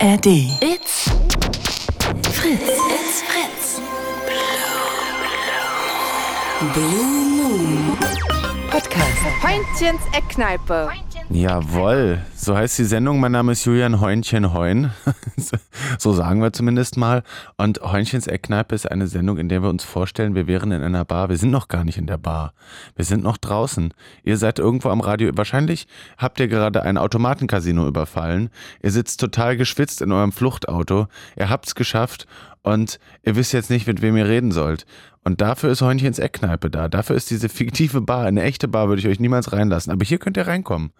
ARD. It's Fritz. It's Fritz. Blue Moon. Podcast. Heintchens Eckkneipe. Jawohl, so heißt die Sendung. Mein Name ist Julian Heunchen Heun. so sagen wir zumindest mal. Und Heunchens Eckkneipe ist eine Sendung, in der wir uns vorstellen, wir wären in einer Bar. Wir sind noch gar nicht in der Bar. Wir sind noch draußen. Ihr seid irgendwo am Radio. Wahrscheinlich habt ihr gerade ein Automatencasino überfallen. Ihr sitzt total geschwitzt in eurem Fluchtauto. Ihr habt's geschafft und ihr wisst jetzt nicht, mit wem ihr reden sollt. Und dafür ist Heunchens Eckkneipe da. Dafür ist diese fiktive Bar. Eine echte Bar würde ich euch niemals reinlassen. Aber hier könnt ihr reinkommen.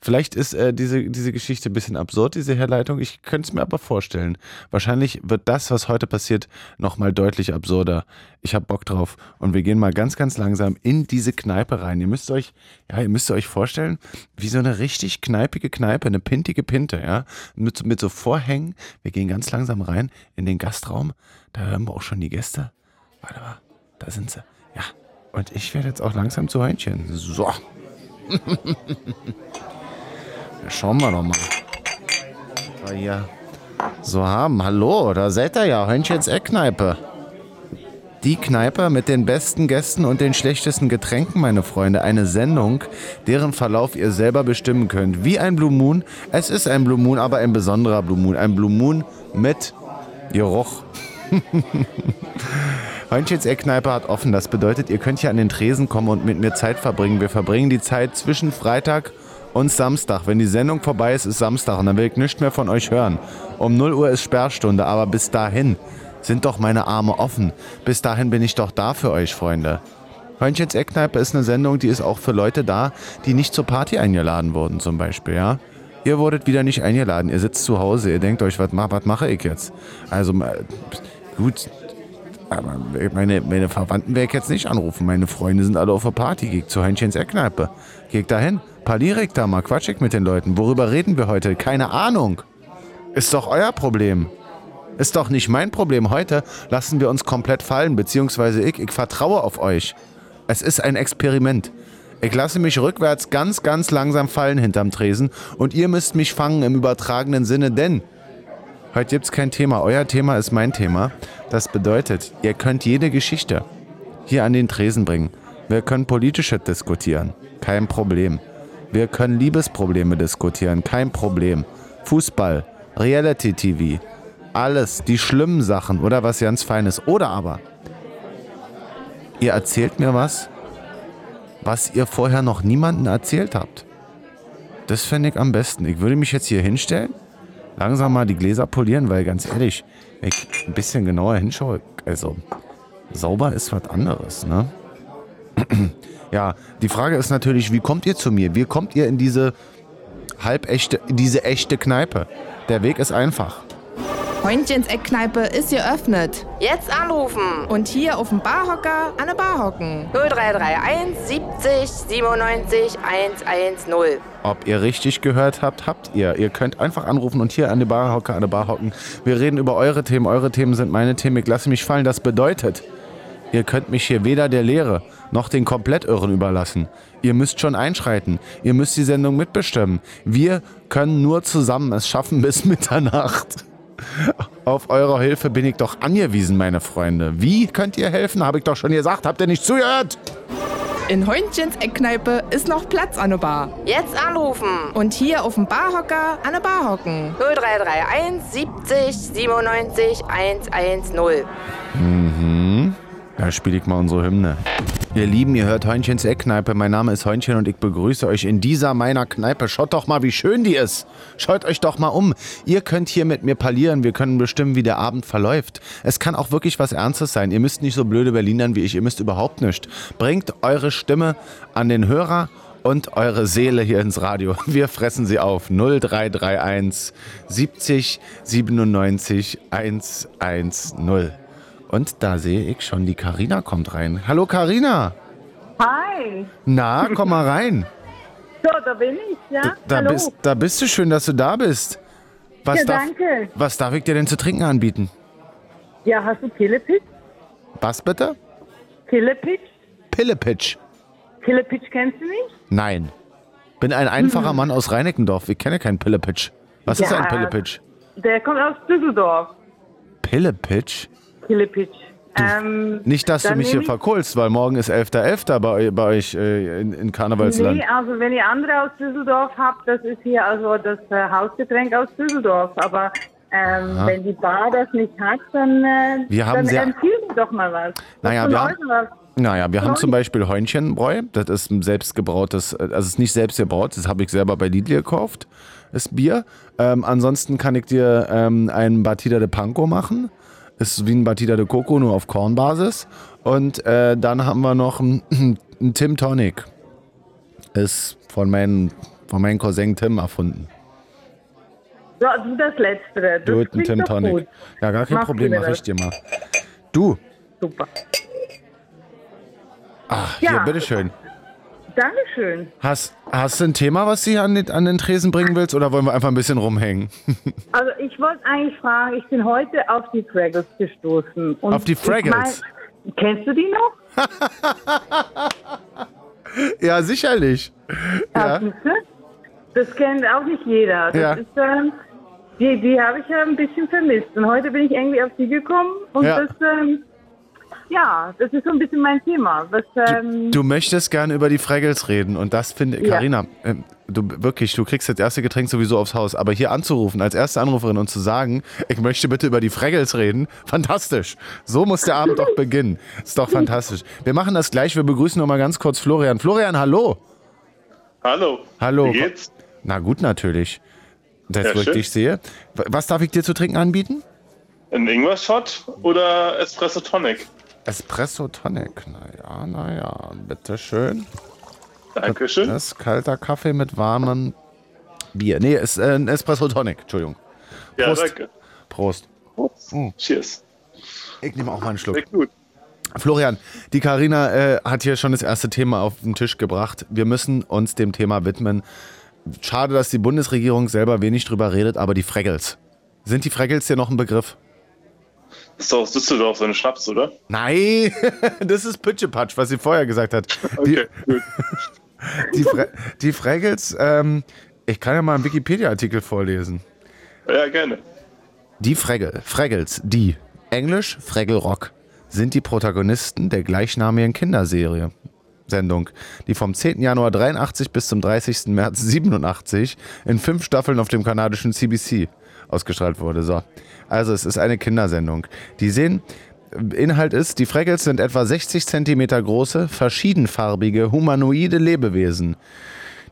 Vielleicht ist äh, diese, diese Geschichte ein bisschen absurd, diese Herleitung. Ich könnte es mir aber vorstellen. Wahrscheinlich wird das, was heute passiert, nochmal deutlich absurder. Ich habe Bock drauf. Und wir gehen mal ganz, ganz langsam in diese Kneipe rein. Ihr müsst euch, ja, ihr müsst euch vorstellen, wie so eine richtig kneipige Kneipe, eine pintige Pinte, ja. Mit, mit so Vorhängen. Wir gehen ganz langsam rein in den Gastraum. Da hören wir auch schon die Gäste. Warte mal, da sind sie. Ja. Und ich werde jetzt auch langsam zu Heinchen. So. Schauen wir doch mal. Hier so haben. Hallo, da seid ihr ja. Hönchens Eckkneipe. Die Kneipe mit den besten Gästen und den schlechtesten Getränken, meine Freunde. Eine Sendung, deren Verlauf ihr selber bestimmen könnt. Wie ein Blue Moon. Es ist ein Blue Moon, aber ein besonderer Blue Moon. Ein Blue Moon mit Geruch. Hönchens Eckkneipe hat offen. Das bedeutet, ihr könnt hier an den Tresen kommen und mit mir Zeit verbringen. Wir verbringen die Zeit zwischen Freitag und Samstag. Wenn die Sendung vorbei ist, ist Samstag und dann will ich nichts mehr von euch hören. Um 0 Uhr ist Sperrstunde, aber bis dahin sind doch meine Arme offen. Bis dahin bin ich doch da für euch, Freunde. Hönchens Eckkneipe ist eine Sendung, die ist auch für Leute da, die nicht zur Party eingeladen wurden, zum Beispiel, ja. Ihr wurdet wieder nicht eingeladen, ihr sitzt zu Hause, ihr denkt euch, was, was mache ich jetzt? Also, gut, aber meine, meine Verwandten werde ich jetzt nicht anrufen. Meine Freunde sind alle auf der Party. Geh zu Heinchens Eckkneipe. Geh dahin. Parliere ich da mal. Quatsch ich mit den Leuten. Worüber reden wir heute? Keine Ahnung. Ist doch euer Problem. Ist doch nicht mein Problem. Heute lassen wir uns komplett fallen. Beziehungsweise ich. Ich vertraue auf euch. Es ist ein Experiment. Ich lasse mich rückwärts ganz, ganz langsam fallen hinterm Tresen. Und ihr müsst mich fangen im übertragenen Sinne, denn Heute gibt es kein Thema. Euer Thema ist mein Thema. Das bedeutet, ihr könnt jede Geschichte hier an den Tresen bringen. Wir können politische diskutieren. Kein Problem. Wir können Liebesprobleme diskutieren. Kein Problem. Fußball, Reality TV, alles, die schlimmen Sachen oder was ganz Feines. Oder aber, ihr erzählt mir was, was ihr vorher noch niemandem erzählt habt. Das fände ich am besten. Ich würde mich jetzt hier hinstellen langsam mal die Gläser polieren, weil ganz ehrlich, wenn ich ein bisschen genauer hinschaue, also sauber ist was anderes, ne? ja, die Frage ist natürlich, wie kommt ihr zu mir? Wie kommt ihr in diese halbechte, in diese echte Kneipe? Der Weg ist einfach. Heunchens Eckkneipe ist geöffnet. Jetzt anrufen. Und hier auf dem Barhocker an der Bar hocken. 0331 70 97 110. Ob ihr richtig gehört habt, habt ihr. Ihr könnt einfach anrufen und hier an der Bar hocken, an der Bar hocken. Wir reden über eure Themen. Eure Themen sind meine Themen. Ich lasse mich fallen. Das bedeutet, ihr könnt mich hier weder der Lehre noch den Komplettirren überlassen. Ihr müsst schon einschreiten. Ihr müsst die Sendung mitbestimmen. Wir können nur zusammen es schaffen bis Mitternacht. Auf eure Hilfe bin ich doch angewiesen, meine Freunde. Wie könnt ihr helfen? Habe ich doch schon gesagt. Habt ihr nicht zugehört? In Heunchens Eckkneipe ist noch Platz an der Bar. Jetzt anrufen. Und hier auf dem Barhocker an der Bar hocken. 0331 70 97 110. Mhm. Da spiele ich mal unsere Hymne. Ihr Lieben, ihr hört Heunchens Eckkneipe. Mein Name ist Heunchen und ich begrüße euch in dieser meiner Kneipe. Schaut doch mal, wie schön die ist. Schaut euch doch mal um. Ihr könnt hier mit mir parlieren. Wir können bestimmen, wie der Abend verläuft. Es kann auch wirklich was Ernstes sein. Ihr müsst nicht so blöde Berlinern wie ich. Ihr müsst überhaupt nicht. Bringt eure Stimme an den Hörer und eure Seele hier ins Radio. Wir fressen sie auf. 0331 70 97 110. Und da sehe ich schon, die Karina kommt rein. Hallo Karina. Hi. Na, komm mal rein. So, da bin ich, ja? Da Hallo. bist, da bist du schön, dass du da bist. Was Ja, darf, danke. Was darf ich dir denn zu trinken anbieten? Ja, hast du Killepitch? Was bitte? Killepitch? Pillepitch. Killepitch kennst du nicht? Nein. Bin ein einfacher Mann aus Reinickendorf. Ich kenne keinen Pillepitch. Was ist Ja. ein Pillepitch? der kommt aus Düsseldorf. Pillepitch? Killepitch. Ähm, Nicht, dass du mich hier verkohlst, weil morgen ist 11.11. bei, bei euch äh, in, in Karnevalsland. Nee, also wenn ihr andere aus Düsseldorf habt, das ist hier also das äh, Hausgetränk aus Düsseldorf. Aber ähm, wenn die Bar das nicht hat, dann, äh, Wir haben dann sehr- empfiehl mir doch mal was. Naja, wir haben- was? Naja, wir haben zum Beispiel Heunchenbräu. Das ist ein selbstgebrautes, äh, also es ist nicht selbst gebraut, das habe ich selber bei Lidl gekauft, das Bier. Ähm, ansonsten kann ich dir ähm, einen Batida de Panko machen. Ist wie ein Batida de Coco, nur auf Kornbasis. Und äh, dann haben wir noch einen, einen Tim Tonic. Ist von meinem von meinem Cousin Tim erfunden. Ja, du das Letztere. Das Du, ein Tim Tonic. Gut. Ja, gar kein Mach Problem, mach ich dir mal. Du, Super. ach, Ja. hier, bitteschön. Dankeschön. Hast, hast du ein Thema, was du hier an den, an den Tresen bringen willst, oder wollen wir einfach ein bisschen rumhängen? Also ich wollte eigentlich fragen, ich bin heute auf die Fraggles gestoßen. Und Auf die Fraggles? mein- kennst du die noch? ja, sicherlich. Ja. Das kennt auch nicht jeder. Das Ja. ist, ähm, die die habe ich ja ein bisschen vermisst. Und heute bin ich irgendwie auf die gekommen und Ja. das, ähm, ja, das ist so ein bisschen mein Thema. Was, ähm, Du möchtest gerne über die Fraggles reden und das finde Ja. Carina, ähm, du wirklich, du kriegst das erste Getränk sowieso aufs Haus, aber hier anzurufen als erste Anruferin und zu sagen, ich möchte bitte über die Fraggles reden, fantastisch. So muss der Abend doch beginnen. Ist doch fantastisch. Wir machen das gleich, wir begrüßen noch mal ganz kurz Florian. Florian, hallo. Hallo. Hallo. Wie geht's? Na gut, natürlich. Das, Ja, wo ich dich sehe. Was darf ich dir zu trinken anbieten? Ein Ingwer-Shot oder Espresso Tonic? Espresso Tonic. Naja, naja, bitteschön. Dankeschön. Das ist kalter Kaffee mit warmem Bier. Nee, ist äh, ein Espresso Tonic. Entschuldigung. ja, Prost. danke. Prost. Cheers. Ich nehme auch mal einen Schluck. Sehr gut. Florian, die Karina äh, hat hier schon das erste Thema auf den Tisch gebracht. Wir müssen uns dem Thema widmen. Schade, dass die Bundesregierung selber wenig drüber redet, aber die Fraggles. Sind die Fraggles dir noch ein Begriff? Ist doch aus Düsseldorf so ein Schnaps, oder? Nein, das ist Pütschepatsch, was sie vorher gesagt hat. Die, Okay, gut. die, Fra die Fraggles, ähm, ich kann ja mal einen Wikipedia-Artikel vorlesen. Ja, gerne. Die Fraggle, Fraggles, die, Englisch Fraggle Rock, sind die Protagonisten der gleichnamigen Kinderserie. Sendung, die vom 10. Januar 83 bis zum 30. März 87 in fünf Staffeln auf dem kanadischen CBC ausgestrahlt wurde. So. Also es ist eine Kindersendung. Die sehen, Inhalt ist, die Fraggles sind etwa 60 Zentimeter große, verschiedenfarbige, humanoide Lebewesen,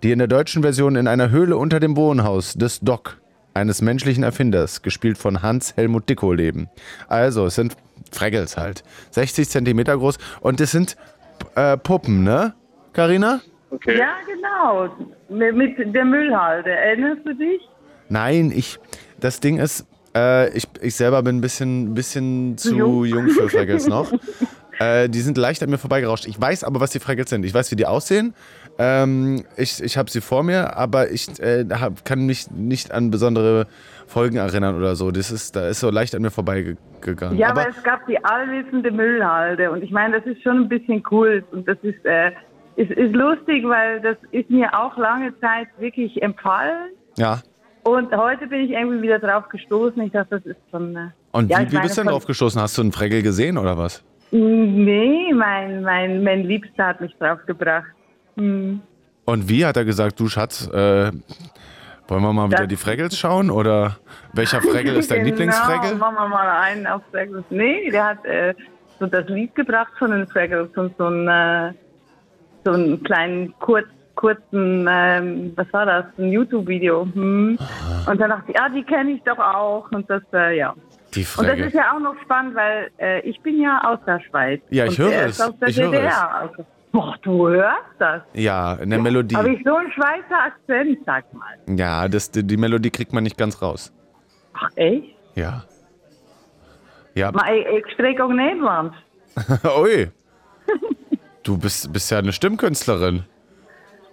die in der deutschen Version in einer Höhle unter dem Wohnhaus des Doc, eines menschlichen Erfinders, gespielt von Hans Helmut Dicko, leben. Also, es sind Fraggles halt. 60 Zentimeter groß und es sind äh, Puppen, ne? Karina? Okay. ja, genau. Mit, mit der Müllhalde. Erinnerst du dich? Nein, ich. Das Ding ist, äh, ich, ich selber bin ein bisschen, bisschen zu jung? jung für Fraggles noch. äh, die sind leicht an mir vorbeigerauscht. Ich weiß aber, was die Fraggles sind. Ich weiß, wie die aussehen. Ähm, ich ich habe sie vor mir, aber ich äh, hab, kann mich nicht an besondere Folgen erinnern oder so. Das ist, da ist so leicht an mir vorbeigegangen. Ja, aber aber, es gab die allwissende Müllhalde und ich meine, das ist schon ein bisschen cool und das ist, äh, ist, ist lustig, weil das ist mir auch lange Zeit wirklich empfallen ja. Und heute bin ich irgendwie wieder drauf gestoßen. Ich dachte, das ist schon... Äh, Und ja, wie, bist du denn drauf gestoßen? Hast du einen Fraggle gesehen oder was? Nee, mein, mein, mein Liebster hat mich drauf gebracht. Hm. Und wie hat er gesagt, du Schatz, äh, wollen wir mal wieder Das- die Fraggles schauen? Oder welcher Fraggle ist dein genau, Lieblingsfraggle? machen wir mal einen auf Fraggles. Nee, der hat äh, so das Lied gebracht von den Fraggles und so einen, äh, so einen kleinen, kurz, kurzen, ähm, was war das, ein YouTube-Video. Hm. Und dann dachte ich, ja, die kenne ich doch auch. Und das, äh, ja. Die Und das ist ja auch noch spannend, weil äh, ich bin ja aus der Schweiz. Ja, ich höre es. Aus der Ich höre DDR. Also, boah, du hörst das. Ja, in der Melodie. Habe ich so einen Schweizer Akzent, sag mal. Ja, das, die, die Melodie kriegt man nicht ganz raus. Ach, echt? Ja. Ja. Maar ik, ik spreek ook Nederlands. Ui. Du bist, bist ja eine Stimmkünstlerin.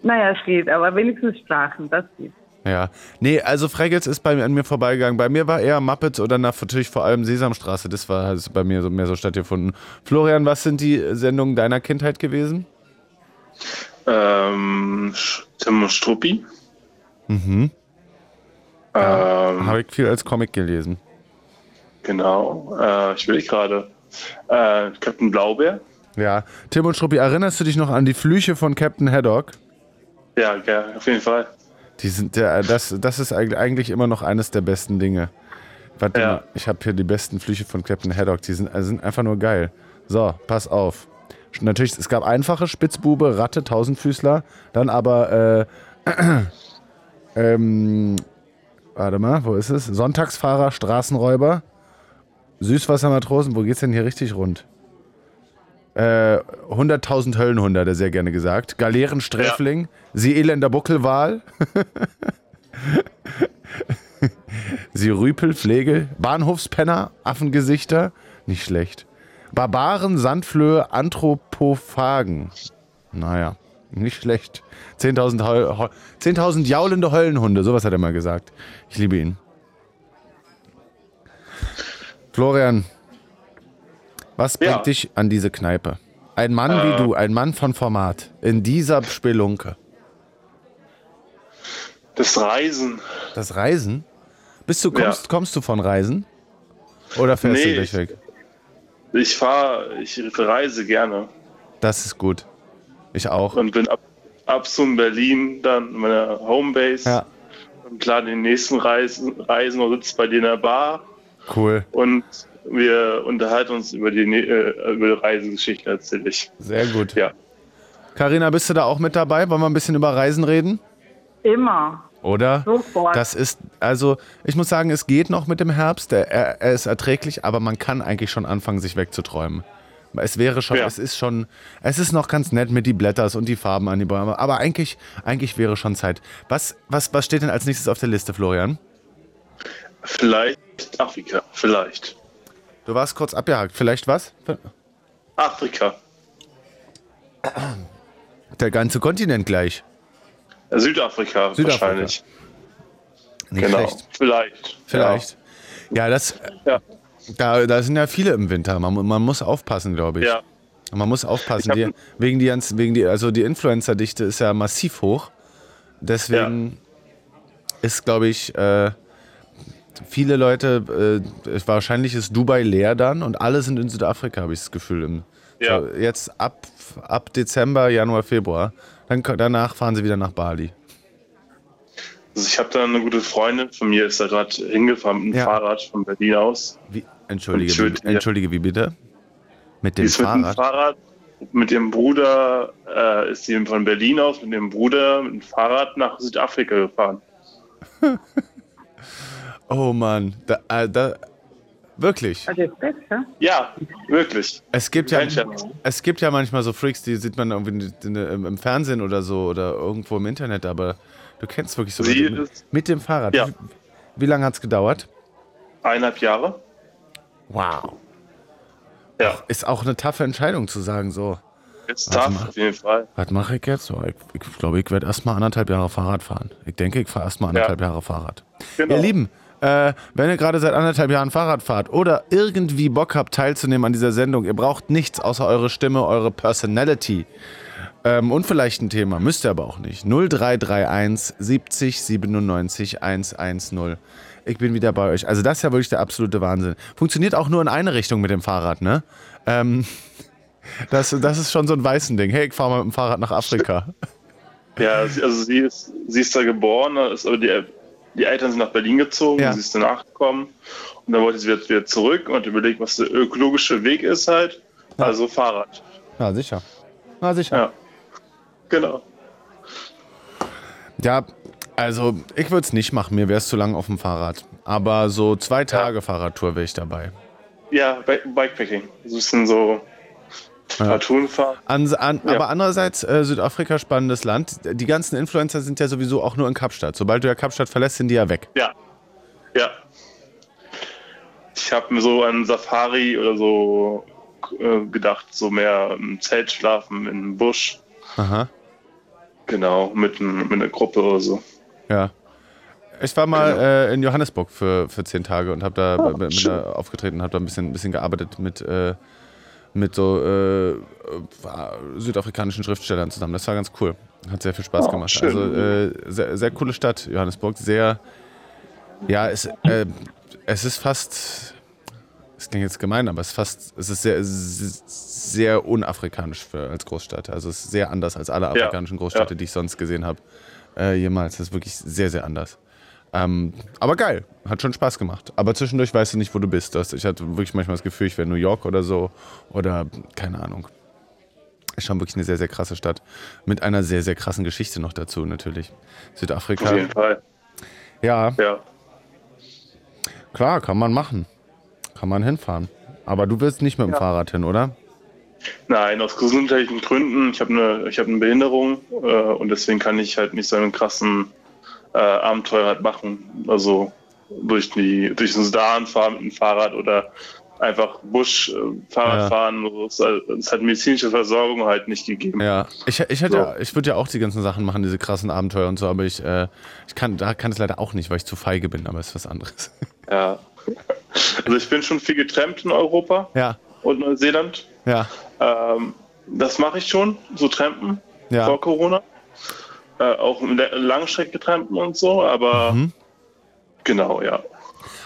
Naja, es geht, aber wenigstens Sprachen, das geht. Ja. Nee, also Fraggles ist bei mir, an mir vorbeigegangen. Bei mir war eher Muppets oder natürlich vor allem Sesamstraße. Das war halt bei mir so mehr so stattgefunden. Florian, was sind die Sendungen deiner Kindheit gewesen? Ähm, Tim und Struppi. Ähm, Habe ich viel als Comic gelesen. genau. Äh, ich will gerade. Äh, Captain Blaubeer. Ja. Tim und Struppi, erinnerst du dich noch an die Flüche von Captain Haddock? Ja, ja, auf jeden Fall. Die sind ja, das, das ist eig- eigentlich immer noch eines der besten Dinge. Warte Ja. mal, ich habe hier die besten Flüche von Captain Haddock. Die sind, also sind einfach nur geil. So, pass auf. Natürlich, es gab einfache Spitzbube, Ratte, Tausendfüßler. Dann aber, äh, ähm, warte mal, wo ist es? Sonntagsfahrer, Straßenräuber, Süßwassermatrosen. Wo geht's denn hier richtig rund? Äh, 100.000 Höllenhunde, hat er sehr gerne gesagt. Galeerensträfling, Sie elender Buckelwal. Sie Rüpel, Pflege, Bahnhofspenner, Affengesichter, nicht schlecht. Barbaren, Sandflöhe, Anthropophagen. Naja, nicht schlecht. 10.000 Heul- Heu- 10.000 jaulende Höllenhunde, sowas hat er mal gesagt. Ich liebe ihn. Florian, was bringt Ja. dich an diese Kneipe? Ein Mann wie du, ein Mann von Format, in dieser Spelunke. Das Reisen. Das Reisen? Bist du, kommst, Ja. kommst du von Reisen? Oder fährst Nee, du gleich ich- weg? Ich fahre, ich reise gerne Das ist gut. Ich auch. und bin ab, ab zum Berlin, dann meine Homebase. Ja, Und klar, den nächsten Reisen, Reisen und sitzt bei dir in der Bar cool. und wir unterhalten uns über die, äh, über die Reisegeschichte erzähle ich. Sehr gut. Ja. Carina, bist du da auch mit dabei? Wollen wir ein bisschen über Reisen reden? Immer. Oder? Sofort. Das ist, also, ich muss sagen, es geht noch mit dem Herbst. Er, er er ist erträglich, aber man kann eigentlich schon anfangen, sich wegzuträumen. Es wäre schon, Ja. es ist schon, es ist noch ganz nett mit die Blätters und die Farben an die Bäume, aber eigentlich, eigentlich wäre schon Zeit. Was, was, was steht denn als nächstes auf der Liste, Florian? Vielleicht Afrika, vielleicht. Du warst kurz abgehakt. Vielleicht was? Afrika, Der ganze Kontinent gleich. Südafrika, Südafrika. wahrscheinlich. Nicht genau, schlecht. vielleicht. Vielleicht. Ja, das, Ja. da, da sind ja viele im Winter. Man, man muss aufpassen, glaube ich. Ja. Man muss aufpassen. Die, wegen die, wegen die, also die Influencer-Dichte ist ja massiv hoch. Deswegen ist, glaube ich, äh, viele Leute, äh, wahrscheinlich ist Dubai leer dann und alle sind in Südafrika, habe ich das Gefühl. Im, Ja. so, jetzt ab, ab Dezember, Januar, Februar. Dann, danach fahren sie wieder nach Bali. Also ich habe da eine gute Freundin von mir, ist da gerade hingefahren mit dem Ja. Fahrrad von Berlin aus. Wie, entschuldige, wie, entschuldige, wie bitte? Mit dem ist mit dem Fahrrad? Fahrrad, mit ihrem Bruder, äh, ist sie von Berlin aus mit dem Bruder mit dem Fahrrad nach Südafrika gefahren. Oh Mann, da, äh, da, wirklich. Also ist besser. Ja, wirklich. Es gibt ja, es gibt ja manchmal so Freaks, die sieht man irgendwie in- in- im Fernsehen oder so oder irgendwo im Internet, aber du kennst wirklich so Sie mit, ist- mit dem Fahrrad. Ja. Wie, wie lange hat es gedauert? Eineinhalb Jahre. Wow. Ja, Ist auch eine taffe Entscheidung zu sagen, so, ist tough auf jeden Fall. was mache ich jetzt? So, ich glaube, ich, glaub, ich werde erstmal anderthalb Jahre Fahrrad fahren. Ich denke, ich fahre erstmal anderthalb Jahre Fahrrad. Genau. Ihr Lieben, äh, wenn ihr gerade seit anderthalb Jahren Fahrrad fahrt oder irgendwie Bock habt, teilzunehmen an dieser Sendung, ihr braucht nichts außer eure Stimme, eure Personality. Ähm, und vielleicht ein Thema, müsst ihr aber auch nicht. 0331 70 97 110. Ich bin wieder bei euch. Also das ist ja wirklich der absolute Wahnsinn. Funktioniert auch nur in eine Richtung mit dem Fahrrad, ne? Ähm, das, das ist schon so ein weißen Ding. Hey, ich fahre mal mit dem Fahrrad nach Afrika. Ja, also sie ist, sie ist da geboren, ist aber die, die Eltern sind nach Berlin gezogen, Ja. sie ist danach gekommen und dann wollte sie wieder, wieder zurück und überlegt, was der ökologische Weg ist halt. Also Fahrrad. Na sicher. Na sicher. Ja. Genau. Ja, also ich würde es nicht machen, mir wäre es zu lang auf dem Fahrrad. Aber so zwei Tage Fahrradtour wäre ich dabei. Ja, Bi- Bikepacking. So ein bisschen so Cartoon-Fahren. An, an, Ja. Aber andererseits, äh, Südafrika, spannendes Land. Die ganzen Influencer sind ja sowieso auch nur in Kapstadt. Sobald du ja Kapstadt verlässt, sind die ja weg. Ja. Ja. Ich habe mir so an Safari oder so äh, gedacht, so mehr im Zelt schlafen, im Busch. Aha, Genau, mit, mit einer Gruppe oder so. ja. Ich war mal äh, in Johannesburg für, für zehn Tage und habe da mit, mit einer aufgetreten, habe da ein bisschen, ein bisschen gearbeitet mit, äh, mit so äh, äh, südafrikanischen Schriftstellern zusammen. Das war ganz cool. Hat sehr viel Spaß Oh, gemacht. schön. Also äh, sehr, sehr coole Stadt, Johannesburg. Sehr Ja, es, äh, es ist fast, es klingt jetzt gemein, aber es ist fast, es ist sehr, sehr unafrikanisch für, als Großstadt. Also es ist sehr anders als alle afrikanischen Großstädte, ja. die ich sonst gesehen habe. Äh, jemals. Das ist wirklich sehr, sehr anders. Ähm, aber geil, hat schon Spaß gemacht. Aber zwischendurch weißt du nicht, wo du bist. Das, ich hatte wirklich manchmal das Gefühl, ich wäre New York oder so. Oder keine Ahnung. Ist schon wirklich eine sehr, sehr krasse Stadt. Mit einer sehr, sehr krassen Geschichte noch dazu, natürlich. Südafrika. Auf jeden Fall. Ja, Ja. klar, kann man machen. Kann man hinfahren. Aber du willst nicht mit dem Fahrrad hin, oder? Nein, aus gesundheitlichen Gründen. Ich habe eine, ich habe eine Behinderung äh, und deswegen kann ich halt nicht so einen krassen äh, Abenteuer halt machen. Also durch die durch den Sudan fahren mit dem Fahrrad oder einfach Busch äh, Fahrrad Ja. fahren. So. Es, halt- hat medizinische Versorgung halt nicht gegeben. Ja, ich, ich, hätte, So. ja, ich würde ja auch die ganzen Sachen machen, diese krassen Abenteuer und so, aber ich, äh, ich kann, da kann es leider auch nicht, weil ich zu feige bin, aber es ist was anderes. Ja. Also ich bin schon viel getrampt in Europa Ja, und Neuseeland. ja, Ähm, das mache ich schon, so Trampen ja. vor Corona. Äh, auch Le- Langstrecke-Trampen und so, aber Mhm. genau, ja.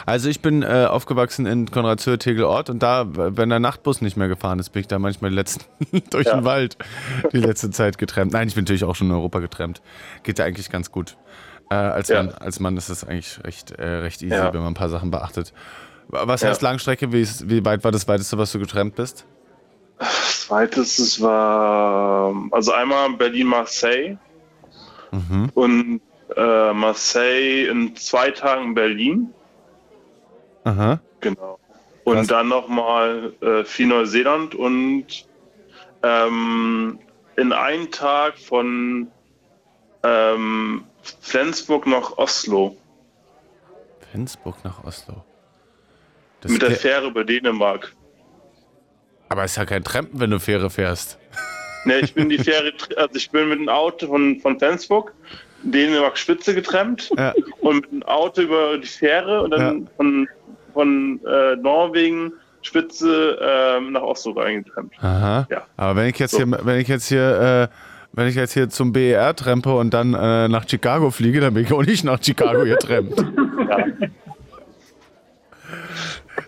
Also ich bin äh, aufgewachsen in Konrad-Tegel-Ort und da, wenn der Nachtbus nicht mehr gefahren ist, bin ich da manchmal letzten durch Ja. den Wald die letzte Zeit getrennt. Nein, ich bin natürlich auch schon in Europa getrennt. Geht ja eigentlich ganz gut. Äh, als, Ja. Mann, als Mann ist das eigentlich recht, äh, recht easy, Ja. wenn man ein paar Sachen beachtet. Was heißt Langstrecke? Wie, wie weit war das weiteste, was du getrennt bist? Zweites, es war also einmal Berlin-Marseille Mhm. und äh, Marseille in zwei Tagen Berlin, Aha. genau. Und Krass. dann nochmal äh, viel Neuseeland und ähm, in einem Tag von ähm, Flensburg nach Oslo Flensburg nach Oslo. Das mit der Fähre über Dänemark. aber es ist ja kein Trampen, wenn du Fähre fährst. Ne, ich bin die Fähre, also ich bin mit dem Auto von, von Flensburg, Dänemark Spitze getrennt Ja. und mit dem Auto über die Fähre und dann von, von äh, Norwegen Spitze ähm, nach Oslo reingetrennt. Aha. Ja. Aber wenn ich jetzt So. hier, wenn ich jetzt hier, äh, wenn ich jetzt hier zum BER trempe und dann äh, nach Chicago fliege, dann bin ich auch nicht nach Chicago getrennt.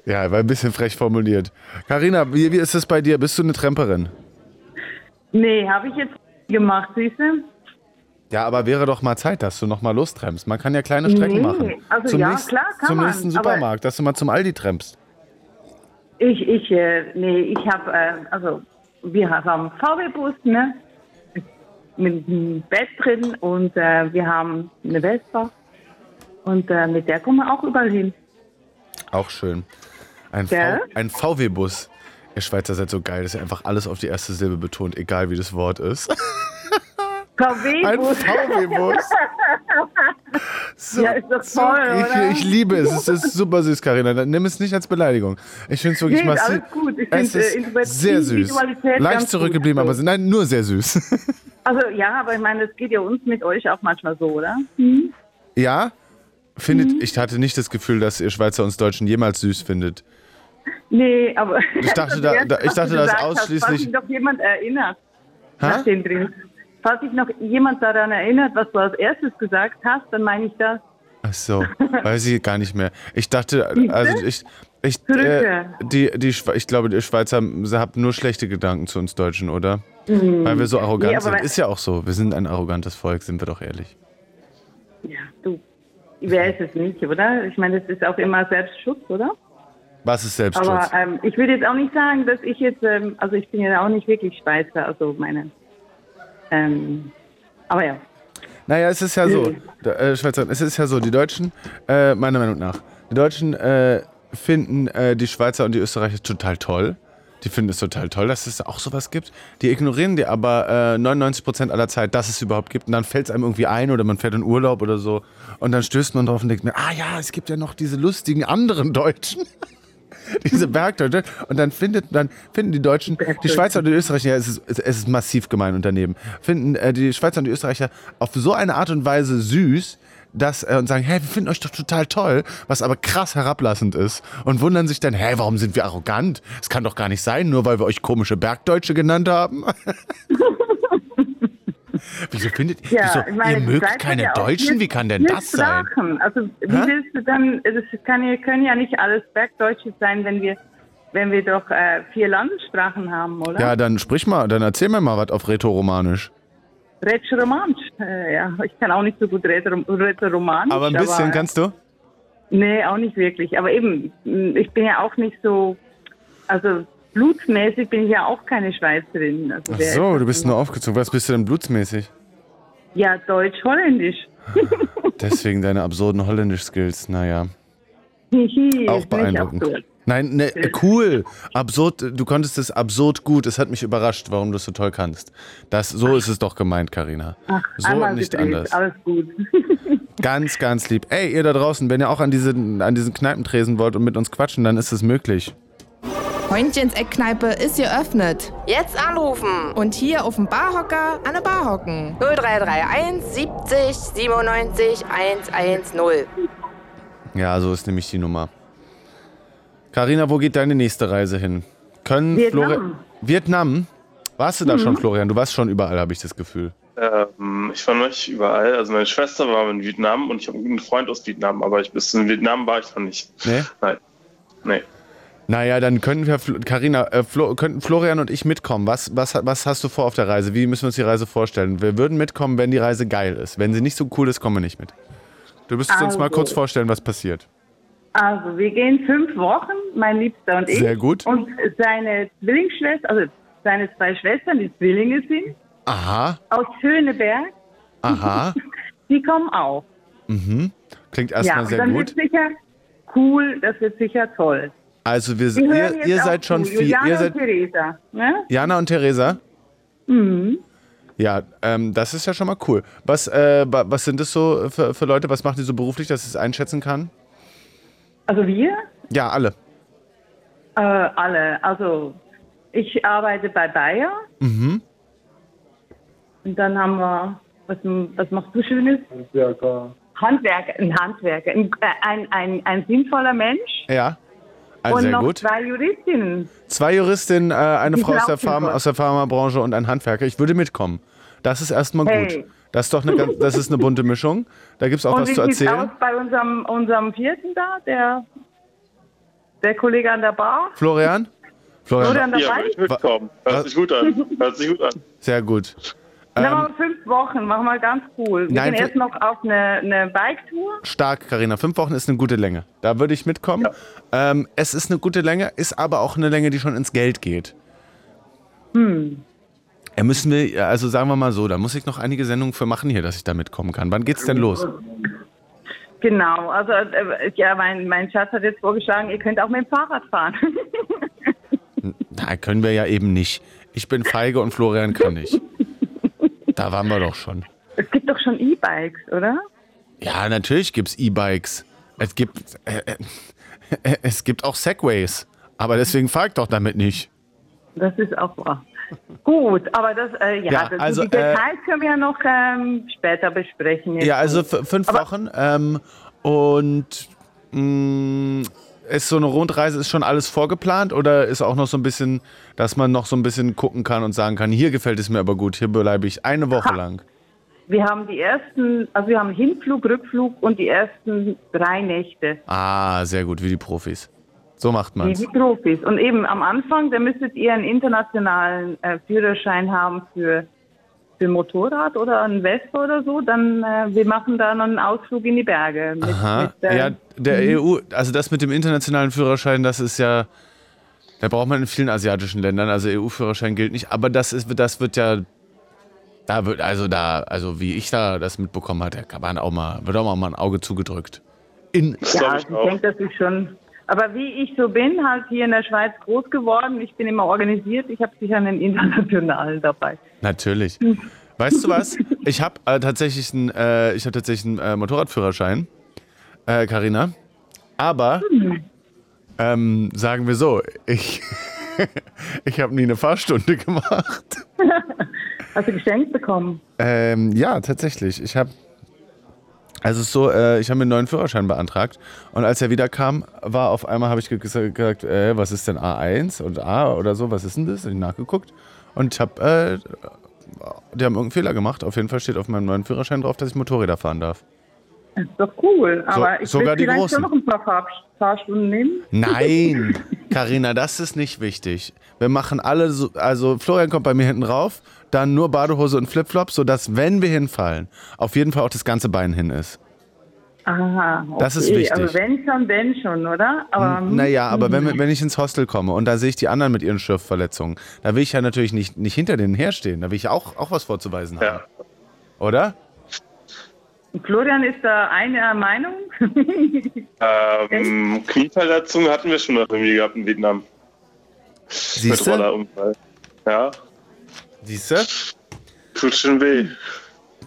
ja, war ein bisschen frech formuliert. Karina, wie, wie ist es bei dir? Bist du eine Tremperin? Nee, habe ich jetzt gemacht, siehste? Ja, aber wäre doch mal Zeit, dass du noch mal lostrempst. Man kann ja kleine Strecken Nee, machen. also zum ja, nächsten, klar kann Zum man, nächsten Supermarkt, dass du mal zum Aldi trempst. Ich, ich, äh, nee, ich habe, äh, also, wir haben einen VW-Bus, ne? Mit einem Bett drin und äh, wir haben eine Vespa. Und äh, mit der kommen wir auch überall hin. Auch schön. Ein, Gell? ein VW-Bus. Ihr Schweizer seid so geil, dass ihr einfach alles auf die erste Silbe betont, egal wie das Wort ist. Ein VW-Bus. VW-Bus. So, Ja, ist doch so, toll, ich, oder? ich liebe es. Es ist super süß, Karina. Nimm es nicht als Beleidigung. Ich finde es wirklich Nee, massiv. Ich es find, äh, ist sehr süß. Leicht gut. zurückgeblieben, aber nein, nur sehr süß. Also ja, aber ich meine, das geht ja uns mit euch auch manchmal so, oder? Hm? ja? Findet, Mhm. ich hatte nicht das Gefühl, dass ihr Schweizer uns Deutschen jemals süß findet. Nee, aber Ich dachte, das da- da- ich dachte, das gesagt hast, ausschließlich- Falls sich noch jemand erinnert, Hä? nach dem drin. Falls sich noch jemand daran erinnert, was du als erstes gesagt hast, dann meine ich das. Ach so, weiß ich gar nicht mehr. Ich dachte, also ich, ich, äh, die, die, ich glaube, die Schweizer haben nur schlechte Gedanken zu uns Deutschen, oder? Weil wir so arrogant Nee, sind. Ist ja auch so. Wir sind ein arrogantes Volk, sind wir doch ehrlich. Ja, du, wer ist es nicht, oder? Ich meine, das ist auch immer Selbstschutz, oder? Was ist Selbstschutz? Aber ähm, ich würde jetzt auch nicht sagen, dass ich jetzt, ähm, also ich bin ja auch nicht wirklich Schweizer, also meine. Ähm, aber ja. Naja, es ist ja so, da- äh, Schweizer, es ist ja so, die Deutschen, äh, meiner Meinung nach, die Deutschen äh, finden äh, die Schweizer und die Österreicher total toll. Die finden es total toll, dass es auch sowas gibt. Die ignorieren die aber äh, 99% aller Zeit, dass es überhaupt gibt. Und dann fällt es einem irgendwie ein oder man fährt in Urlaub oder so. Und dann stößt man drauf und denkt mir, ah ja, es gibt ja noch diese lustigen anderen Deutschen. diese Bergdeutsche. Und dann findet, dann finden die Deutschen, die Schweizer und die Österreicher, ja, es ist, es ist massiv gemein unternehmen, finden äh, die Schweizer und die Österreicher auf so eine Art und Weise süß, dass, äh, und sagen, hey, wir finden euch doch total toll, was aber krass herablassend ist. Und wundern sich dann, hey, warum sind wir arrogant? Es kann doch gar nicht sein, nur weil wir euch komische Bergdeutsche genannt haben. Wieso findet Ja, wieso, ich meine, ihr mögt keine ja Deutschen? Wie kann denn das sein? Sprachen. Also wie Hä? willst du dann, das kann, ja- können ja nicht alles Bergdeutsche sein, wenn wir, wenn wir doch äh, vier Landessprachen haben, oder? Ja, dann sprich mal, dann erzähl mir mal was auf Rätoromanisch. Rätselromansch, äh, ja. Ich kann auch nicht so gut Rätselromanisch. Aber ein bisschen kannst du? Nee, auch nicht wirklich. Aber eben, ich bin ja auch nicht so, also blutsmäßig bin ich ja auch keine Schweizerin. Also Ach so, du bist denn? nur aufgezogen. Was bist du denn blutsmäßig? Ja, deutsch-holländisch. Deswegen deine absurden Holländisch-Skills, naja. Auch beeindruckend. Nein, ne, cool. Absurd, du konntest es absurd gut. Es hat mich überrascht, warum du es so toll kannst. Das, so ist es doch gemeint, Karina. So und nicht anders. Alles gut. Ganz, ganz lieb. Ey, ihr da draußen, wenn ihr auch an, diese, an diesen Kneipentresen wollt und mit uns quatschen, dann ist es möglich. Freundchens Eckkneipe ist geöffnet. Jetzt anrufen. Und hier auf dem Barhocker an der Bar hocken. 0331 70 97 110. Ja, so ist nämlich die Nummer. Karina, wo geht deine nächste Reise hin? Können Vietnam. Flori- Vietnam? Warst du da schon, Florian? Du warst schon überall, habe ich das Gefühl. Ähm, ich war noch nicht überall. Also meine Schwester war in Vietnam und ich habe einen Freund aus Vietnam, aber ich bis in Vietnam war ich noch nicht. Nee? Nein. Nee. Naja, dann können wir, Carina, äh, Flo, könnten Florian und ich mitkommen. Was, was, was hast du vor auf der Reise? Wie müssen wir uns die Reise vorstellen? Wir würden mitkommen, wenn die Reise geil ist. Wenn sie nicht so cool ist, kommen wir nicht mit. Du müsstest uns mal Also. kurz vorstellen, was passiert. Also, wir gehen fünf Wochen, mein Liebster und ich. Sehr gut. Und seine Zwillingsschwester, also seine zwei Schwestern, die Zwillinge sind, Aha, aus Schöneberg, aha. die kommen auch. Klingt Ja, erstmal und sehr dann gut. wird sicher cool, das wird sicher toll. Also wir, Wir ihr, ihr seid schon viel. Juliane Ihr und seid Theresa. Ne? Jana und Theresa? Mhm. Ja, ähm, das ist ja schon mal cool. Was, äh, wa- was sind das so für, für Leute? Was machen die so beruflich, dass ich es einschätzen kann? Also wir, Ja, alle. äh, alle. Also ich arbeite bei Bayer. Mhm. Und dann haben wir, was, was machst du Schönes? Handwerker. Handwerker, ein Handwerker, ein, ein, ein, ein sinnvoller Mensch. Ja. Also und sehr noch gut. zwei Juristinnen. Zwei Juristinnen, äh, eine Die Frau aus der, super. aus der Pharmabranche und ein Handwerker. Ich würde mitkommen. Das ist erstmal Hey. gut. Das ist doch eine, ganz- das ist eine bunte Mischung. Da gibt es auch und was wie zu sieht's erzählen. aus bei unserem, unserem vierten da, der, der Kollege an der Bar? Florian? Florian, Florian Ja, dabei? würde ich mitkommen. Hört sich gut an. Hört sich gut an. sehr gut. Dann Ähm, machen wir fünf Wochen, machen wir ganz cool. Wir Nein, gehen erst noch auf eine, eine Bike-Tour. Stark, Karina. Fünf Wochen ist eine gute Länge. Da würde ich mitkommen. Ähm, es ist eine gute Länge, ist aber auch eine Länge, die schon ins Geld geht. Hm. Ja, müssen wir, also sagen wir mal so, da muss ich noch einige Sendungen für machen hier, dass ich da mitkommen kann. Wann geht's denn los? Genau, also äh, ja, mein, mein Schatz hat jetzt vorgeschlagen, ihr könnt auch mit dem Fahrrad fahren. Na, können wir ja eben nicht. Ich bin feige und Florian kann nicht. Da waren wir doch schon. es gibt doch schon E-Bikes, oder? Ja, natürlich gibt's E-Bikes. Es gibt, äh, äh, es gibt auch Segways. Aber deswegen fahr ich doch damit nicht. Das ist auch wahr. Gut, aber das, äh, ja, Ja, das, also, die Details können wir ja noch ähm, später besprechen. Ja, also fünf Aber- Wochen. Ähm, und mh, ist so eine Rundreise, ist schon alles vorgeplant oder ist auch noch so ein bisschen, dass man noch so ein bisschen gucken kann und sagen kann, hier gefällt es mir aber gut, hier bleibe ich eine Woche lang. Wir haben die ersten, also wir haben Hinflug, Rückflug und die ersten drei Nächte. Ah, sehr gut, wie die Profis. So macht Wie man's. die Profis. Und eben am Anfang, da müsstet ihr einen internationalen äh, Führerschein haben für, für Motorrad oder ein Vespa oder so. Dann, äh, wir machen da noch einen Ausflug in die Berge. Mit, Aha. mit, äh, Ja, der EU, also das mit dem internationalen Führerschein, das ist ja, da braucht man in vielen asiatischen Ländern, also EU-Führerschein gilt nicht, aber das ist, das wird ja, da wird, also da, also wie ich da das mitbekommen hatte, kann man auch mal, wird auch mal ein Auge zugedrückt. In, Ja, ich ich auch. denke, das ist schon. Aber wie ich so bin, halt hier in der Schweiz groß geworden, ich bin immer organisiert, ich habe sicher einen internationalen dabei. natürlich. Weißt du was? Ich habe äh, tatsächlich einen, äh, ich habe tatsächlich einen äh, Motorradführerschein, äh, Carina. Aber ähm, sagen wir so, ich, ich habe nie eine Fahrstunde gemacht. Hast du geschenkt bekommen? Ähm, ja, tatsächlich. Ich habe also es ist so, äh, ich habe mir einen neuen Führerschein beantragt und als er wieder kam, war auf einmal habe ich ge- gesagt, äh, was ist denn A1 und A oder so, was ist denn das? Und ich nachgeguckt und ich habe äh, die haben irgendeinen Fehler gemacht. Auf jeden Fall steht auf meinem neuen Führerschein drauf, dass ich Motorräder fahren darf. Das ist doch cool. Aber ich sogar will vielleicht schon noch ein paar Fahr Fahrstunden nehmen. Nein, Karina, das ist nicht wichtig. Wir machen alle so, also Florian kommt bei mir hinten rauf, dann nur Badehose und Flipflops, sodass, wenn wir hinfallen, auf jeden Fall auch das ganze Bein hin ist. Aha, okay. Das ist wichtig. Also wenn schon, denn schon, oder? Aber hm, Naja, aber wenn, wenn ich ins Hostel komme und da sehe ich die anderen mit ihren Schürfverletzungen, da will ich ja natürlich nicht, nicht hinter denen herstehen. Da will ich auch, auch was vorzuweisen haben. Ja. Oder? Florian ist da einer Meinung. Ähm, Knieverletzung hatten wir schon noch irgendwie gehabt in Vietnam. Siehst du? Rollerunfall. Ja, Siehst du? tut schon weh. Ein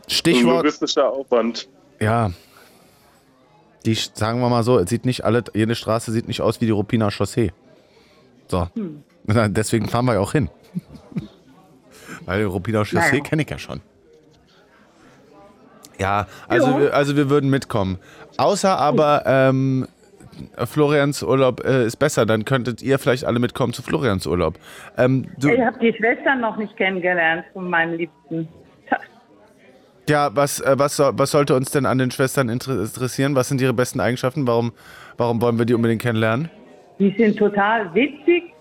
Stichwort. logistischer Aufwand. Ja. Die, sagen wir mal so, es sieht nicht alle, jede Straße sieht nicht aus wie die Ruppiner Chaussee. So. Na, Deswegen fahren wir ja auch hin. Weil die Ruppiner Chaussee Naja. kenne ich ja schon. Ja, also, Wir, also wir würden mitkommen. Außer aber ähm, Florians Urlaub äh, ist besser, dann könntet ihr vielleicht alle mitkommen zu Florians Urlaub. Ähm, Ich habe die Schwestern noch nicht kennengelernt von meinem Liebsten. Ja, was, äh, was, was sollte uns denn an den Schwestern inter- interessieren? Was sind ihre besten Eigenschaften? Warum, warum wollen wir die unbedingt kennenlernen? Die sind total witzig,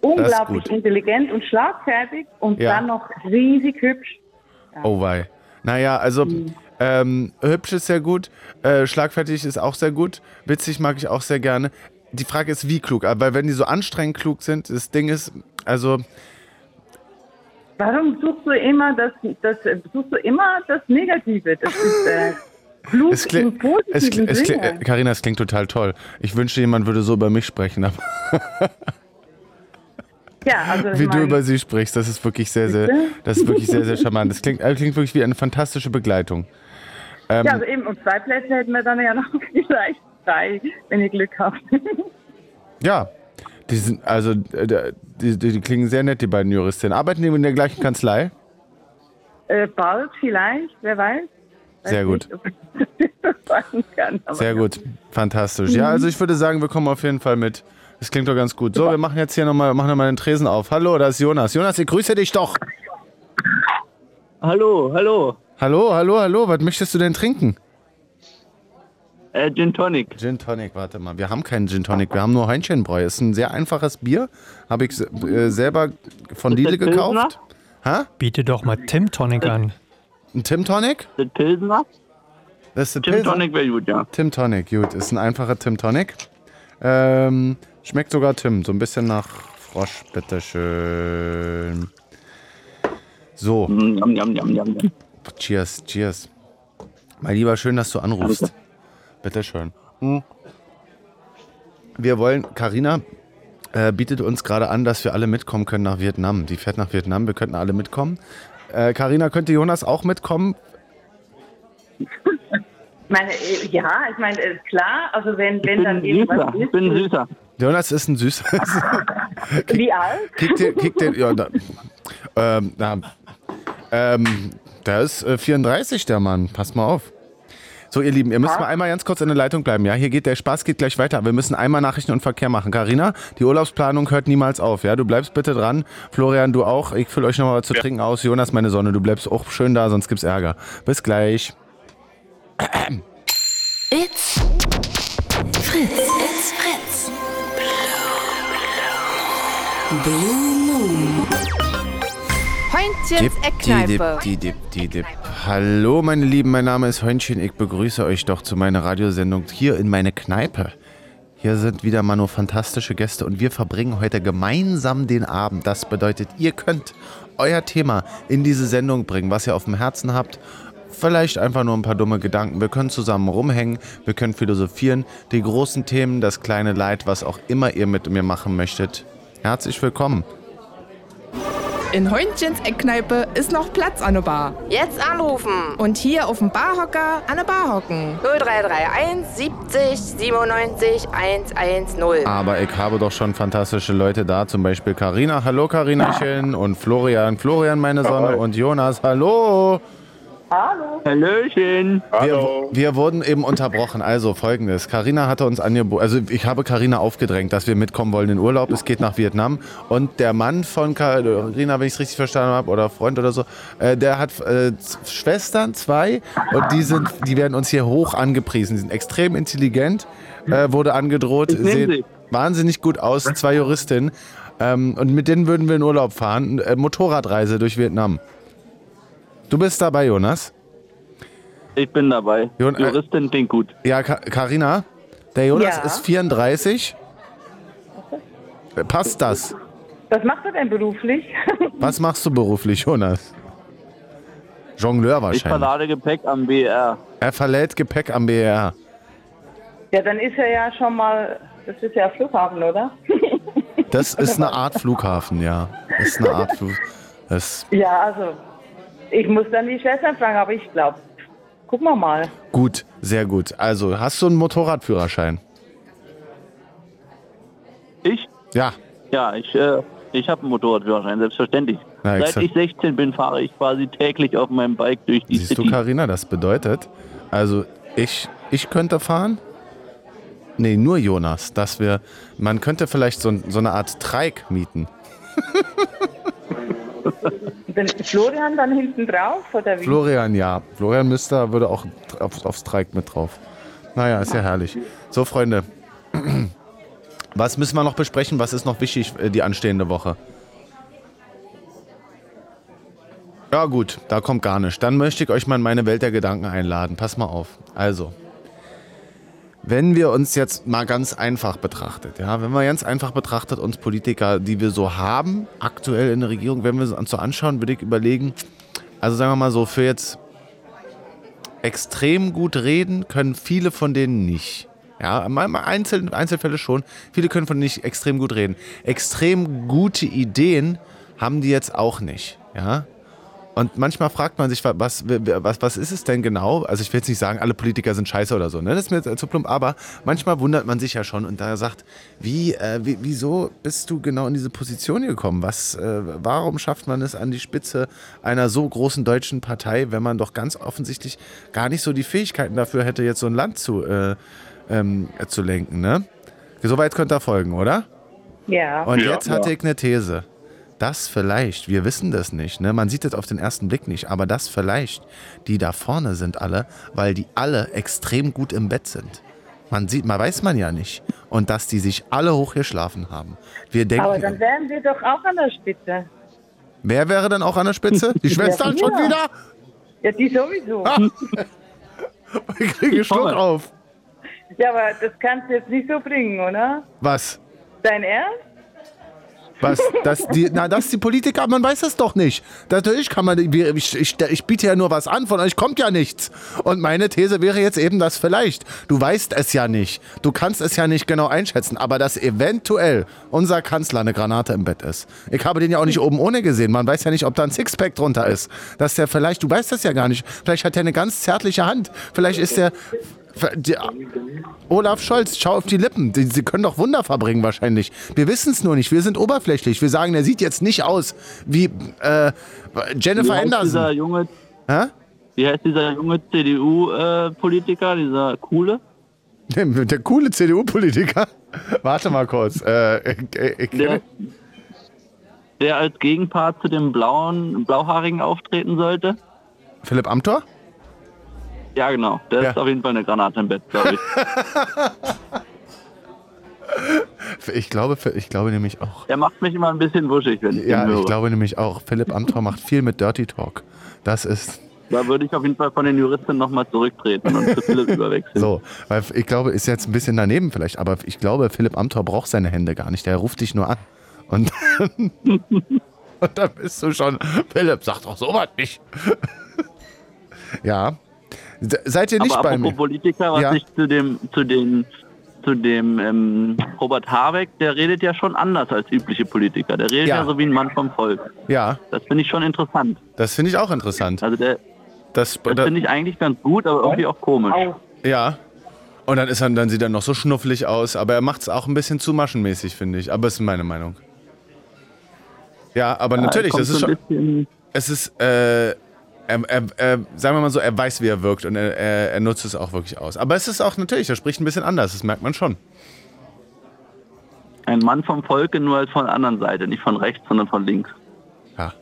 unglaublich intelligent und schlagfertig und Ja. dann noch riesig hübsch. Oh wei. Naja, also ähm, hübsch ist sehr gut, äh, schlagfertig ist auch sehr gut, witzig mag ich auch sehr gerne. Die Frage ist, wie klug, aber wenn die so anstrengend klug sind, das Ding ist, also Warum suchst du immer das, das suchst du immer das Negative? Das ist äh, klug es im klingt, es, positiven kli- es, kli- Sinne. äh, Carina, es klingt total toll. Ich wünschte, jemand würde so über mich sprechen, aber ja, also wie du über sie sprichst, das ist wirklich sehr, sehr, das ist wirklich sehr, sehr charmant. Das klingt, äh, klingt wirklich wie eine fantastische Begleitung. Ähm, ja, also eben, und zwei Plätze hätten wir dann ja noch vielleicht drei, wenn ihr Glück habt. Ja, die sind, also, äh, die, die, die klingen sehr nett, die beiden Juristinnen. Arbeiten die in der gleichen Kanzlei? äh, bald vielleicht, wer weiß. Sehr gut. nicht, kann, Sehr gut, fantastisch. Ja, also ich würde sagen, wir kommen auf jeden Fall mit. Das klingt doch ganz gut. So, wir machen jetzt hier nochmal machen noch mal den Tresen auf. Hallo, da ist Jonas. Jonas, ich grüße dich doch. Hallo, hallo. Hallo, hallo, hallo. Was möchtest du denn trinken? Äh, Gin Tonic. Gin Tonic, warte mal. Wir haben keinen Gin Tonic, wir haben nur Heunchenbräu. Ist ein sehr einfaches Bier. Habe ich äh, selber von Lidl gekauft. Hä? Biete doch mal Tim Tonic an. Ein Tim Tonic? Das Pilsner? Das ist der Gin Pilsner. Tonic wäre gut, ja. Tim Tonic, gut. Ist ein einfacher Tim Tonic. Ähm, schmeckt sogar Tim. So ein bisschen nach Frosch, bitteschön. So, Mm, Yum, yum, yum, yum, yum. Cheers, cheers. Mein Lieber, schön, dass du anrufst. Danke. Bitteschön. Hm. Wir wollen, Karina äh, bietet uns gerade an, dass wir alle mitkommen können nach Vietnam. Die fährt nach Vietnam, wir könnten alle mitkommen. Äh, Karina, könnte Jonas auch mitkommen? Ich meine, äh, ja, ich meine, äh, klar, also wenn, wenn dann bin irgendwas süßer. Ich ist. bin süßer. Jonas ist ein süßer. Wie alt? Kick den, kick den, ja, da, ähm, na, ähm, der ist äh, 34, der Mann. Passt mal auf. So, ihr Lieben, ihr müsst mal einmal ganz kurz in der Leitung bleiben, ja? Hier geht der Spaß geht gleich weiter. Wir müssen einmal Nachrichten und Verkehr machen. Karina, die Urlaubsplanung hört niemals auf, ja? Du bleibst bitte dran. Florian, du auch. Ich fülle euch noch mal was zu trinken aus. Jonas, meine Sonne, du bleibst auch schön da, sonst gibt's Ärger. Bis gleich. It's Fritz. It's Fritz. Blue Moon. Heunchens Eckkneipe. Hallo, meine Lieben, mein Name ist Heunchen. Ich begrüße euch doch zu meiner Radiosendung hier in meine Kneipe. Hier sind wieder mal nur fantastische Gäste und wir verbringen heute gemeinsam den Abend. Das bedeutet, ihr könnt euer Thema in diese Sendung bringen, was ihr auf dem Herzen habt. Vielleicht einfach nur ein paar dumme Gedanken. Wir können zusammen rumhängen, wir können philosophieren. Die großen Themen, das kleine Leid, was auch immer ihr mit mir machen möchtet. Herzlich willkommen. In Heunchens Eckkneipe ist noch Platz an der Bar. Jetzt anrufen. Und hier auf dem Barhocker an der Bar hocken. 0331 70 97 110. Aber ich habe doch schon fantastische Leute da, zum Beispiel Karina, hallo Karinachen und Florian, Florian meine Sonne und Jonas, hallo. Hallo. Hallöchen. Wir, wir wurden eben unterbrochen. Also folgendes. Karina hatte uns angeboten, also ich habe Karina aufgedrängt, dass wir mitkommen wollen in Urlaub. Es geht nach Vietnam. Und der Mann von Karina, wenn ich es richtig verstanden habe, oder Freund oder so, äh, der hat äh, Schwestern, zwei. Und die, sind, die werden uns hier hoch angepriesen. Die sind extrem intelligent, äh, wurde angedroht. Sehen sie. wahnsinnig gut aus, zwei Juristinnen. Ähm, und mit denen würden wir in Urlaub fahren. Äh, Motorradreise durch Vietnam. Du bist dabei, Jonas? Ich bin dabei. Jon- Juristin klingt gut. Ja, Ka Carina, der Jonas Ja. ist 34. Äh, Passt das? Was macht er denn beruflich? Was machst du beruflich, Jonas? Jongleur Ich wahrscheinlich. verlade Gepäck am BR. Er verlädt Gepäck am BR. ja, dann ist er ja schon mal, das ist ja Flughafen, oder? Das ist eine Art Flughafen, ja. Das ist eine Art Flug. Das Ja, also, ich muss dann die Schwestern fragen, aber ich glaube, gucken wir mal. gut, sehr gut. Also, hast du einen Motorradführerschein? Ich? Ja. Ja, ich, äh, ich habe einen Motorradführerschein, selbstverständlich. Na, Seit exakt. ich 16 bin, fahre ich quasi täglich auf meinem Bike durch die Siehst du, City. Carina, das bedeutet, also ich, ich könnte fahren. Nee, nur Jonas, dass wir, man könnte vielleicht so, so eine Art Trike mieten. Den Florian dann hinten drauf, oder wie? Florian, ja. Florian müsste, würde auch auf, aufs Trike mit drauf. Naja, ist ja herrlich. So, Freunde. Was müssen wir noch besprechen? Was ist noch wichtig äh, die anstehende Woche? Ja gut, da kommt gar nichts. Dann möchte ich euch mal in meine Welt der Gedanken einladen. Pass mal auf. Also, wenn wir uns jetzt mal ganz einfach betrachtet, ja, wenn wir ganz einfach betrachtet uns Politiker, die wir so haben, aktuell in der Regierung, wenn wir uns so anschauen, würde ich überlegen, also sagen wir mal so, für jetzt extrem gut reden können viele von denen nicht. Ja, Einzel, Einzelfälle schon. Viele können von denen nicht extrem gut reden. Extrem gute Ideen haben die jetzt auch nicht. Ja. Und manchmal fragt man sich, was, was, was ist es denn genau? Also ich will jetzt nicht sagen, alle Politiker sind scheiße oder so, ne? das ist mir jetzt zu plump, aber manchmal wundert man sich ja schon und da sagt, wie, äh, wie, wieso bist du genau in diese Position gekommen? Was, äh, warum schafft man es an die Spitze einer so großen deutschen Partei, wenn man doch ganz offensichtlich gar nicht so die Fähigkeiten dafür hätte, jetzt so ein Land zu, äh, ähm, zu lenken, ne? Soweit könnt ihr folgen, oder? Ja. Und Ja. jetzt hatte ich eine These. Das vielleicht, wir wissen das nicht, ne? man sieht das auf den ersten Blick nicht, aber das vielleicht, die da vorne sind alle, weil die alle extrem gut im Bett sind. Man sieht, man weiß man ja nicht. Und dass die sich alle hochgeschlafen haben. Wir Aber dann denken, wären wir doch auch an der Spitze. wer wäre denn auch an der Spitze? Die Schwestern Ja. schon wieder? Ja, die sowieso. Ich kriege Schluck auf. Ja, aber das kannst du jetzt nicht so bringen, oder? Was? Dein Ernst? Was? Das, die, na, das die Politiker, man weiß es doch nicht. Natürlich kann man, ich, ich, ich biete ja nur was an, von euch kommt ja nichts. Und meine These wäre jetzt eben das vielleicht. Du weißt es ja nicht. Du kannst es ja nicht genau einschätzen, aber dass eventuell unser Kanzler eine Granate im Bett ist. Ich habe den ja auch nicht oben ohne gesehen. Man weiß ja nicht, ob da ein Sixpack drunter ist. Dass der vielleicht, du weißt das ja gar nicht. Vielleicht hat er eine ganz zärtliche Hand. Vielleicht ist der. Olaf Scholz, schau auf die Lippen. Sie können doch Wunder verbringen wahrscheinlich. Wir wissen es nur nicht. Wir sind oberflächlich. Wir sagen, er sieht jetzt nicht aus wie äh, Jennifer Wie heißt dieser Anderson. junge, Hä? wie heißt dieser junge CDU-Politiker, dieser coole? Der, der coole CDU-Politiker. Warte mal kurz. Äh, ich, ich, Der, der als Gegenpart zu dem blauen, blauhaarigen auftreten sollte? Philipp Amthor? Ja, genau. Der Ja. ist auf jeden Fall eine Granate im Bett, glaube ich. Ich glaube, ich glaube nämlich auch. Der macht mich immer ein bisschen wuschig, wenn ich Ja, ihn höre. ich glaube nämlich auch. Philipp Amthor macht viel mit Dirty Talk. Das ist Da würde ich auf jeden Fall von den Juristen nochmal zurücktreten und zu Philipp überwechseln. so. Weil ich glaube, ist jetzt ein bisschen daneben vielleicht, aber ich glaube, Philipp Amthor braucht seine Hände gar nicht. Der ruft dich nur an. Und, und dann bist du schon. Philipp, sag doch sowas nicht. ja. Se- Seid ihr nicht Aber bei apropos mir? Politiker, was Ja. ich zu dem, zu den, zu dem ähm, Robert Habeck, der redet ja schon anders als übliche Politiker. Der redet Ja. ja, so wie ein Mann vom Volk. Ja, Das finde ich schon interessant. das finde ich auch interessant. Also der, Das, das da, finde ich eigentlich ganz gut, aber irgendwie auch komisch. ja. Und dann, ist er, dann sieht er noch so schnufflig aus, aber er macht es auch ein bisschen zu maschenmäßig, finde ich. Aber es ist meine Meinung. Ja, aber natürlich, kommt das ist schon. Es ist, äh, er, er, er, sagen wir mal so, er weiß, wie er wirkt und er, er, er nutzt es auch wirklich aus. Aber es ist auch natürlich, er spricht ein bisschen anders, das merkt man schon. Ein Mann vom Volke, nur als von der anderen Seite, nicht von rechts, sondern von links. Ja,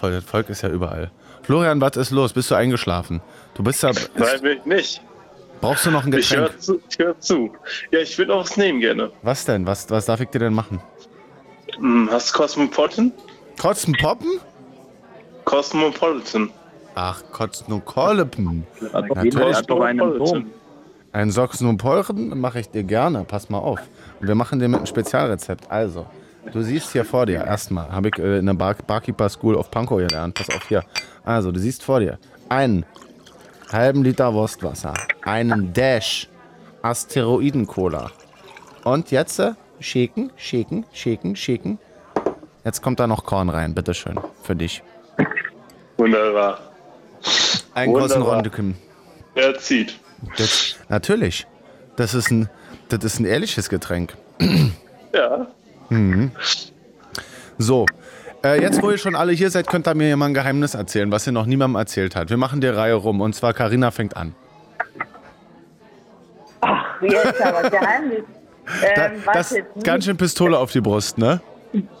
das Volk ist ja überall. Florian, was ist los? Bist du eingeschlafen? Du bist da. Nein, will ich nicht. Brauchst du noch ein Ich Getränk? höre zu, ich hör zu. Ja, ich will auch was nehmen gerne. Was denn? Was, was darf ich dir denn machen? Hm, hast du Cosmopolitan? Kotzen poppen? Cosmopolitan. Ach, kotzen und kolpen. Hat doch Natürlich. hat doch einen Dom. Ein Soxen und Polchen mache ich dir gerne. Pass mal auf. Und wir machen den mit einem Spezialrezept. Also, du siehst hier vor dir, erstmal, habe ich äh, in der Bar Barkeeper School of Pankow gelernt. Pass auf hier. Also, du siehst vor dir einen halben Liter Wurstwasser, einen Dash Asteroiden-Cola. Und jetzt äh, shaken, shaken, shaken, shaken. Jetzt kommt da noch Korn rein, bitteschön, für dich. Wunderbar. Einen großen. Rondeken. Er zieht. Das, natürlich. Das ist ein, das ist ein ehrliches Getränk. Ja. So, äh, jetzt wo ihr schon alle hier seid, könnt ihr mir mal ein Geheimnis erzählen, was ihr noch niemandem erzählt habt. Wir machen die Reihe rum und zwar Karina fängt an. Ach, jetzt aber Geheimnis. Da, Ähm, was das jetzt nicht? ganz schön Pistole auf die Brust, ne?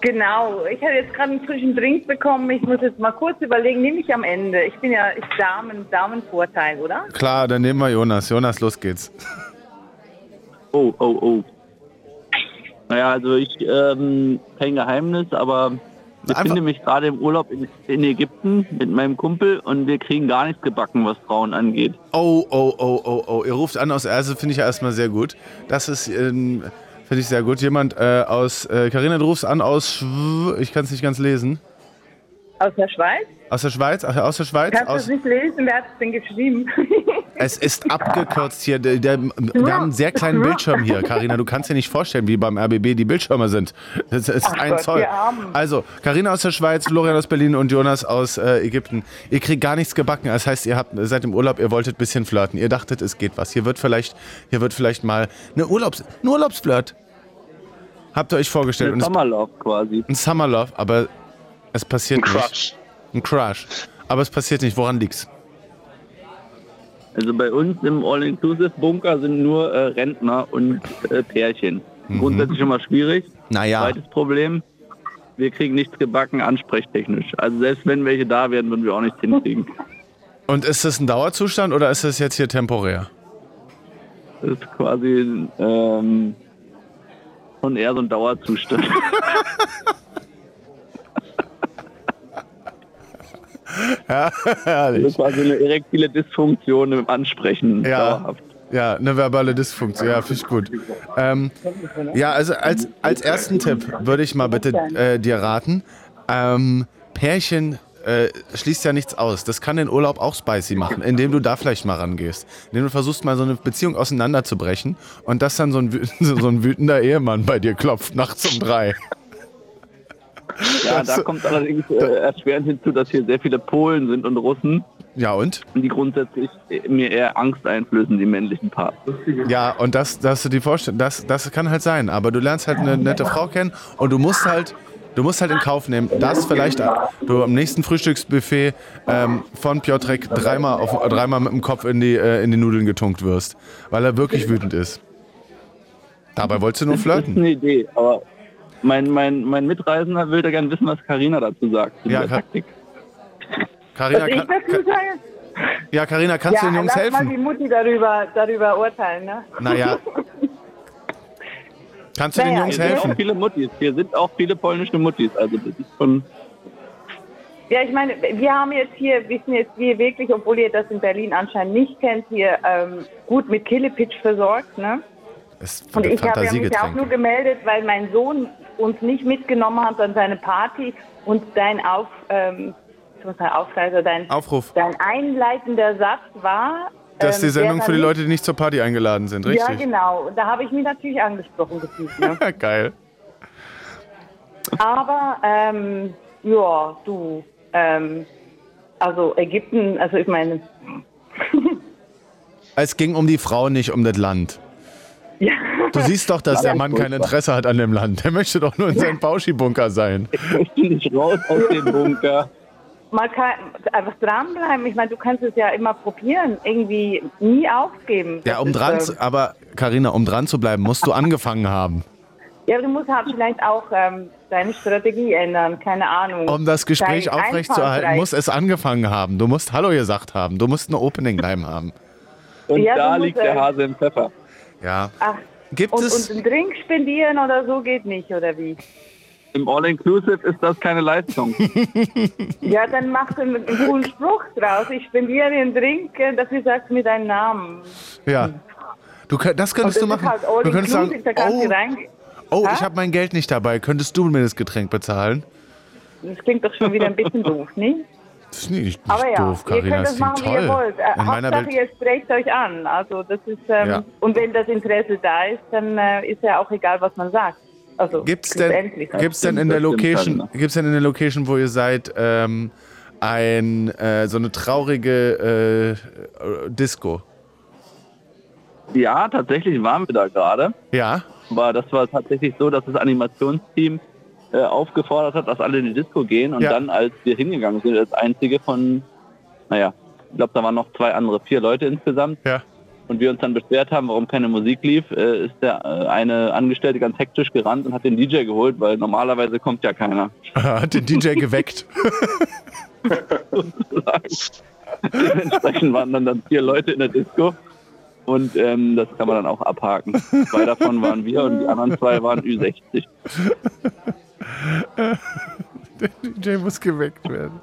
Genau, ich habe jetzt gerade einen frischen Drink bekommen. Ich muss jetzt mal kurz überlegen, nehme ich am Ende. Ich bin ja ich Damen, Damenvorteil, oder? Klar, dann nehmen wir Jonas. Jonas, los geht's. Oh, oh, oh. Naja, also ich, ähm, kein Geheimnis, aber ich Einfach- befinde mich gerade im Urlaub in, in Ägypten mit meinem Kumpel und wir kriegen gar nichts gebacken, was Frauen angeht. Oh, oh, oh, oh, oh. Ihr ruft an aus Erse, finde ich ja erstmal sehr gut. Das ist, ähm, finde ich sehr gut. Jemand äh, aus, äh, Carina, du rufst an aus, Schw ich kann es nicht ganz lesen. Aus der Schweiz? Aus der Schweiz? Ach, aus der Schweiz? Kannst du Aus, es nicht lesen? Wer hat es denn geschrieben? Es ist abgekürzt hier. Der, der, wir haben einen sehr kleinen Bildschirm hier, Karina. Du kannst dir nicht vorstellen, wie beim RBB die Bildschirme sind. Das ist Ach ein Gott, Zoll. Also, Karina aus der Schweiz, Florian aus Berlin und Jonas aus äh, Ägypten. Ihr kriegt gar nichts gebacken. Das heißt, ihr habt seid im Urlaub, ihr wolltet ein bisschen flirten. Ihr dachtet, es geht was. Hier wird vielleicht, hier wird vielleicht mal eine Urlaubs, ein Urlaubsflirt. Habt ihr euch vorgestellt. Ein es, Sommerlauf quasi. ein Summer Love, aber es passiert Ein nicht. Crush. Ein Crush. Aber es passiert nicht. Woran liegt's? Also bei uns im All-Inclusive-Bunker sind nur äh, Rentner und äh, Pärchen. Grundsätzlich schon mal schwierig. Naja. Zweites Problem, wir kriegen nichts gebacken ansprechtechnisch. Also selbst wenn welche da wären, würden wir auch nichts hinkriegen. Und ist das ein Dauerzustand oder ist das jetzt hier temporär? Das ist quasi ähm, schon eher so ein Dauerzustand. Das Herrlich. ist quasi eine erektile Dysfunktion im Ansprechen. Ja. Dauerhaft. Ja, eine verbale Dysfunktion. Ja, finde ich gut. Ähm, ja, also als, als ersten Tipp würde ich mal bitte äh, dir raten, ähm, Pärchen äh, schließt ja nichts aus. Das kann den Urlaub auch spicy machen, indem du da vielleicht mal rangehst. Indem du versuchst, mal so eine Beziehung auseinanderzubrechen und dass dann so ein, so ein wütender Ehemann bei dir klopft nachts um drei. Ja, da kommt allerdings äh, erschwerend hinzu, dass hier sehr viele Polen sind und Russen, Ja, und? die grundsätzlich äh, mir eher Angst einflößen, die männlichen Parts. Ja, und das, dass du dir vorstellst, das, das kann halt sein. Aber du lernst halt eine nette Frau kennen und du musst halt, du musst halt in Kauf nehmen, dass vielleicht du am nächsten Frühstücksbuffet ähm, von Piotrek dreimal, auf, dreimal mit dem Kopf in die, äh, in die Nudeln getunkt wirst, weil er wirklich wütend ist. Dabei wolltest du nur Das ist flirten. eine Idee, aber mein, mein, mein Mitreisender will da gerne wissen, was Karina dazu sagt. zu Ja, dieser Taktik. Carina, Was ich dazu sage? ja, Carina, kannst du ja, den Jungs lass mal die helfen? Mutti darüber, darüber urteilen, ne? Naja. Kannst du den Naja, Jungs Hier sind auch helfen? viele Muttis. Hier sind auch viele polnische Muttis. Also das ist schon. Ja, ich meine, wir haben jetzt hier, wissen jetzt wir wirklich, obwohl ihr das in Berlin anscheinend nicht kennt, hier ähm, gut mit Killepitch versorgt, ne? Das ist Und ich habe ja mich auch nur gemeldet, weil mein Sohn uns nicht mitgenommen hat an seine Party und dein Auf, ähm, ich muss Aufreiser, dein, Aufruf. dein einleitender Satz war. Das ist die ähm, Sendung wer für die Leute, die nicht zur Party eingeladen sind, nicht- Ja, richtig? genau. Da habe ich mich natürlich angesprochen gefühlt. Ne? Geil. Aber, ähm, ja, du, ähm, also Ägypten, also ich meine, Es ging um die Frau, nicht um das Land. Ja. Du siehst doch, dass der Mann kein Interesse hat an dem Land. Der möchte doch nur in seinem Bauschi-Bunker sein. Ich möchte nicht raus aus dem Bunker. mal kein, einfach dranbleiben. Ich meine, du kannst es ja immer probieren, irgendwie nie aufgeben. Ja, um dran, ähm, zu, aber Karina, um dran zu bleiben, musst du angefangen haben. Ja, aber du musst halt vielleicht auch ähm, deine Strategie ändern, keine Ahnung. Um das Gespräch Dein aufrechtzuerhalten, muss es angefangen haben. Du musst Hallo gesagt haben. Du musst eine Opening Line haben. Und Ja, da musst, liegt der äh, Hase im Pfeffer. Ja. Ach, Gibt und, es. und einen Drink spendieren oder so geht nicht, oder wie? Im All-Inclusive ist das keine Leistung. Ja, dann mach einen, einen coolen Spruch draus. Ich spendiere dir einen Drink, äh, dafür sagst du mir deinen Namen. Ja. Du, das könntest das du machen. ist halt du könntest sagen, oh, du oh ich habe mein Geld nicht dabei. Könntest du mir das Getränk bezahlen? Das klingt doch schon wieder ein bisschen doof, ne? Das ist nicht, nicht Aber ja, doof, ihr Karina. könnt Das das machen, klingt wie ihr toll. wollt. Äh, In meiner Hauptsache, Welt. ihr sprecht euch an. Also das ist ähm, Ja. und wenn das Interesse da ist, dann äh, ist ja auch egal, was man sagt. Also Gibt's denn, letztendlich. gibt's denn in der Location, Karina. gibt's denn in der Location, wo ihr seid, ähm, ein äh, so eine traurige äh, Disco? Ja, tatsächlich waren wir da gerade. Ja. Aber das war tatsächlich so, dass das Animationsteam äh, aufgefordert hat, dass alle in die Disco gehen. Und Ja. dann, als wir hingegangen sind, als einzige von, naja, ich glaube, da waren noch zwei andere, vier Leute insgesamt. Ja. Und wir uns dann beschwert haben, warum keine Musik lief, äh, ist der äh, eine Angestellte ganz hektisch gerannt und hat den DJ geholt, weil normalerweise kommt ja keiner. Hat den DJ geweckt. Dementsprechend waren dann, dann vier Leute in der Disco. Und ähm, das kann man dann auch abhaken. Zwei davon waren wir und die anderen zwei waren Ü60. Der DJ muss geweckt werden.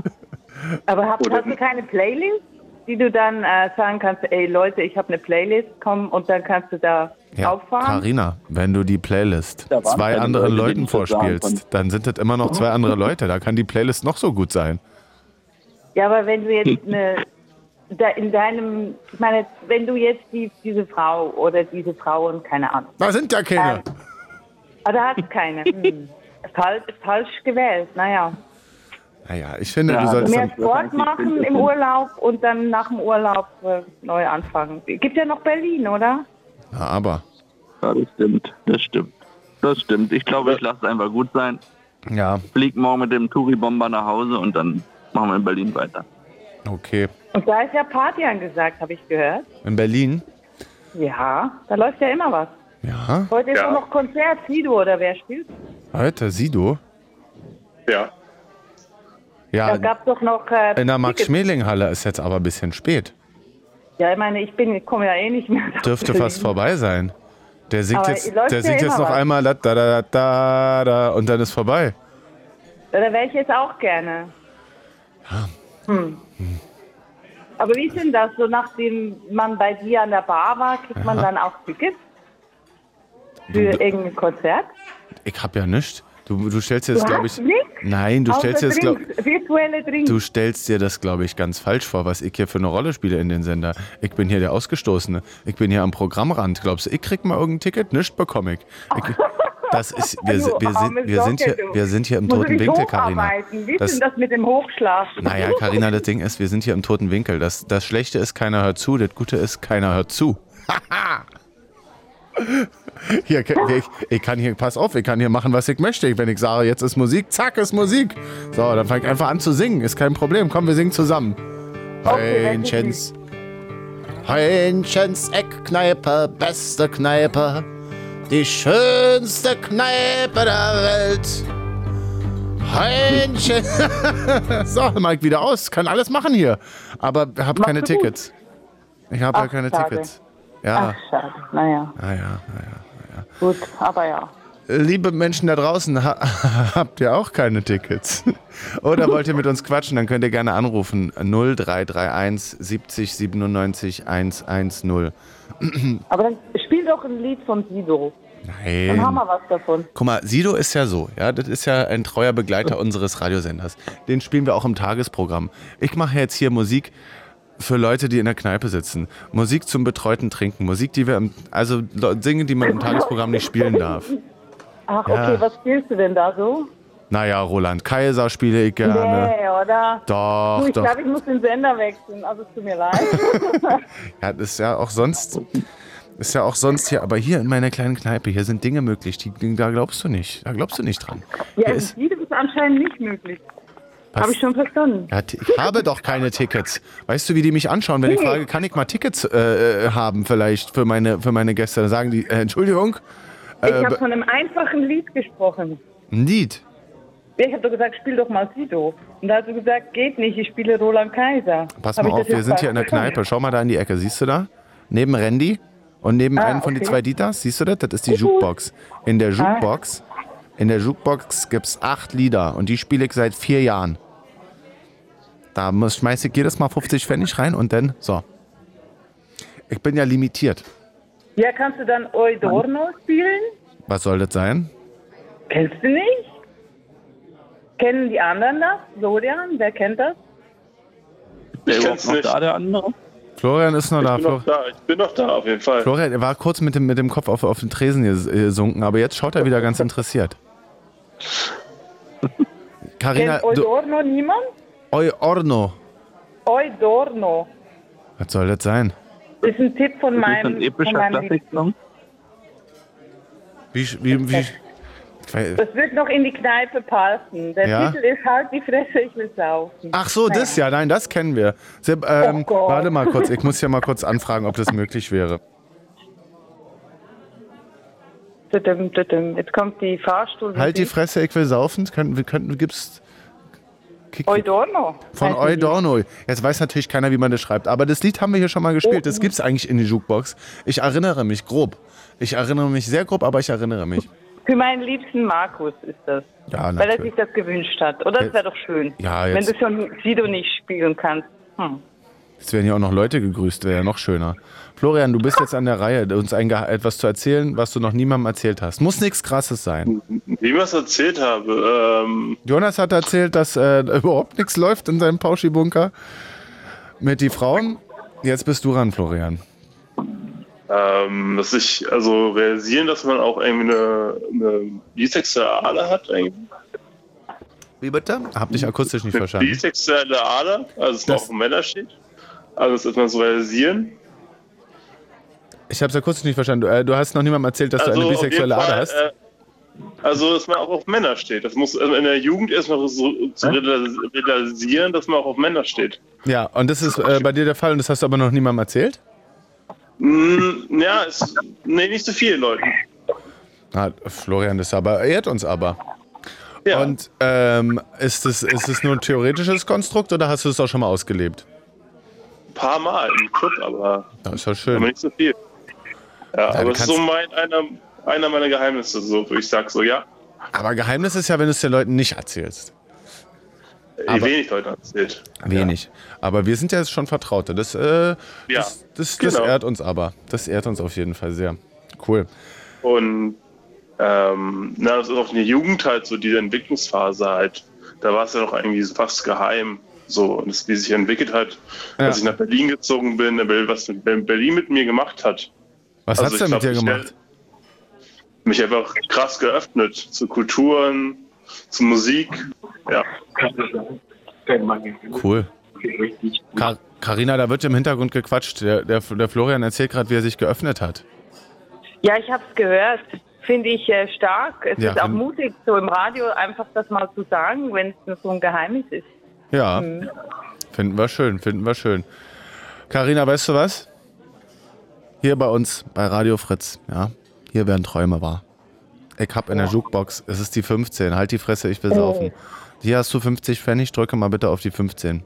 Aber Oder hast du keine Playlist, die du dann äh, sagen kannst, ey Leute, ich habe eine Playlist, komm und dann kannst du da Ja, auffahren? Karina, wenn du die Playlist Da zwei anderen Leute, Leuten vorspielst, dann sind das immer noch zwei andere Leute. Da kann die Playlist noch so gut sein. Ja, aber wenn du jetzt eine, da in deinem, ich meine, wenn du jetzt die, diese Frau oder diese Frauen, keine Ahnung, Da sind ja keine. Ähm, ah, da hast du keine. Hm. Falsch, falsch gewählt, naja. Naja, ich finde, Ja, du solltest Mehr Sport machen im Urlaub und dann nach dem Urlaub äh, neu anfangen. Gibt ja noch Berlin, oder? Na, aber. Ja, das stimmt. Das stimmt. Das stimmt. Ich glaube, ich lasse es einfach gut sein. Ja, Flieg morgen mit dem Touri-Bomber nach Hause und dann machen wir in Berlin weiter. okay. Und da ist ja Party angesagt, habe ich gehört. In Berlin? Ja, da läuft ja immer was. Ja. Heute ist Ja. auch noch Konzert, Sido oder wer spielt? Heute, Sido? Ja. Ja, Da gab doch noch. Äh, in der. Max-Schmeling-Halle ist jetzt aber ein bisschen spät. Ja, ich meine, ich bin, ich komme ja eh nicht mehr. Dürfte fast vorbei sein. Der singt Aber jetzt, der ja singt jetzt noch was. einmal da, da, da, da, da und dann ist vorbei. Ja, Da wäre ich jetzt auch gerne. Hm. Aber wie ist denn das? So nachdem man bei dir an der Bar war, kriegt man dann auch Tickets für irgendein Konzert? Ich hab ja nichts. Du, du stellst dir das, Du glaube ich. nichts? Nein, du Außer stellst dir das, glaub, Drinks, virtuelle Drinks. Du stellst dir das, glaube ich, ganz falsch vor, was ich hier für eine Rolle spiele in den Sender. Ich bin hier der Ausgestoßene. Ich bin hier am Programmrand. Glaubst du, ich krieg mal irgendein Ticket? Nicht bekomme ich. ich das ist, wir, wir, sind, wir, sind hier, wir sind hier im toten Winkel, Karina. Wie ist Das, denn das mit dem Hochschlafen? naja, Karina, das Ding ist, wir sind hier im toten Winkel. Das, das Schlechte ist, keiner hört zu. Das Gute ist, keiner hört zu. Hier, ich, ich kann hier, pass auf, ich kann hier machen, was ich möchte. Wenn ich sage, jetzt ist Musik, zack, ist Musik. So, dann fange ich einfach an zu singen. Ist kein Problem. Komm, wir singen zusammen. Okay, Heinchens. Heinchens Eckkneipe, beste Kneipe. Die schönste Kneipe der Welt. Heinchen. so, Mike wieder aus. Kann alles machen hier. Aber hab keine gut. Tickets. Ich habe ja keine schade. Tickets. Ja, Ach, schade. Naja, naja, naja. gut, aber ja. Liebe Menschen da draußen, ha habt ihr auch keine Tickets? Oder wollt ihr mit uns quatschen? Dann könnt ihr gerne anrufen. 0331 70 97 110. Aber dann spiel doch ein Lied von Sido. Dann haben Nein. wir was davon. Guck mal, Sido ist ja so, ja, das ist ja ein treuer Begleiter unseres Radiosenders. Den spielen wir auch im Tagesprogramm. Ich mache jetzt hier Musik für Leute, die in der Kneipe sitzen. Musik zum betreuten Trinken. Musik, die wir im, also Dinge, die man im Tagesprogramm nicht spielen darf. Ach, Ja. okay, was spielst du denn da so? Naja, Roland Kaiser spiele ich gerne. Nee, oder? Doch, du, ich doch. glaube, ich muss den Sender wechseln, also es tut mir leid. Ja, das ist ja auch sonst, ist ja auch sonst hier, aber hier in meiner kleinen Kneipe, hier sind Dinge möglich, die, da glaubst du nicht, da glaubst du nicht dran. ja, Hier ist anscheinend nicht möglich. Habe ich schon verstanden. Ja, ich habe doch keine Tickets. Weißt du, wie die mich anschauen, wenn ich frage, kann ich mal Tickets äh, äh, haben vielleicht für meine, für meine Gäste? Dann sagen die, äh, Entschuldigung, Ich äh, habe von einem einfachen Lied gesprochen. ein Lied. Ich habe doch gesagt, spiel doch mal Sido. Und da hast du gesagt, geht nicht, ich spiele Roland Kaiser. Pass Hab mal ich auf, wir sind hier in der? Kneipe. Schau mal da in die Ecke. Siehst du da? Neben Randy und neben Ah, einen von den okay. zwei Dieters. Siehst du das? Das ist die Jukebox. In der Jukebox, in der Jukebox gibt es acht Lieder und die spiele ich seit vier Jahren. Da muss, schmeiß ich jedes Mal 50 Pfennig rein und dann, so. Ich bin ja limitiert. Ja, kannst du dann Eudorno spielen? Was soll das sein? Kennst du nicht? Kennen die anderen das? Sodian, wer kennt das? Ich überhaupt kenn's noch nicht. da, der andere? Florian ist noch Ich da. bin noch da, ich bin noch da, auf jeden Fall. Florian er war kurz mit dem, mit dem Kopf auf, auf den Tresen ges- gesunken, aber jetzt schaut er wieder ganz interessiert. Carina, Kennt du, Eudorno niemand? Oi Orno. Eudorno. Was soll das sein? Ist ein Tipp von Das ist meinem, ein von epischer meinem Klassiksong. Wie, wie, wie, Das wird noch in die Kneipe passen. Der Ja? Titel ist Halt die Fresse, ich will saufen. Ach so, das ja, nein, das kennen wir. Seb, ähm, Oh warte mal kurz, ich muss ja mal kurz anfragen, ob das möglich wäre. Jetzt kommt die Fahrstuhl. Halt die Fresse, ich will saufen. Könnten, wir könnten, gibt's Kick- Eudorno. von. Eudorno. Jetzt weiß natürlich keiner, wie man das schreibt, aber das Lied haben wir hier schon mal gespielt. Das gibt's eigentlich in die Jukebox. Ich erinnere mich grob. Ich erinnere mich sehr grob, aber ich erinnere mich. Für meinen liebsten Markus ist das. Ja, Weil er sich das gewünscht hat. Oder? Das wäre doch schön. Ja, Wenn jetzt- du schon Sido nicht spielen kannst. Hm. Jetzt werden ja auch noch Leute gegrüßt, wäre ja noch schöner. Florian, du bist jetzt an der Reihe, uns ein, etwas zu erzählen, was du noch niemandem erzählt hast. Muss nichts Krasses sein. Wie ich was erzählt habe, ähm, Jonas hat erzählt, dass äh, überhaupt nichts läuft in seinem Pauschi-Bunker mit die Frauen. Jetzt bist du ran, Florian. ähm, dass ich also realisieren, dass man auch irgendwie eine, eine bisexuelle hat, eigentlich. Wie bitte? Hab dich akustisch nicht verstanden. Bisexuelle Ader, also dass man Das- auch auf Männer steht. Also das ist man so realisieren. Ich habe es akustisch nicht verstanden. Du, äh, du hast noch niemandem erzählt, dass also du eine jeden bisexuelle Ader hast. Äh, also dass man auch auf Männer steht. Das muss also in der Jugend erstmal so zu realis- realisieren, dass man auch auf Männer steht. Ja, und das ist äh, bei dir der Fall und das hast du aber noch niemandem erzählt? Mm, ja, ist, nee, nicht so viele Leute. Ah, Florian, das aber ehrt uns aber. Ja. Und ähm, ist es ist es nur ein theoretisches Konstrukt oder hast du es auch schon mal ausgelebt? Ein paar Mal im Club, aber, Das ist ja aber schön. nicht so viel. Ja, aber es ist so mein, einer, einer meiner Geheimnisse, so, ich sage so, ja, Aber Geheimnis ist ja, wenn du es den Leuten nicht erzählst. wie Aber- wenig Leute erzählt. Wenig. Aber wir sind ja jetzt schon Vertraute. Das, äh, das, das, das genau. ehrt uns aber. Das ehrt uns auf jeden Fall sehr. Cool. Und ähm, na, das ist auch in der Jugend halt so diese Entwicklungsphase halt. Da war es ja noch irgendwie fast geheim. So, und das, wie sich entwickelt hat, Ja. als ich nach Berlin gezogen bin, was Berlin mit mir gemacht hat. Was Also hat's denn mit dir gemacht? Mich einfach krass geöffnet zu Kulturen, zu Musik. Ja. Cool. Kar Carina, da wird im Hintergrund gequatscht. Der, der, der Florian erzählt gerade, wie er sich geöffnet hat. Ja, ich habe es gehört. Finde ich äh, stark. Es Ja, ist auch mutig, so im Radio einfach das mal zu sagen, wenn es nur so ein Geheimnis ist. Ja, Mhm. finden wir schön, finden wir schön. Carina, weißt du was? Hier bei uns, bei Radio Fritz, ja, hier werden Träume wahr. Ich hab in der Jukebox, es ist die 15, halt die Fresse, ich will saufen. Hier hast du 50 Pfennig, drücke mal bitte auf die 15.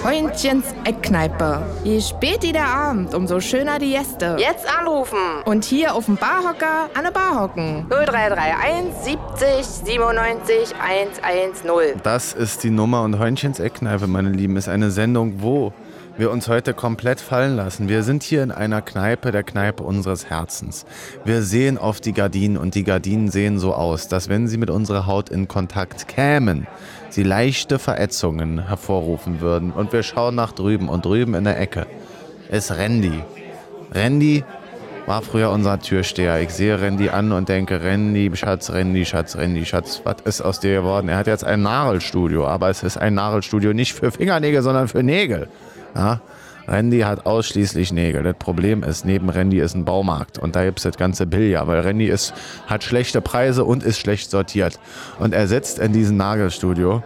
Freundchens Eckkneipe. Je später der Abend, umso schöner die Gäste. Jetzt anrufen. Und hier auf dem Barhocker an der Bar hocken. 0331 70 97 110. Das ist die Nummer und Hörnchens Eckkneipe, meine Lieben, ist eine Sendung, wo wir uns heute komplett fallen lassen. Wir sind hier in einer Kneipe, der Kneipe unseres Herzens. Wir sehen auf die Gardinen und die Gardinen sehen so aus, dass wenn sie mit unserer Haut in Kontakt kämen, sie leichte Verätzungen hervorrufen würden. Und wir schauen nach drüben und drüben in der Ecke ist Randy. Randy war früher unser Türsteher. Ich sehe Randy an und denke, Randy, Schatz, Randy, Schatz, Randy, Schatz, was ist aus dir geworden? Er hat jetzt ein Nagelstudio, aber es ist ein Nagelstudio nicht für Fingernägel, sondern für Nägel. Ja? Randy hat ausschließlich Nägel. Das Problem ist, neben Randy ist ein Baumarkt und da gibt es das ganze Billard, weil Randy ist, hat schlechte Preise und ist schlecht sortiert. Und er sitzt in diesem Nagelstudio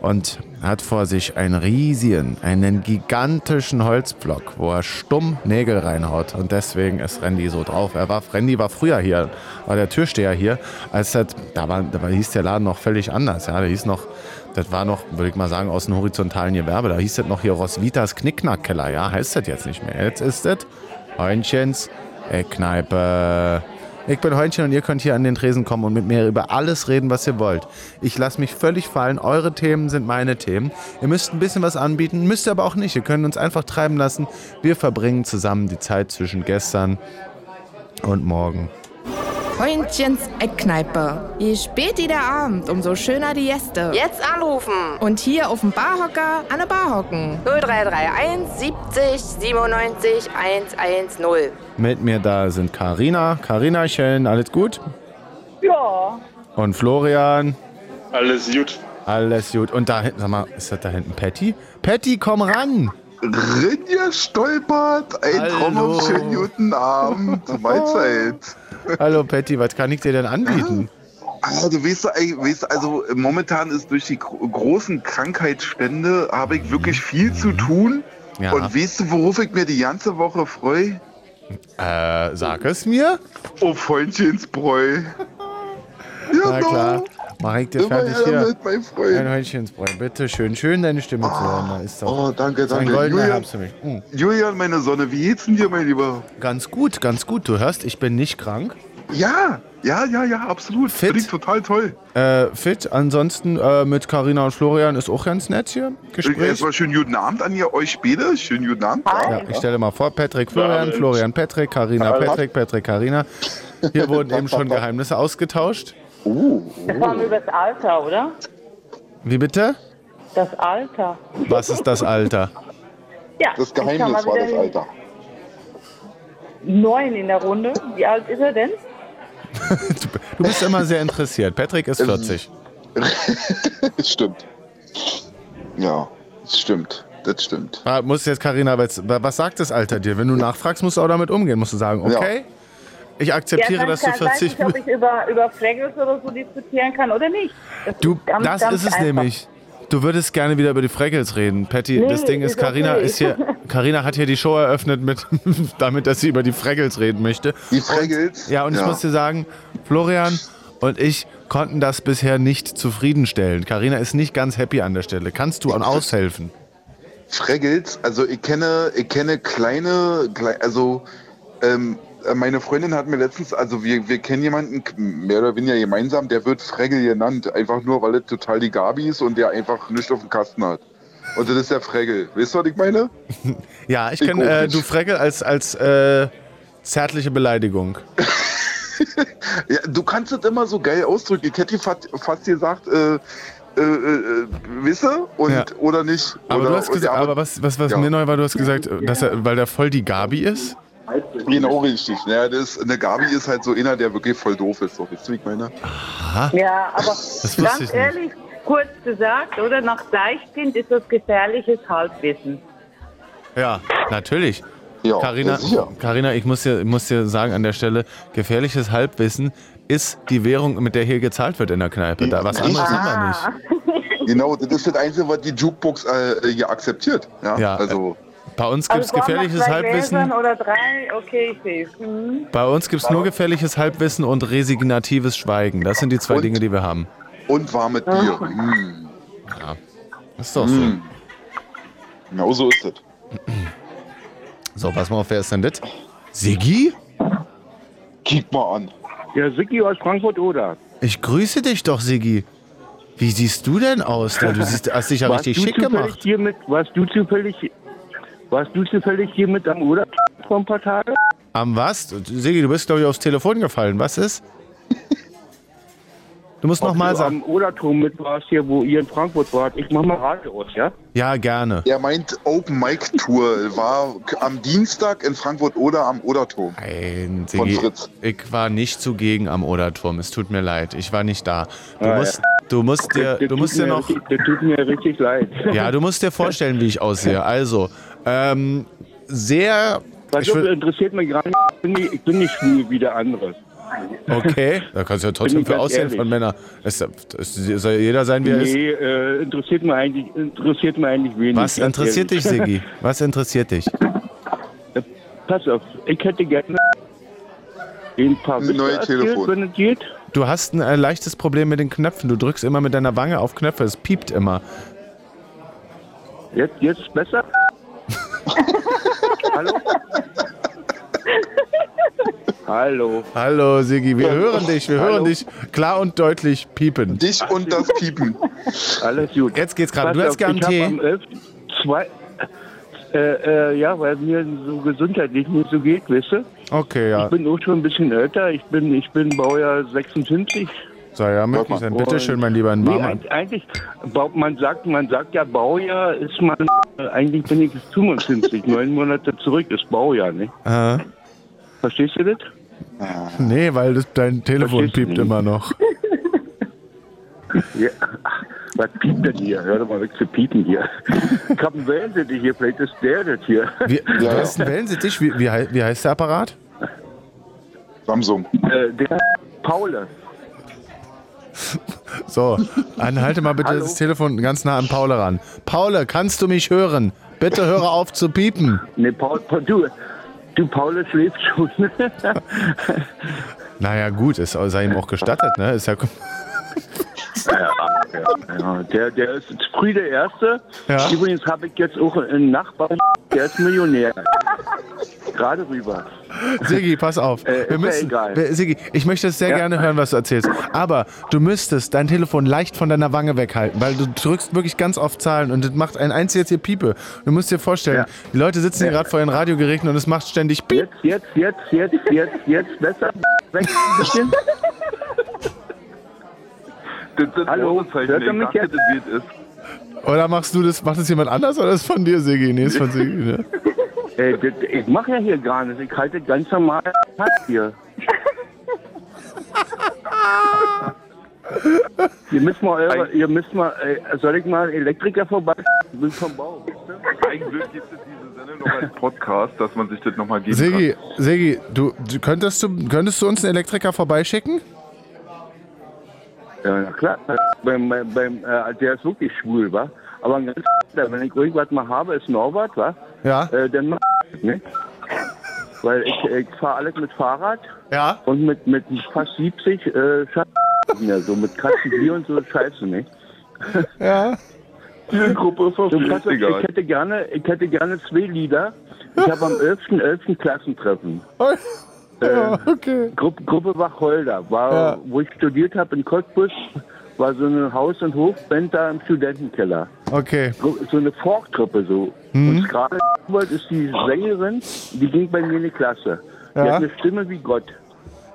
und hat vor sich einen riesigen, einen gigantischen Holzblock, wo er stumm Nägel reinhaut. Und deswegen ist Randy so drauf. Er war, Randy war früher hier, war der Türsteher hier, als das, da, war, da hieß der Laden noch völlig anders. Ja, der hieß noch, das war noch, würde ich mal sagen, aus dem horizontalen Gewerbe. Da hieß das noch hier Rosvitas Knickknackkeller. Ja, heißt das jetzt nicht mehr. Jetzt ist das Heunchens Eckkneipe. Ich bin Heunchen und ihr könnt hier an den Tresen kommen und mit mir über alles reden, was ihr wollt. Ich lasse mich völlig fallen. Eure Themen sind meine Themen. Ihr müsst ein bisschen was anbieten, müsst ihr aber auch nicht. Ihr könnt uns einfach treiben lassen. Wir verbringen zusammen die Zeit zwischen gestern und morgen. Freundchens Eckkneipe. Je spät der Abend, umso schöner die Gäste. Jetzt anrufen. Und hier auf dem Barhocker an der Bar hocken. 0331 70 97 110. Mit mir da sind Karina. Karinachen, alles gut? Ja. Und Florian. Alles gut. Alles gut. Und da hinten, sag mal, ist das da hinten Patty? Patty, komm ran! Rinja stolpert, ein Hallo. Traum auf schönen guten Abend, Mahlzeit. Hallo Patty, was kann ich dir denn anbieten? Ah, du weißt, also momentan ist durch die gro- großen Krankheitsstände habe ich wirklich viel zu tun. Ja. Und weißt du, worauf ich mir die ganze Woche freue? Äh, sag es mir. Auf Häunchensbräu. Ja, Na klar, mach ich dir Immer fertig her hier. mein Ein Freund. Hähnchensbräu, bitte schön. Schön, deine Stimme zu hören. Da ist doch Oh, danke, so ein danke. goldener Julian, Herbst für mich. Mm. Julian, meine Sonne, wie geht's denn dir, mein Lieber? Ganz gut, ganz gut. Du hörst, ich bin nicht krank. Ja, ja, ja, ja, absolut. Fit? Finde ich total toll. Äh, fit. Ansonsten äh, mit Carina und Florian ist auch ganz nett hier. Gespräch. Erstmal schönen guten Abend an ihr, euch beide. Schönen guten Abend. Ja, ich stelle mal vor, Patrick, Florian, Florian, Patrick, Carina, Hallo. Patrick, Patrick, Carina. Hier wurden eben schon Geheimnisse ausgetauscht. Das war über das Alter, oder? Wie bitte? Das Alter. Was ist das Alter? Ja. Das Geheimnis war das Alter. Neun in der Runde. Wie alt ist er denn? Du bist immer sehr interessiert. Patrick ist 40. Das stimmt. Ja, das stimmt. Das stimmt. Ah, muss jetzt Carina, was, was sagt das Alter dir? Wenn du nachfragst, musst du auch damit umgehen. Musst du sagen, okay, ich akzeptiere, dass du ich weiß 40 nicht, ob ich über, über Fraggles oder so diskutieren kann oder nicht. Das Du, ist ganz, das ganz ist es einfach. nämlich. Du würdest gerne wieder über die Freckles reden. Patty, Nee, das Ding ist, Carina okay. ist hier. Carina hat hier die Show eröffnet mit damit, dass sie über die Freckles reden möchte. Die Fraggles? Ja, und ich Ja. muss dir sagen, Florian und ich konnten das bisher nicht zufriedenstellen. Carina ist nicht ganz happy an der Stelle. Kannst du an aushelfen? Fraggles, also ich kenne, ich kenne kleine, klei- also ähm, meine Freundin hat mir letztens, also wir, wir kennen jemanden, mehr oder weniger gemeinsam, der wird Fraggle genannt, einfach nur, weil er total die Gabi ist und der einfach nichts auf dem Kasten hat. Und das ist der Fraggle. Weißt du, was ich meine? Ja, ich Ich kenne äh, du Freckel als, als äh, zärtliche Beleidigung. Ja, du kannst es immer so geil ausdrücken. Ich hätte fast, fast gesagt, äh, äh, äh, wisse und Ja. oder nicht. Aber oder, du hast gesagt, ja, aber was, was, was ja. mir neu war, du hast gesagt, dass er, weil der voll die Gabi ist? Genau richtig. Ja, das, eine Gabi ist halt so einer, der wirklich voll doof ist. So, weißt du, wie ich meine? Ja, aber ganz nicht. ehrlich, kurz gesagt, oder? Nach Deichkind ist das gefährliches Halbwissen. Ja, natürlich. Ja, Carina, ich muss dir, ich muss dir sagen an der Stelle, gefährliches Halbwissen ist die Währung, mit der hier gezahlt wird in der Kneipe. Da, was anderes haben wir nicht. Genau, das ist das Einzige, was die Jukebox äh, hier akzeptiert. Ja, Ja, also Bei uns gibt es Also gefährliches Halbwissen. Oder drei, okay, ich sehe es. Mhm. Bei uns gibt es nur gefährliches Halbwissen und resignatives Schweigen. Das sind die zwei Und? Dinge, die wir haben. und warme Bier. Mm. Ist doch so. Mm. Genau so ist es. So, pass mal auf, wer ist denn das? Siggi? Kick mal an. Ja, Sicki aus Frankfurt-Oder. Ich grüße dich doch, Siggi. Wie siehst du denn aus? Da? Du siehst, hast dich ja richtig schick gemacht. Hier mit, warst, du zufällig, warst du zufällig hier mit am Oder vor ein paar Tagen? Am was? Siggi, du bist, glaube ich, aufs Telefon gefallen. Was ist? Du musst noch mal du sagen. am Oderturm mit warst hier, wo ihr in Frankfurt wart. Ich mach mal Radio aus, ja? Ja, gerne. Er meint Open Mic Tour war am Dienstag in Frankfurt oder am Oderturm. Nein, Von Fritz. ich war nicht zugegen am Oderturm. Es tut mir leid. Ich war nicht da. Du Ah, musst, du musst dir, Das du tut musst dir mir noch, richtig- Das tut mir richtig leid. ja, du musst dir vorstellen, wie ich aussehe. Also, Ähm, sehr. Was Ich würd- interessiert mich gar nicht. Ich bin nicht, ich bin nicht schwul wie der andere. Okay, da kannst du ja trotzdem für aussehen ehrlich. von Männern. Es, es soll jeder sein, wie er ist. Nee, äh, interessiert mir eigentlich, interessiert mir eigentlich wenig. Was interessiert dich, ehrlich. Siggi? Was interessiert dich? Pass auf, ich hätte gerne ein paar Neue Telefon. wenn es geht. Du hast ein äh, leichtes Problem mit den Knöpfen. Du drückst immer mit deiner Wange auf Knöpfe. Es piept immer. Jetzt, jetzt besser? Hallo? Hallo. Hallo, Siggi. Wir hören dich. Wir hören Hallo. dich klar und deutlich piepen. Dich und das Piepen. Alles gut. Jetzt geht's gerade. Du hast gern ich hab Tee. Am 11. Zwei, äh, äh, ja, weil mir so gesundheitlich nicht so geht, weißt du? Okay, ja. Ich bin auch schon ein bisschen älter. Ich bin, ich bin Baujahr 56. Soll ja möglich sein. Bitte schön, mein Lieber. Ein Nee, eigentlich, man sagt, man sagt ja Baujahr ist man, äh, eigentlich bin ich 55, neun Monate zurück ist Baujahr, ne? Äh, Verstehst du das? nee, weil das, dein Telefon Verstehst piept immer noch. Ja. Was piept denn hier? Hör doch mal weg zu piepen hier. Ich hab einen Wellensittich hier, vielleicht ist der das hier. Wie, du hast einen Wellensittich. Wie, wie, wie heißt der Apparat? Samsung. Äh, der Paule. So, halte mal bitte Hallo? das Telefon ganz nah an Paule ran. Paule, kannst du mich hören? Bitte höre auf zu piepen. Ne, Paul, Paul, du, du, Paule schläft schon. Naja, gut, es sei ihm auch gestattet, ne? Ist ja, Ja, ja, ja. Der, der ist früh der Erste. Ja. Übrigens habe ich jetzt auch einen Nachbarn, der ist Millionär. Gerade rüber. Siggi, pass auf. Äh, wir ja müssen, egal. wir, Siggi, ich möchte es sehr Ja. gerne hören, was du erzählst. Aber du müsstest dein Telefon leicht von deiner Wange weghalten, weil du drückst wirklich ganz oft Zahlen und das macht ein einziges hier Piepe. Du musst dir vorstellen, Ja. die Leute sitzen hier gerade vor ihren Radiogeräten und es macht ständig Piep. Jetzt, jetzt, jetzt, jetzt, jetzt, jetzt, besser. Weg ein bisschen. Das sind Hallo, hört ihr ich mich jetzt? Oder machst du das, macht das jemand anders oder ist von dir, Siggi? Nee, ist von Siggi, ne? Äh, das, ich mache ja hier gar nichts. Ich halte ganz normal Takt hier. Ihr müsst mal, eure, ihr müsst mal, äh, soll ich mal Elektriker vorbei? Ich bin vom Bau. Eigentlich gibt es diese Sendung noch als Podcast, dass man sich das nochmal geben Siggi, Siggi, du, du, könntest, du, könntest du uns einen Elektriker vorbeischicken? Ja, klar. Beim, beim, äh, der ist wirklich schwul, wa? Aber ein ganz wenn ich irgendwas mal habe, ist Norbert, wa? Ja. Äh, dann mach ich, ne? Weil ich, ich fahre alles mit Fahrrad Ja. und mit, mit fast 70 äh, Scheiße. Ja, so mit Katzen Bier und so Scheiße, ne? Ja. Die Gruppe So, ich hätte gerne, ich hätte gerne zwei Lieder. Ich habe am 11.11. .11. Klassentreffen. Ja, okay. Gruppe, Gruppe Wacholder, war, Ja. wo ich studiert habe in Cottbus, war so eine Haus- und Hofband da im Studentenkeller. Okay. So eine Folktruppe so. Mhm. Und gerade ist die Sängerin, die ging bei mir in die Klasse. Die Ja. hat eine Stimme wie Gott.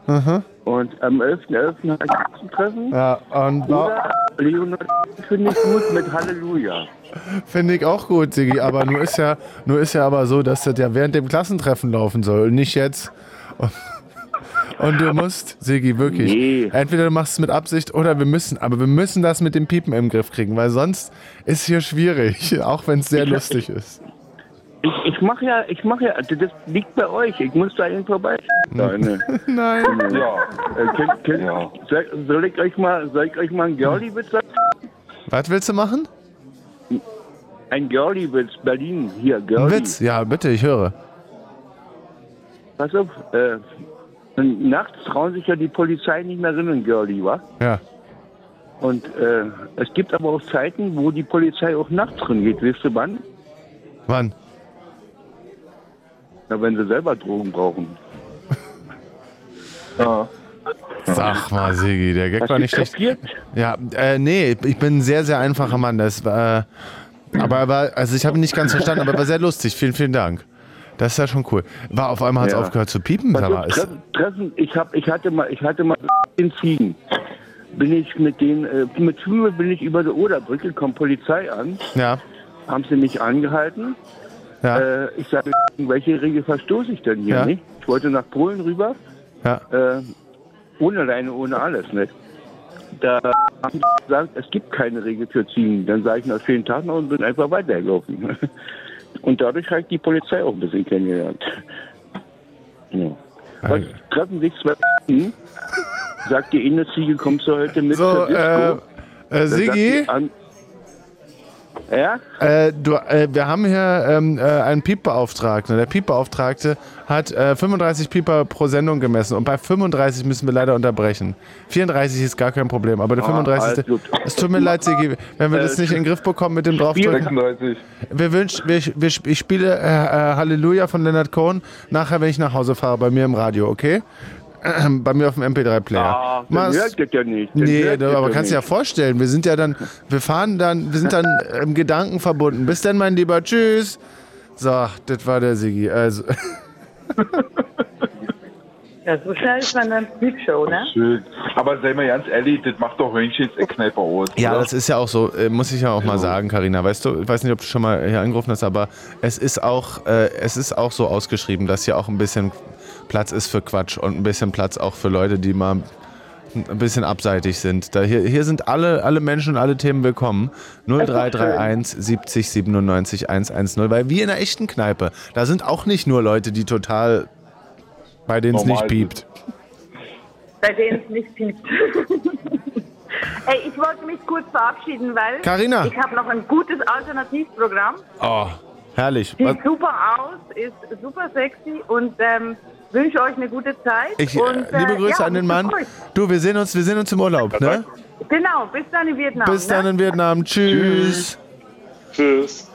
Aha. Und am 11.11. hatte ich Klassentreffen. Ja, und Oder Leonard finde ich gut mit Halleluja. finde ich auch gut, Siggi. Aber nur ist ja, nur ist ja aber so, dass das ja während dem Klassentreffen laufen soll und nicht jetzt. Und, und du musst, Siggi, wirklich. Nee. Entweder du machst es mit Absicht oder wir müssen, aber wir müssen das mit dem Piepen im Griff kriegen, weil sonst ist hier schwierig, auch wenn es sehr lustig ist. Ich, ich mache ja, ich mache ja, das liegt bei euch. Ich muss da eben vorbei. Deine. Nein. Ja. Äh, kennt, kennt, Ja. soll, ich euch mal, soll ich euch mal einen Girlie-Witz sagen? Was willst du machen? Ein Girlie-Witz, Berlin, hier, Ein Girlie. Witz? Ja, bitte, ich höre. Pass auf, äh, nachts trauen sich ja die Polizei nicht mehr rin in Girlie, wa? Ja. Und äh, es gibt aber auch Zeiten, wo die Polizei auch nachts drin geht. Weißt du wann? Wann? Na, wenn sie selber Drogen brauchen. Ja. Sag mal, Siggi, der Gag Hast war nicht schlecht. kapiert? Ja, äh, nee, ich bin ein sehr, sehr einfacher Mann. Das war, äh, aber er war, also ich habe ihn nicht ganz verstanden, aber er war sehr lustig. Vielen, vielen Dank. Das ist ja schon cool. War auf einmal hat es Ja. aufgehört zu piepen. Sag mal, ist, Treffen, ich, hab, ich hatte mal, ich hatte mal in Ziegen. Bin ich mit den, äh, mit Schule bin ich über die Oderbrücke, kommt Polizei an, ja, haben sie mich angehalten. ja, Äh, ich sage, welche Regel verstoße ich denn hier, Ja. nicht? Ich wollte nach Polen rüber, ja. äh, ohne Leine, ohne alles, nicht? Da haben sie gesagt, es gibt keine Regel für Ziegen. Dann sage ich nach vielen Tagen und bin einfach weitergelaufen. Und dadurch habe ich die Polizei auch ein bisschen kennengelernt. Ja. Was treffen sich zwei Hm? Sagt die Ziege, kommst du heute mit So, zur Disco? äh, äh, Dann sagt Siggi? die an- Ja? Äh, du, äh, wir haben hier ähm, äh, einen Piepbeauftragten. Der Piepbeauftragte hat äh, 35 Pieper pro Sendung gemessen und bei 35 müssen wir leider unterbrechen. 34 ist gar kein Problem, aber der Ah, 35. alles gut. es tut mir leid, Sigi, wenn wir Äh, das nicht in den Griff bekommen mit dem Draufdrücken. 36. Wir wünschen, wir, wir, ich spiele äh, äh, Halleluja von Leonard Cohen nachher, wenn ich nach Hause fahre, bei mir im Radio, okay? bei mir auf dem MP3-Player. Ah, dann hört das ja nicht. Dann Nee, aber ja kannst dir ja nicht. vorstellen, wir sind ja dann, wir fahren dann, wir sind dann im Gedanken verbunden. Bis dann, mein Lieber, tschüss. So, das war der Sigi. Also, Ja, so schnell ist man dann Peepshow, ne? Schön. Aber sei mal ganz ehrlich, das macht doch Hörnchens Eckkneiper aus. ja, oder? das ist ja auch so, äh, muss ich ja auch mal sagen, Karina. Weißt du, ich weiß nicht, ob du schon mal hier angerufen hast, aber es ist auch, äh, es ist auch so ausgeschrieben, dass hier auch ein bisschen Platz ist für Quatsch und ein bisschen Platz auch für Leute, die mal ein bisschen abseitig sind. Da hier, hier sind alle, alle Menschen und alle Themen willkommen. 0331 70 97 110, weil wie in einer echten Kneipe, da sind auch nicht nur Leute, die total, bei denen es nicht piept. Bei denen es nicht piept. Ey, ich wollte mich kurz verabschieden, weil Carina. ich habe noch ein gutes Alternativprogramm. Oh, herrlich. Sieht Was- super aus, ist super sexy und ähm, wünsche euch eine gute Zeit. Ich, äh, und, liebe Grüße ja, an den Mann. Du, wir sehen uns, wir sehen uns im Urlaub, ne? Genau, bis dann in Vietnam. Bis ne? dann in Vietnam. Tschüss. Tschüss.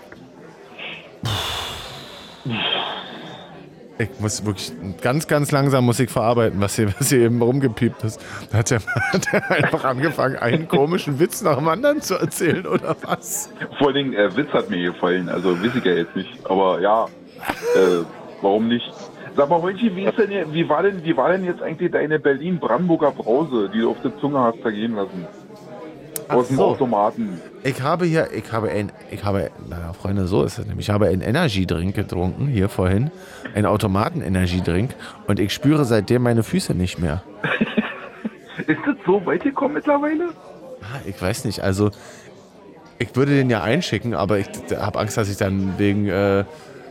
Ich muss wirklich ganz, ganz langsam Musik verarbeiten, was hier, was hier eben rumgepiept ist. Da hat der, hat der einfach angefangen, einen komischen Witz nach dem anderen zu erzählen, oder was? Vor allem, äh, Witz hat mir gefallen. Also, weiß ich ja jetzt nicht. Aber ja, äh, warum nicht? Sag mal, Heuchi, wie, ist denn, wie, war denn, wie war denn jetzt eigentlich deine Berlin-Brandenburger Brause, die du auf der Zunge hast zergehen lassen? Aus dem so. Automaten. Ich habe hier, ich habe ein, ich habe, na Freunde, so ist es nämlich. Ich habe einen Energy-Drink getrunken, hier vorhin. Einen Automaten-Energy-Drink. Und ich spüre seitdem meine Füße nicht mehr. Ist das so weit gekommen mittlerweile? Ah, Ich weiß nicht, also ich würde den ja einschicken, aber ich habe Angst, dass ich dann wegen äh,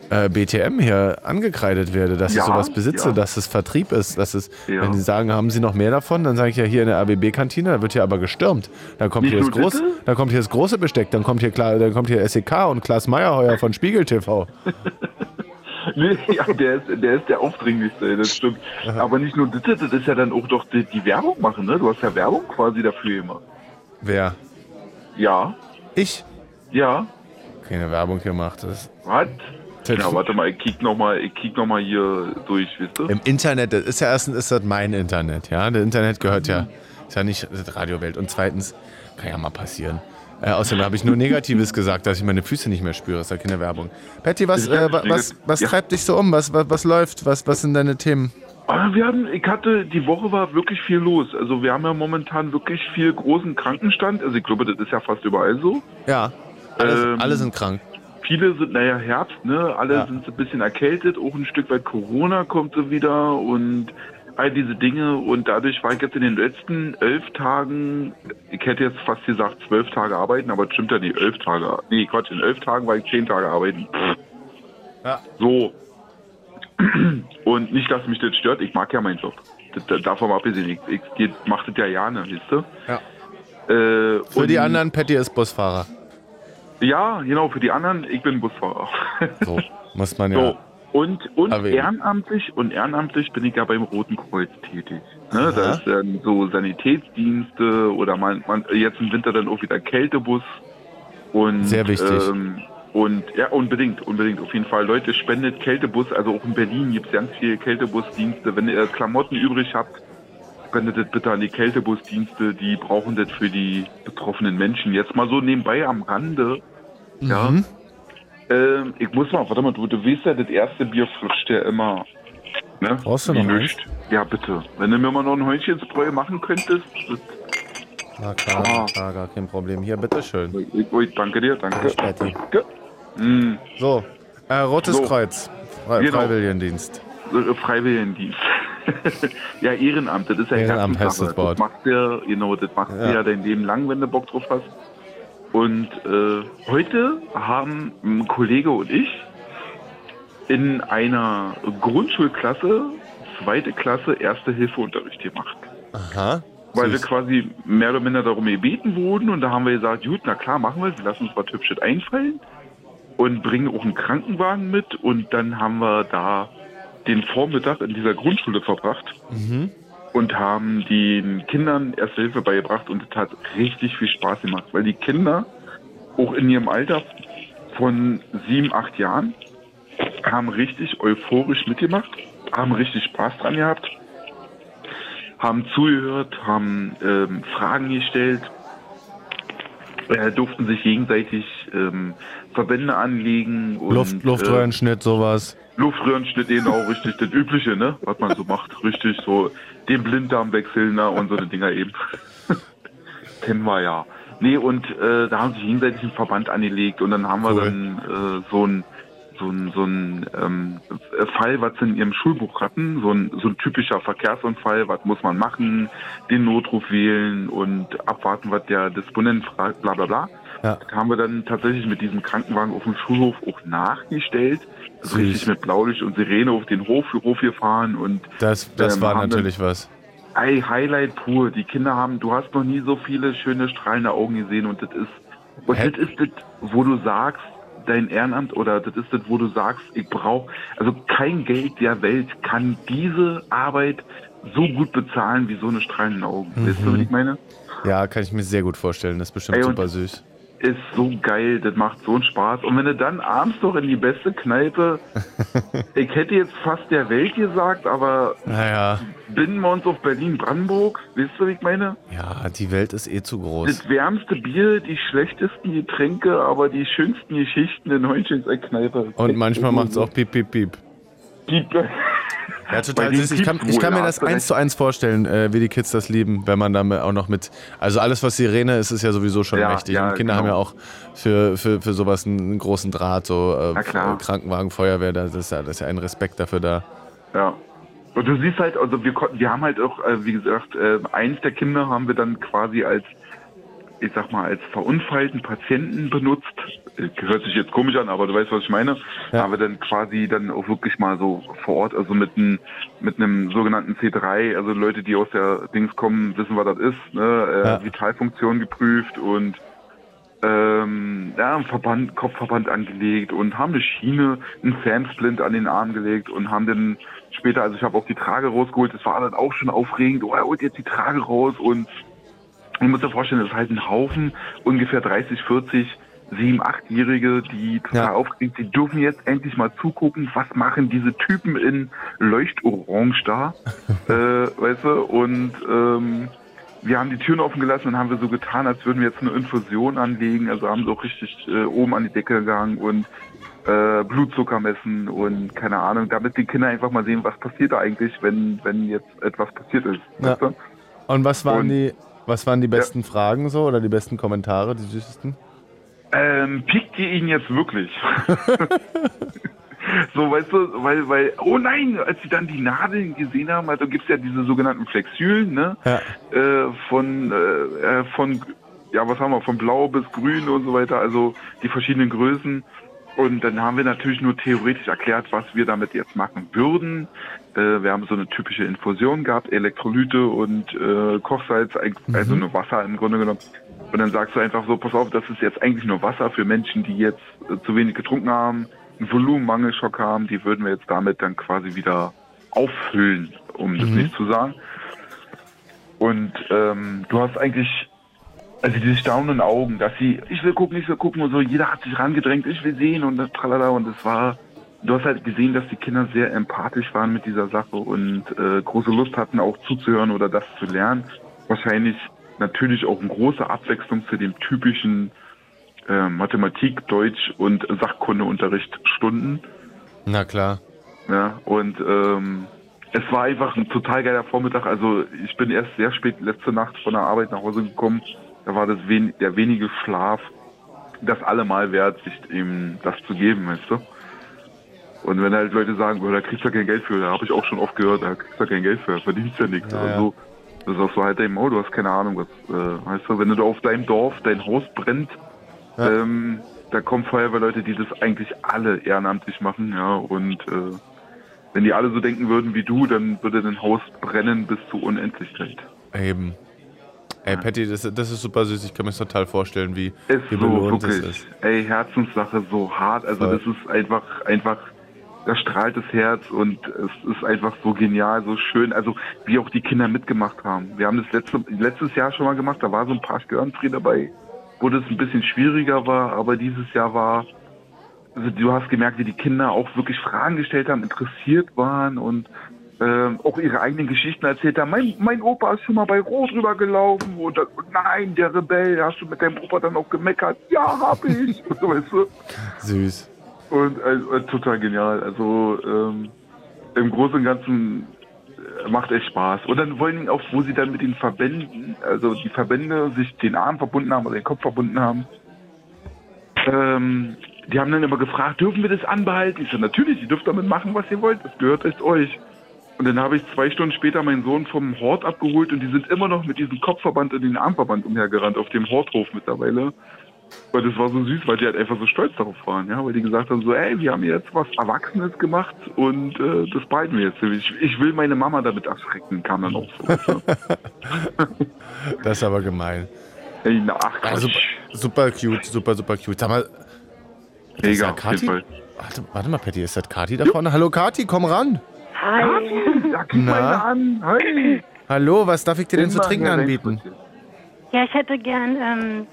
äh, BTM hier angekreidet werde, dass Ja, ich sowas besitze, ja. dass es Vertrieb ist, dass es, Ja. wenn sie sagen, haben sie noch mehr davon, dann sage ich ja hier in der ABB-Kantine, da wird hier aber gestürmt. Dann kommt Nicht hier das groß, dann kommt hier das große Besteck, dann kommt hier dann kommt hier SEK und Klaas Meyerheuer von Spiegel TV. Nee, ja, der ist, der ist der aufdringlichste, das stimmt. Aber nicht nur das, das ist ja dann auch doch die, die Werbung machen, ne? Du hast ja Werbung quasi dafür immer. Wer? Ja, Ich? ja. Keine Werbung gemacht. Das Was? Das- Ja, warte mal, ich kick nochmal, ich kick noch mal hier durch, wisst ihr? Im Internet, das ist ja erstens ist das mein Internet, ja. Das Internet gehört ja, ist ja nicht die Radiowelt. Und zweitens, kann ja mal passieren. Äh, außerdem habe ich nur Negatives gesagt, dass ich meine Füße nicht mehr spüre. Das ist ja keine Werbung. Patty, was, Das äh, was, was Ja. treibt dich so um? Was, was, was läuft? Was, was sind deine Themen? Ah, Wir hatten, ich hatte, die Woche war wirklich viel los. Also wir haben ja momentan wirklich viel großen Krankenstand. Also ich glaube, das ist ja fast überall so. Ja, alle, Ähm, alle sind krank. Viele sind, naja, Herbst, ne? Alle Ja. sind so ein bisschen erkältet, auch ein Stück weit Corona kommt so wieder und all diese Dinge. Und dadurch war ich jetzt in den letzten elf Tagen, ich hätte jetzt fast gesagt zwölf Tage arbeiten, aber stimmt ja nicht, elf Tage. Nee, Quatsch, in elf Tagen war ich zehn Tage arbeiten. Ja. So. Und nicht, dass mich das stört, ich mag ja meinen Job. Das, davon mal abgesehen, ich, ich, ich mach das ja gerne, weißt du? Ja. Äh, Für die anderen, Patty ist Busfahrer. Ja, genau, für die anderen, ich bin Busfahrer. So, muss man ja. So, und, und erwähnen. ehrenamtlich und ehrenamtlich bin ich ja beim Roten Kreuz tätig. Ne, da ist dann so Sanitätsdienste oder man, man jetzt im Winter dann auch wieder Kältebus und Sehr wichtig. Ähm, und ja, unbedingt, unbedingt, auf jeden Fall. Leute, spendet Kältebus, also auch in Berlin gibt es ganz viele Kältebusdienste. Wenn ihr Klamotten übrig habt, spendet das bitte an die Kältebusdienste, die brauchen das für die betroffenen Menschen. Jetzt mal so nebenbei am Rande. Ja. Mhm. Ähm, ich muss mal, warte mal, du, du weißt ja, das erste Bier frischt ja immer. Ne? Brauchst du noch eins? nischt. Ja, bitte. Wenn du mir mal noch ein Häuschensbräu machen könntest. Das, Na klar, Ah. klar, gar kein Problem. Hier, bitteschön. ich, ich, danke dir, danke. Danke. Mm, So, äh, Rotes So. Kreuz. Fre Genau. Freiwilligendienst. äh, Freiwilligendienst. ja, Ehrenamt, das ist ja Ehrenamt heißt das Wort. Das machst du ja, genau, das machst du Ja. ja dein Leben lang, wenn du Bock drauf hast. Und äh, heute haben ein Kollege und ich in einer Grundschulklasse, zweite Klasse, erste Hilfeunterricht gemacht. Aha. Weil wir quasi mehr oder minder darum gebeten wurden und da haben wir gesagt, gut, na klar, machen wir es, wir lassen uns was Hübsches einfallen und bringen auch einen Krankenwagen mit und dann haben wir da den Vormittag in dieser Grundschule verbracht Mhm. und haben den Kindern Erste Hilfe beigebracht und es hat richtig viel Spaß gemacht, weil die Kinder auch in ihrem Alter von sieben, acht Jahren haben richtig euphorisch mitgemacht, haben richtig Spaß dran gehabt, haben zugehört, haben ähm, Fragen gestellt, äh, durften sich gegenseitig ähm, Verbände anlegen und Luft, Luftröhrenschnitt, sowas. Luftröhrenschnitt eben auch richtig das Übliche, ne? Was man so macht, richtig so den Blinddarm wechseln ne? und so eine Dinger eben. Kennen wir ja. Nee, und äh, da haben sich gegenseitig einen Verband angelegt und dann haben wir Cool. dann äh, so ein so ein, so ein ähm, Fall, was sie in ihrem Schulbuch hatten, so ein, so ein typischer Verkehrsunfall, was muss man machen, den Notruf wählen und abwarten, was der Disponent fragt, bla bla bla. Ja. Das haben wir dann tatsächlich mit diesem Krankenwagen auf dem Schulhof auch nachgestellt. Süß. richtig mit Blaulicht und Sirene auf den Hof, Hof gefahren und Das, das ähm, war natürlich was. Ey, Highlight pur. Die Kinder haben, du hast noch nie so viele schöne strahlende Augen gesehen und das ist, und Hä? das ist das, wo du sagst, dein Ehrenamt oder das ist das, wo du sagst, ich brauche, also kein Geld der Welt kann diese Arbeit so gut bezahlen wie so eine strahlende Augen. Weißt du, was ich meine? Ja, kann ich mir sehr gut vorstellen. Das ist bestimmt Ey, super süß. Ist so geil, das macht so einen Spaß. Und wenn du dann abends noch in die beste Kneipe, ich hätte jetzt fast der Welt gesagt, aber Naja, binden wir uns auf Berlin-Brandenburg, weißt du, was ich meine? ja, die Welt ist eh zu groß. Das wärmste Bier, die schlechtesten Getränke, aber die schönsten Geschichten in Heunchenseck-Kneipe. Und manchmal macht es auch piep, piep, piep. Piep. Ja, total den süß. Ich kann, ich kann mir das eins zu eins vorstellen, äh, wie die Kids das lieben, wenn man dann auch noch mit. Also alles, was Sirene ist, ist ja sowieso schon Ja, mächtig. ja, Und Kinder genau. haben ja auch für, für, für sowas einen großen Draht, so äh. Krankenwagen, Feuerwehr, das ist, ja, das ist ja ein Respekt dafür da. Ja. Und du siehst halt, also wir konnten, wir haben halt auch, äh, wie gesagt, äh, eins der Kinder haben wir dann quasi als, ich sag mal, als verunfallten Patienten benutzt. Äh, Hört sich jetzt komisch an, aber du weißt, was ich meine. Ja. Haben wir dann quasi dann auch wirklich mal so vor Ort, also mit einem mit einem sogenannten C3, also Leute, die aus der Dings kommen, wissen, was das ist, ne? äh, Ja. Vitalfunktion geprüft und ähm, ja, einen Verband, Kopfverband angelegt und haben eine Schiene, einen Fansplint an den Arm gelegt und haben dann später, also ich habe auch die Trage rausgeholt, das war dann auch schon aufregend, oh, er holt jetzt die Trage raus und man muss sich vorstellen, das ist halt ein Haufen, ungefähr 30, 40, 7, 8-Jährige, die total Ja. aufgeregt sind, die dürfen jetzt endlich mal zugucken, was machen diese Typen in Leuchtorange da, äh, weißt du, und ähm, wir haben die Türen offen gelassen und haben wir so getan, als würden wir jetzt eine Infusion anlegen. Also haben so richtig äh, oben an die Decke gegangen und äh, Blutzucker messen und keine Ahnung, damit die Kinder einfach mal sehen, was passiert da eigentlich, wenn, wenn jetzt etwas passiert ist. Ja. Weißt du? Und was waren Und- die, was waren die besten Fragen so oder die besten Kommentare, die süßesten? Ähm, pickt ihr ihn jetzt wirklich? so, weißt du, weil, weil, oh nein, als sie dann die Nadeln gesehen haben, also gibt's ja diese sogenannten Flexülen, ne? Ja. Äh, von, äh, äh, von, ja, was haben wir, von blau bis grün und so weiter, also die verschiedenen Größen. Und dann haben wir natürlich nur theoretisch erklärt, was wir damit jetzt machen würden. Äh, wir haben so eine typische Infusion gehabt, Elektrolyte und äh, Kochsalz, Mhm. also nur Wasser im Grunde genommen. Und dann sagst du einfach so, pass auf, das ist jetzt eigentlich nur Wasser für Menschen, die jetzt äh, zu wenig getrunken haben, einen Volumenmangelschock haben, die würden wir jetzt damit dann quasi wieder auffüllen, um das Mhm. nicht zu sagen. Und ähm, du hast eigentlich, also diese staunenden Augen, dass sie, ich will gucken, ich will gucken und so, jeder hat sich rangedrängt, ich will sehen und das tralala und es war, du hast halt gesehen, dass die Kinder sehr empathisch waren mit dieser Sache und äh, große Lust hatten auch zuzuhören oder das zu lernen. Wahrscheinlich natürlich auch eine große Abwechslung zu dem typischen äh, Mathematik, Deutsch und Sachkundeunterricht Stunden. Na klar. Ja, und ähm, es war einfach ein total geiler Vormittag. Also ich bin erst sehr spät letzte Nacht von der Arbeit nach Hause gekommen. Da war das wen der wenige Schlaf das allemal wert, sich ihm das zu geben, weißt du? Und wenn halt Leute sagen, oh, da kriegst du ja kein Geld für, da habe ich auch schon oft gehört, da kriegst du ja kein Geld für, verdienst ja nichts. Ja, oder ja. so. Das ist auch so halt dein oh, du hast keine Ahnung, was, äh, weißt du, wenn du da auf deinem Dorf, dein Haus brennt, Ja. ähm, da kommen Feuerwehrleute, die das eigentlich alle ehrenamtlich machen, ja. Und äh, wenn die alle so denken würden wie du, dann würde ein Haus brennen bis zur Unendlichkeit. Eben. Ey, Patty, das, das ist super süß. Ich kann mir das total vorstellen, wie, Ist wie so, belohnt wirklich. ist. Ey, Herzenssache, so hart. Also Voll. das ist einfach, einfach, da strahlt das Herz und es ist einfach so genial, so schön. Also wie auch die Kinder mitgemacht haben. Wir haben das letzte, letztes Jahr schon mal gemacht, da war so ein paar Störenfried dabei, wo das ein bisschen schwieriger war, aber dieses Jahr war, also du hast gemerkt, wie die Kinder auch wirklich Fragen gestellt haben, interessiert waren und ähm, auch ihre eigenen Geschichten erzählt haben. Mein, mein Opa ist schon mal bei Rot rübergelaufen und, dann, und nein, der Rebell, hast du mit deinem Opa dann auch gemeckert? Ja, hab ich. weißt du? Süß. Und äh, äh, total genial. Also ähm, im Großen und Ganzen äh, macht echt Spaß. Und dann allen Dingen auch, wo sie dann mit den Verbänden, also die Verbände sich den Arm verbunden haben oder den Kopf verbunden haben. Ähm, die haben dann immer gefragt, dürfen wir das anbehalten? Ich so, natürlich, ihr dürft damit machen, was ihr wollt. Das gehört echt euch. Und dann habe ich zwei Stunden später meinen Sohn vom Hort abgeholt und die sind immer noch mit diesem Kopfverband und den Armverband umhergerannt auf dem Horthof mittlerweile. Weil das war so süß, weil die halt einfach so stolz darauf waren, ja, weil die gesagt haben so, ey, wir haben jetzt was Erwachsenes gemacht und äh, das behalten wir jetzt. Ich, ich will meine Mama damit erschrecken, kam dann auch so. Das ist aber gemein. ey, na, ach, Ja, super, super cute, super, super cute. Sag mal, ist Mega, jeden Kati? Fall. Warte, warte mal, Patty, ist das Kati da vorne? Hallo Kati, komm ran. Hi. Guck Na? mal an. Hi. Hallo, was darf ich dir denn zu trinken anbieten? Ja, ich hätte gern ähm,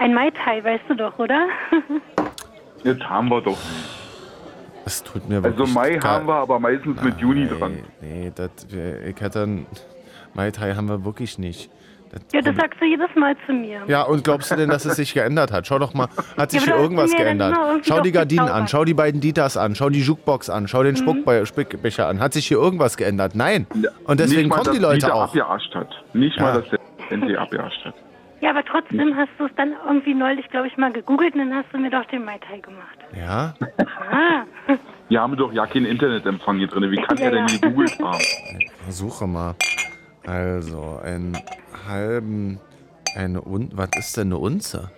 ein Mai Tai, weißt du doch, oder? Jetzt haben wir doch. Das tut mir Also wirklich Mai gar- haben wir, aber meistens mit Juni dran. Nee, das, wir- ich hätte einen Mai Tai haben wir wirklich nicht. Das ja, das sagst du jedes Mal zu mir. Ja, und glaubst du denn, dass es sich geändert hat? Schau doch mal, hat sich Ja, hier irgendwas das ist mir geändert? dann immer irgendwie Schau die doch Gardinen an, gezaubert. schau die beiden Dieters an, schau die Jukebox an, schau den Mhm. Spuckbe Spickbecher an. Hat sich hier irgendwas geändert? Nein. Und deswegen Nicht mal, kommen die dass Leute Dieter auch. abgearscht hat. Nicht Ja. mal, dass der NT abgearscht hat. Ja, aber trotzdem hast du es dann irgendwie neulich, glaube ich, mal gegoogelt und dann hast du mir doch den Mai Tai gemacht. Ja? Ah, Wir haben doch ja keinen Internetempfang hier drin. Wie kann Ja, er denn ja. gegoogelt haben? Versuche mal. Also, einen halben, eine Un was ist denn eine Unze?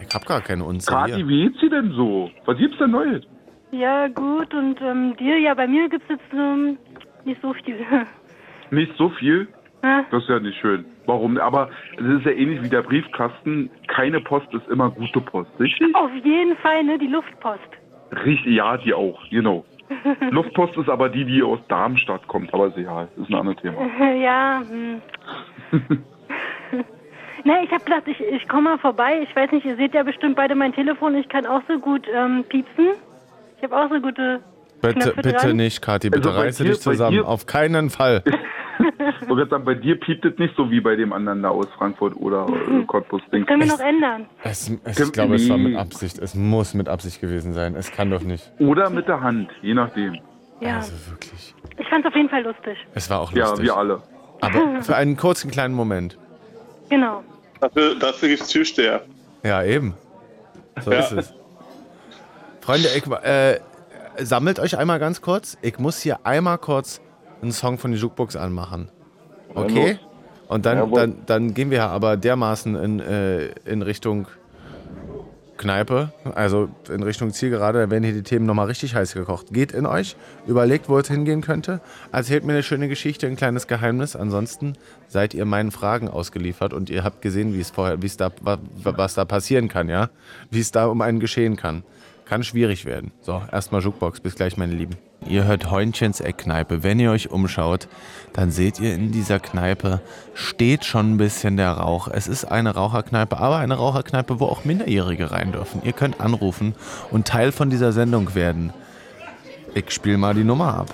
Ich hab gar keine Unze hier. wie geht's dir denn so? Was gibt's denn Neues? ja, gut. Und ähm, dir, ja, bei mir gibt es jetzt ähm, nicht so viel. Nicht so viel? Ja. Das ist ja nicht schön. Warum? Aber es ist ja ähnlich wie der Briefkasten. Keine Post ist immer gute Post, richtig? Auf jeden Fall, ne, die Luftpost. Richtig, ja, die auch, genau. Luftpost ist aber die, die aus Darmstadt kommt, aber ist egal. Ist ein anderes Thema. ja, hm. Ne, ich habe gedacht, ich, ich komme mal vorbei. Ich weiß nicht, ihr seht ja bestimmt beide mein Telefon. Ich kann auch so gut ähm, piepsen. Ich habe auch so gute Bitte, bitte dran. nicht, Kathi, bitte Also reiße dir- dich zusammen. Auf keinen Fall. Ich wollte gerade sagen, bei dir piept es nicht so wie bei dem anderen da aus Frankfurt oder äh, Cottbus. Das können wir noch ändern. Es, es, ich glaube, es war mit Absicht. Es muss mit Absicht gewesen sein. Es kann doch nicht. Oder mit der Hand, je nachdem. Ja. Also wirklich. Ich fand es auf jeden Fall lustig. Es war auch Ja, lustig. wir alle. Aber für einen kurzen kleinen Moment. Genau. Dafür, dafür gibt's Türsteher. Ja, eben. So Ja. ist es. Freunde, ich, äh, sammelt euch einmal ganz kurz. Ich muss hier einmal kurz einen Song von die Jukebox anmachen. Okay? Und dann, dann, dann gehen wir aber dermaßen in, äh, in Richtung Kneipe, also in Richtung Zielgerade, da werden hier die Themen nochmal richtig heiß gekocht. Geht in euch, überlegt, wo es hingehen könnte, erzählt mir eine schöne Geschichte, ein kleines Geheimnis. Ansonsten seid ihr meinen Fragen ausgeliefert und ihr habt gesehen, wie es vorher, wie es da, wa- wa- was da passieren kann, ja? Wie es da um einen geschehen kann. Kann schwierig werden. So, erstmal Jukebox. Bis gleich, meine Lieben. Ihr hört Heunchens Eckkneipe. Wenn ihr euch umschaut, dann seht ihr in dieser Kneipe steht schon ein bisschen der Rauch. Es ist eine Raucherkneipe, aber eine Raucherkneipe, wo auch Minderjährige rein dürfen. Ihr könnt anrufen und Teil von dieser Sendung werden. Ich spiele mal die Nummer ab.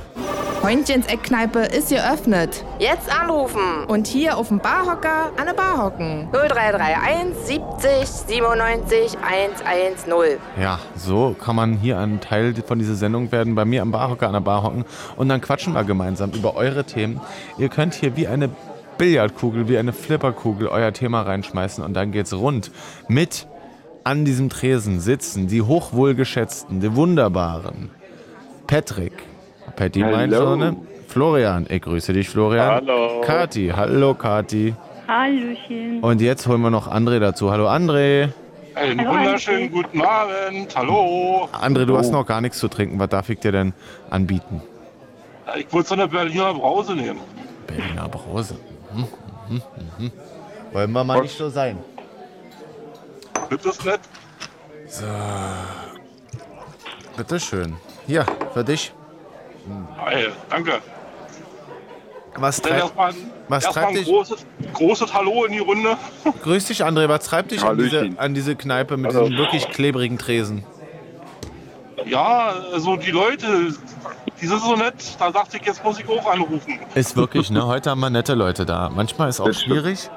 Freundchens Eckkneipe ist geöffnet. Jetzt anrufen. Und hier auf dem Barhocker an der Bar hocken. 0331 70 97 110. Ja, so kann man hier ein Teil von dieser Sendung werden, bei mir am Barhocker an der Bar hocken und dann quatschen wir gemeinsam über eure Themen. Ihr könnt hier wie eine Billardkugel, wie eine Flipperkugel euer Thema reinschmeißen und dann geht's rund. Mit an diesem Tresen sitzen die hochwohlgeschätzten, die wunderbaren Patrick, Patty Hallo. Meinschone, Florian, ich grüße dich Florian. Hallo. Kati, hallo Kati. Hallöchen. Und jetzt holen wir noch André dazu. Hallo André. Einen Hallo, wunderschönen guten Abend. Hallo. André, du hast noch gar nichts zu trinken. Was darf ich dir denn anbieten? Ich wollte so eine Berliner Brause nehmen. Berliner Brause. Mhm, mhm, mhm. Wollen wir mal nicht so sein. Das ist nett. So. Bitteschön. Hier, für dich. Geil, danke. Was Dann treibt, erstmal ein, was erstmal treibt ein dich? großes, großes Hallo in die Runde. Grüß dich, André. Was treibt dich an diese, an diese Kneipe mit Hallo. diesem wirklich klebrigen Tresen? Ja, also die Leute, die sind so nett. Da dachte ich, jetzt muss ich auch anrufen. Ist wirklich, ne? Heute haben wir nette Leute da. Manchmal ist auch Das stimmt. schwierig.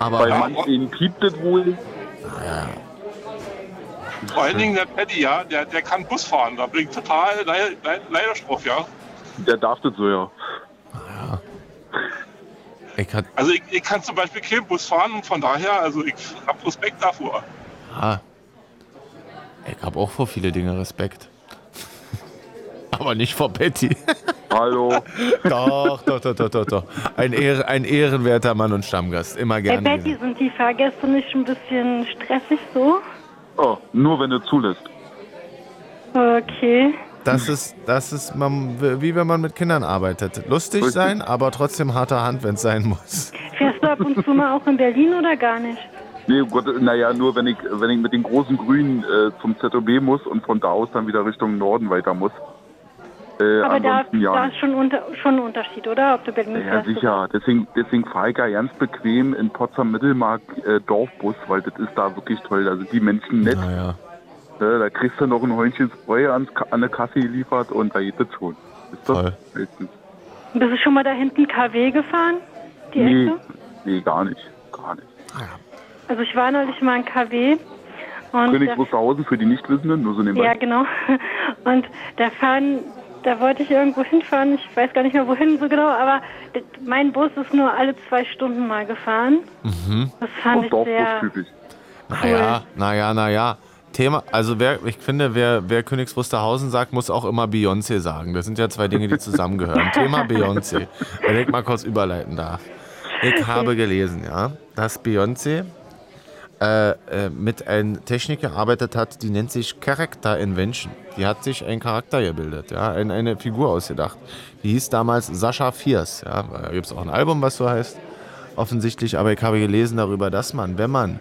Aber Bei manchen piept es wohl. Ja. Vor allen Dingen der Paddy, ja, der, der kann Bus fahren. Da bringt total Le Le Leiderspruch, ja. Der darf das so, ja. Ich hat, Also ich, ich kann zum Beispiel keinen Bus fahren und von daher, also ich habe Respekt davor. ah, ich habe auch vor viele Dinge Respekt. Aber nicht vor Betty. Hallo. doch, doch, doch, doch, doch, doch. Ein, Ehr, ein ehrenwerter Mann und Stammgast. Immer Hey gerne. Betty, sind die Fahrgäste nicht ein bisschen stressig so? Oh, nur wenn du zulässt. Okay. Das ist, das ist man, wie wenn man mit Kindern arbeitet. Lustig Richtig. sein, aber trotzdem harter Hand, wenn es sein muss. Fährst du ab und zu mal auch in Berlin oder gar nicht? Nee, Gott, naja, nur wenn ich, wenn ich mit den großen Grünen äh, zum ZOB muss und von da aus dann wieder Richtung Norden weiter muss. Äh, Aber da, ansonsten da ja. ist schon, unter, schon ein Unterschied, oder? Ob du Berlin Ja, fährst. sicher. Deswegen, deswegen fahre ich ja ganz bequem in Potsdam Mittelmark äh, Dorfbus, weil das ist da wirklich toll. Also die Menschen nett. Naja. Äh, da kriegst du noch ein Häunchen Spreu an der Kasse geliefert und da geht das schon. Ist doch meistens. Bist du schon mal da hinten KW gefahren? Die Nee, Ecke? nee, gar nicht. Gar nicht. Also ich war neulich mal in KW. Und König da- Wusterhausen für die Nichtwissenden, nur so nebenbei. Ja, genau. Und da fahren, da wollte ich irgendwo hinfahren. Ich weiß gar nicht mehr wohin so genau, aber mein Bus ist nur alle zwei Stunden mal gefahren. Mhm. Das fand ich sehr. Naja, naja, naja. Thema, also wer, ich finde, wer, wer Königs Wusterhausen sagt, muss auch immer Beyoncé sagen. Das sind ja zwei Dinge, die zusammengehören. Thema Beyoncé. Wenn ich mal kurz überleiten darf. Ich habe gelesen, ja, dass Beyoncé äh, äh, mit einer Technik gearbeitet hat, die nennt sich Character Invention. Die hat sich einen Charakter gebildet, ja, ein, eine Figur ausgedacht. Die hieß damals Sascha Fierce. Ja. Da gibt es auch ein Album, was so heißt, offensichtlich. Aber ich habe gelesen darüber, dass man, wenn man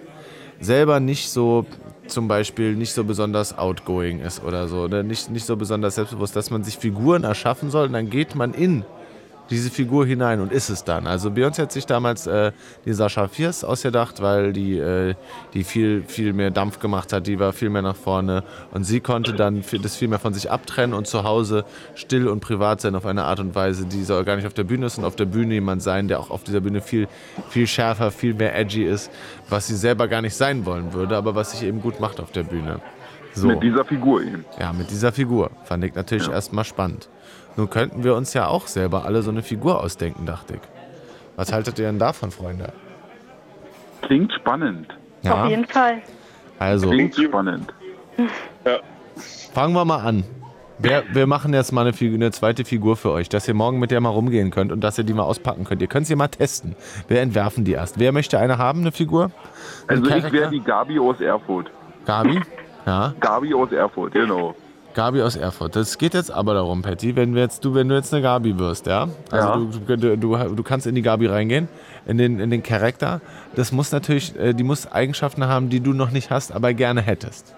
selber nicht so zum Beispiel nicht so besonders outgoing ist oder so, oder nicht, nicht so besonders selbstbewusst, dass man sich Figuren erschaffen soll dann geht man in diese Figur hinein und ist es dann. Also Beyoncé hat sich damals äh, die Sascha Fierce ausgedacht, weil die, äh, die viel, viel mehr Dampf gemacht hat, die war viel mehr nach vorne und sie konnte dann viel- das viel mehr von sich abtrennen und zu Hause still und privat sein auf eine Art und Weise, die soll gar nicht auf der Bühne ist und auf der Bühne jemand sein, der auch auf dieser Bühne viel, viel schärfer, viel mehr edgy ist, was sie selber gar nicht sein wollen würde, aber was sich eben gut macht auf der Bühne. So. Mit dieser Figur eben. Ja, mit dieser Figur. Fand ich natürlich erstmal spannend. Nun könnten wir uns ja auch selber alle so eine Figur ausdenken, dachte ich. Was haltet ihr denn davon, Freunde? Klingt spannend. Ja, Auf jeden Fall. also Klingt spannend. fangen wir mal an. Wir, wir machen jetzt mal eine, Figur, eine zweite Figur für euch, dass ihr morgen mit der mal rumgehen könnt und dass ihr die mal auspacken könnt. Ihr könnt sie mal testen. Wir entwerfen die erst. Wer möchte eine haben, eine Figur? Ein Also ich Charakter? wäre die Gabi aus Erfurt. Gabi? Ja. Gabi aus Erfurt, genau. Gabi aus Erfurt. Das geht jetzt aber darum, Patty, wenn, jetzt, du, wenn du jetzt eine Gabi wirst, ja? Also Ja. Du, du, du, du kannst in die Gabi reingehen, in den, in den Charakter. Das muss natürlich, äh, die muss Eigenschaften haben, die du noch nicht hast, aber gerne hättest.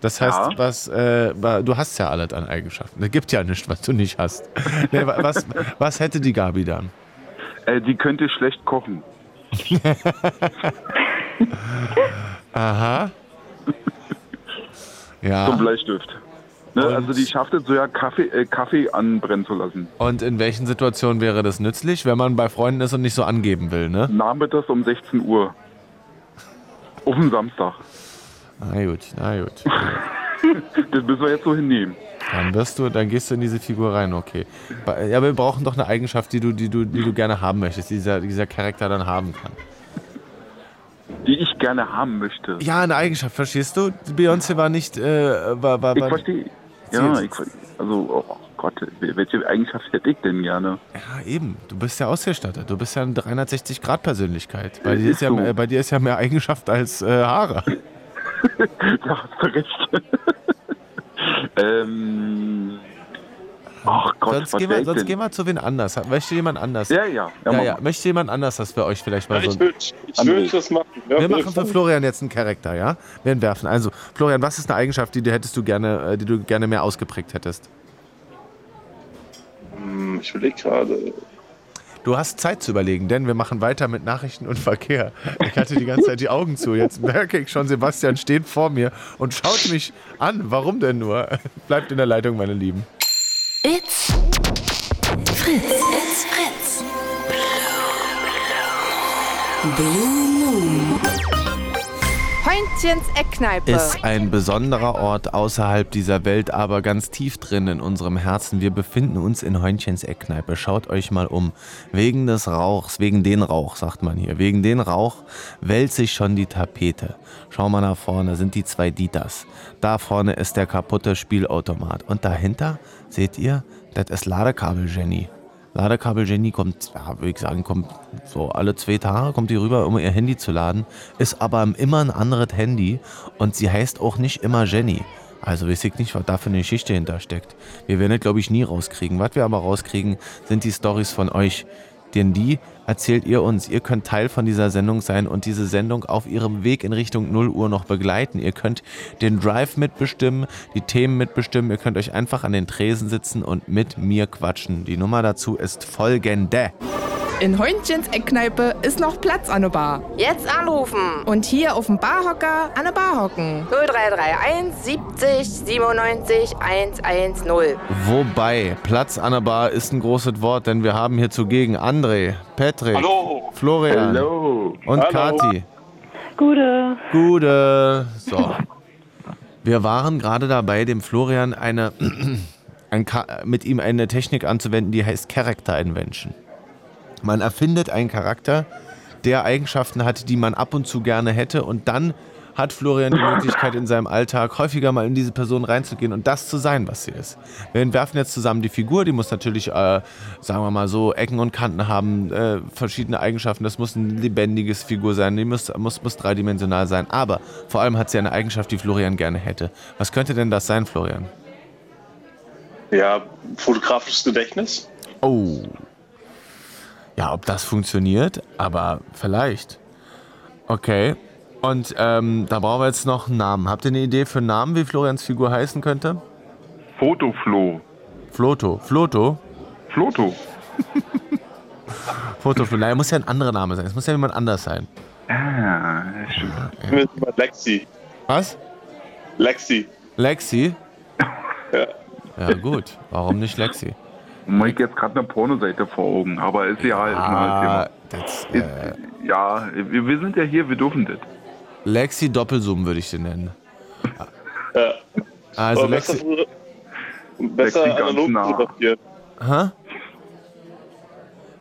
Das heißt, Ja. was, äh, du hast ja alles an Eigenschaften. Es gibt ja nichts, was du nicht hast. Nee, wa- was, was hätte die Gabi dann? Äh, die könnte schlecht kochen. Aha. Ja. Zum Bleistift. Ne, also die schafft es so ja Kaffee, äh, Kaffee anbrennen zu lassen. Und in welchen Situationen wäre das nützlich, wenn man bei Freunden ist und nicht so angeben will, ne? Nachmittags um 16 Uhr. Auf dem Samstag. Na gut, na gut. Das müssen wir jetzt so hinnehmen. Dann wirst du, dann gehst du in diese Figur rein, okay. Ja, wir brauchen doch eine Eigenschaft, die du, die du, die du gerne haben möchtest, die dieser, dieser Charakter dann haben kann. Die ich gerne haben möchte. Ja, eine Eigenschaft, verstehst du? Beyoncé war nicht, äh, war, war, Ich war verstehe. Ja, ich also, oh Gott, welche Eigenschaft hätte ich denn gerne? Ja, eben. Du bist ja ausgestattet. Du bist ja eine 360-Grad-Persönlichkeit. Bei, dir ist ja, so. mehr- bei dir ist ja mehr Eigenschaft als äh, Haare. da hast du recht. ähm. Ach Gott, sonst gehen, wir, sonst gehen wir zu wen anders. Möchte jemand anders? Ja, ja. Ja, ja, ja. Möchte jemand anders, dass wir euch vielleicht mal Ja, so... ich würde ich würd das machen. Ja, wir machen für Florian jetzt einen Charakter, ja? Wir entwerfen. Also, Florian, was ist eine Eigenschaft, die du hättest du gerne, äh, die du gerne mehr ausgeprägt hättest? Hm, Ich überlege gerade. Du hast Zeit zu überlegen, denn wir machen weiter mit Nachrichten und Verkehr. Ich hatte die ganze Zeit die Augen zu. Jetzt merke ich schon, Sebastian steht vor mir und schaut mich an. Warum denn nur? Bleibt in der Leitung, meine Lieben. It's Fritz. It's Fritz. Blue Moon. Heintchens Eckkneipe. Ist ein besonderer Ort außerhalb dieser Welt, aber ganz tief drin in unserem Herzen. Wir befinden uns in Heunchens Eckkneipe. Schaut euch mal um. Wegen des Rauchs, wegen den Rauch, sagt man hier. Wegen den Rauch wälzt sich schon die Tapete. Schau mal nach vorne, sind die zwei Dieters. Da vorne ist der kaputte Spielautomat. Und dahinter, seht ihr, das ist Ladekabel Jenny. Ladekabel Jenny kommt, ja, würde ich sagen, kommt so alle zwei Tage kommt die rüber, um ihr Handy zu laden, ist aber immer ein anderes Handy und sie heißt auch nicht immer Jenny. Also weiß ich nicht, was da für eine Geschichte hintersteckt. Wir werden das, glaube ich, nie rauskriegen. Was wir aber rauskriegen, sind die Stories von euch. Denn die erzählt ihr uns. Ihr könnt Teil von dieser Sendung sein und diese Sendung auf ihrem Weg in Richtung 0 Uhr noch begleiten. Ihr könnt den Drive mitbestimmen, die Themen mitbestimmen. Ihr könnt euch einfach an den Tresen sitzen und mit mir quatschen. Die Nummer dazu ist folgende. In Heintchens Eckkneipe ist noch Platz an der Bar. Jetzt anrufen. Und hier auf dem Barhocker an der Bar hocken. 0331 70 97 110. Wobei, Platz an der Bar ist ein großes Wort, denn wir haben hier zugegen André, Patrick, Hallo. Florian Hallo. und Hallo. Kati. Gute. Gute. So. Wir waren gerade dabei, dem Florian eine, ein, mit ihm eine Technik anzuwenden, die heißt Character Invention. Man erfindet einen Charakter, der Eigenschaften hat, die man ab und zu gerne hätte und dann hat Florian die Möglichkeit in seinem Alltag häufiger mal in diese Person reinzugehen und das zu sein, was sie ist. Wir entwerfen jetzt zusammen die Figur, die muss natürlich, äh, sagen wir mal so, Ecken und Kanten haben, äh, verschiedene Eigenschaften. Das muss ein lebendiges Figur sein, die muss, muss, muss dreidimensional sein. Aber vor allem hat sie eine Eigenschaft, die Florian gerne hätte. Was könnte denn das sein, Florian? Ja, fotografisches Gedächtnis. Oh. Ja, ob das funktioniert, aber vielleicht. Okay. Und ähm, da brauchen wir jetzt noch einen Namen. Habt ihr eine Idee für einen Namen, wie Florians Figur heißen könnte? Fotoflo. Floto. Floto? Floto. Fotoflo. Nein, muss ja ein anderer Name sein. Es muss ja jemand anders sein. Ah, stimmt. Mit Lexi. Was? Lexi. Lexi? Ja. Ja, gut. Warum nicht Lexi? Mike jetzt gerade eine Pornoseite vor Augen, aber ist ja ist ein Ah, das, äh, Ist, ja, wir, wir sind ja hier, wir dürfen das. Lexi Doppelzoom würde ich den nennen. Ja. Also Aber Lexi. besser, besser Lexi analog nah. fotografieren. Hä?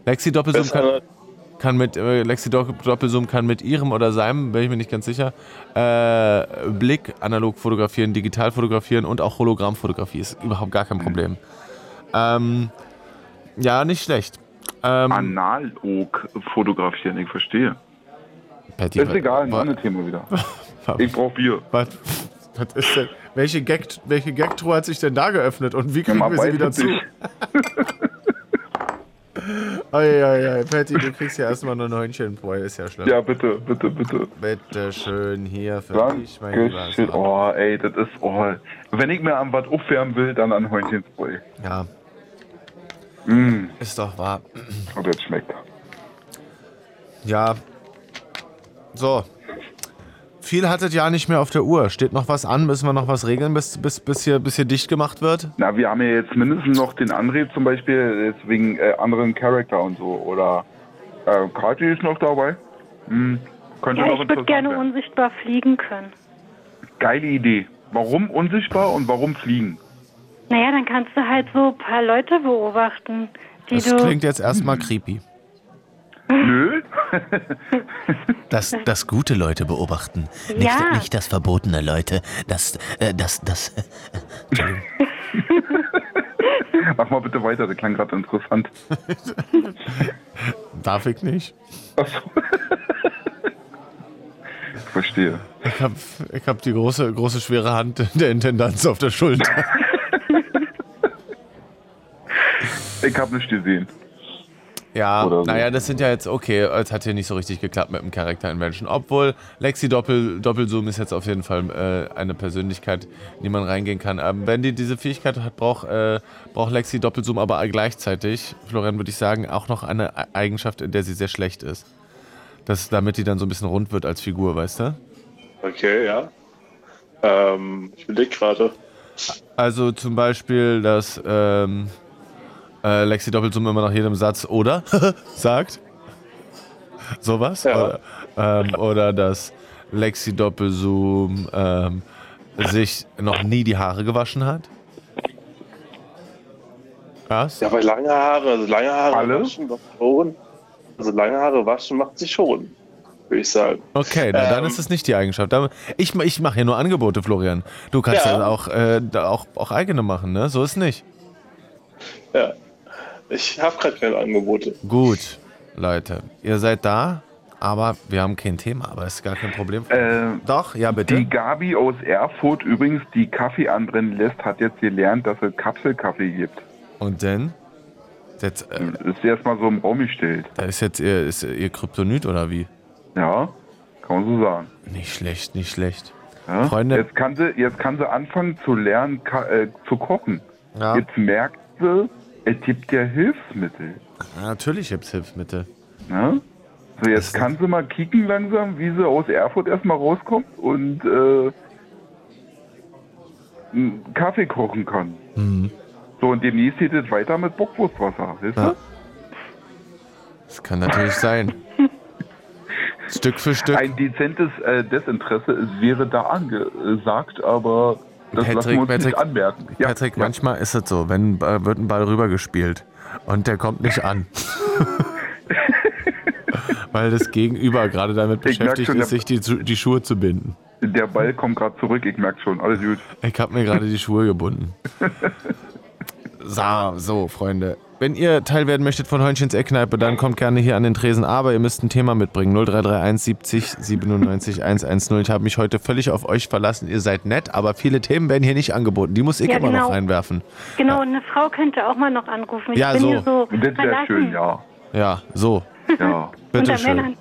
Lexi Doppelzoom Besser kann, kann mit äh, Lexi Dopp- Doppelzoom kann mit ihrem oder seinem, bin ich mir nicht ganz sicher, äh, Blick analog fotografieren, digital fotografieren und auch Hologrammfotografie ist überhaupt gar kein Problem. Ähm, ja, nicht schlecht. Ähm, Analog fotografieren, ich verstehe. Patty, Ist egal, ein anderes Thema wieder. Ich brauch Bier. Was, was ist denn? Welche Gag, welche Gag-Truhe hat sich denn da geöffnet und wie kriegen man wir sie wieder zu? Eieiei, Patty, du kriegst ja erstmal nur ein Hörnchen vorher, ist ja schlimm. Ja, bitte, bitte, bitte. Bitte schön hier für dich, mein. Sohn. Oh, ey, das ist, oh. Wenn ich mir an was aufwärmen will, dann an Häunchenspray. Ja, Mm, ist doch wahr. oh, das schmeckt. Ja. So. Viel hattet ja nicht mehr auf der Uhr. Steht noch was an? Müssen wir noch was regeln, bis, bis, bis, hier, bis hier dicht gemacht wird? Na, wir haben ja jetzt mindestens noch den André zum Beispiel, jetzt wegen äh, anderen Charakter und so. Oder äh, Kati ist noch dabei. Hm, könnte Ja, noch ich würde gerne werden. unsichtbar fliegen können. Geile Idee. Warum unsichtbar und warum fliegen? Naja, dann kannst du halt so ein paar Leute beobachten, die Das du. klingt jetzt erstmal creepy. Nö. Das, das gute Leute beobachten. Nicht, Ja. nicht das verbotene Leute. Das, äh, das, das. Äh. Mach mal bitte weiter, das klang gerade interessant. Darf ich nicht. Verstehe. Ich hab, ich hab die große, große, schwere Hand der Intendanz auf der Schulter. Ich habe nicht gesehen. Ja, so. naja, das sind ja jetzt, okay, es hat hier nicht so richtig geklappt mit dem Character Invention. Obwohl Lexi Doppel, Doppelzoom ist jetzt auf jeden Fall äh, eine Persönlichkeit, in die man reingehen kann. Ähm, wenn die diese Fähigkeit hat, braucht, äh, braucht Lexi Doppelzoom aber gleichzeitig, Florian würde ich sagen, auch noch eine E- Eigenschaft, in der sie sehr schlecht ist. Das, damit die dann so ein bisschen rund wird als Figur, weißt du? Okay, ja. Ähm, ich überlege gerade. Also zum Beispiel, dass ähm, äh, Lexi Doppelzoom immer nach jedem Satz oder sagt. Sowas. Oder, ähm, oder dass Lexi Doppelzoom ähm, sich noch nie die Haare gewaschen hat. Was? Ja, weil lange Haare, also lange Haare waschen doch schon. Also lange Haare waschen macht sie schon, würde ich sagen. Okay, na, dann Ähm, ist es nicht die Eigenschaft. Ich, ich mache hier nur Angebote, Florian. Du kannst ja, Ja. auch, äh, da auch, auch eigene machen, ne? So ist nicht. Ja. Ich habe gerade keine Angebote. Gut, Leute. Ihr seid da, aber wir haben kein Thema. Aber ist gar kein Problem. Äh, Doch, ja, bitte. Die Gabi aus Erfurt übrigens, die Kaffee anbrennen lässt, hat jetzt gelernt, dass es Kapselkaffee gibt. Und denn? Das, äh, ist erstmal so im Raum gestellt. Da ist jetzt ihr, ist ihr Kryptonit oder wie? Ja, kann man so sagen. Nicht schlecht, nicht schlecht. Ja? Freunde- Jetzt, kann sie, jetzt kann sie anfangen zu lernen, ka äh, zu kochen. Ja. Jetzt merkt sie, es gibt ja Hilfsmittel. Ja, natürlich gibt's Hilfsmittel. Ne? So, jetzt kann sie mal kicken langsam, wie sie aus Erfurt erstmal rauskommt und äh, einen Kaffee kochen kann. Mhm. So, und demnächst geht es weiter mit Bockwurstwasser, ihr? Ja. Das kann natürlich sein. Stück für Stück. Ein dezentes äh, Desinteresse es wäre da angesagt, aber das Patrick, Patrick, anmerken. Ja, Patrick ja. manchmal ist es so, wenn äh, wird ein Ball rübergespielt und der kommt nicht an. Weil das Gegenüber gerade damit beschäftigt schon, ist, sich die, die Schuhe zu binden. Der Ball kommt gerade zurück, ich merke schon, alles gut. Ich habe mir gerade die Schuhe gebunden. So, so, Freunde. Wenn ihr Teil werden möchtet von Hörnchens Eckkneipe, dann kommt gerne hier an den Tresen. Aber ihr müsst ein Thema mitbringen. 0331 70 97 110. Ich habe mich heute völlig auf euch verlassen. Ihr seid nett, aber viele Themen werden hier nicht angeboten. Die muss ich Ja, immer noch genau. reinwerfen. Genau, und eine Frau könnte auch mal noch anrufen. Ich Ja, bin so. hier so Das wäre schön, ja. Ja, so. Ja. Bitte schön.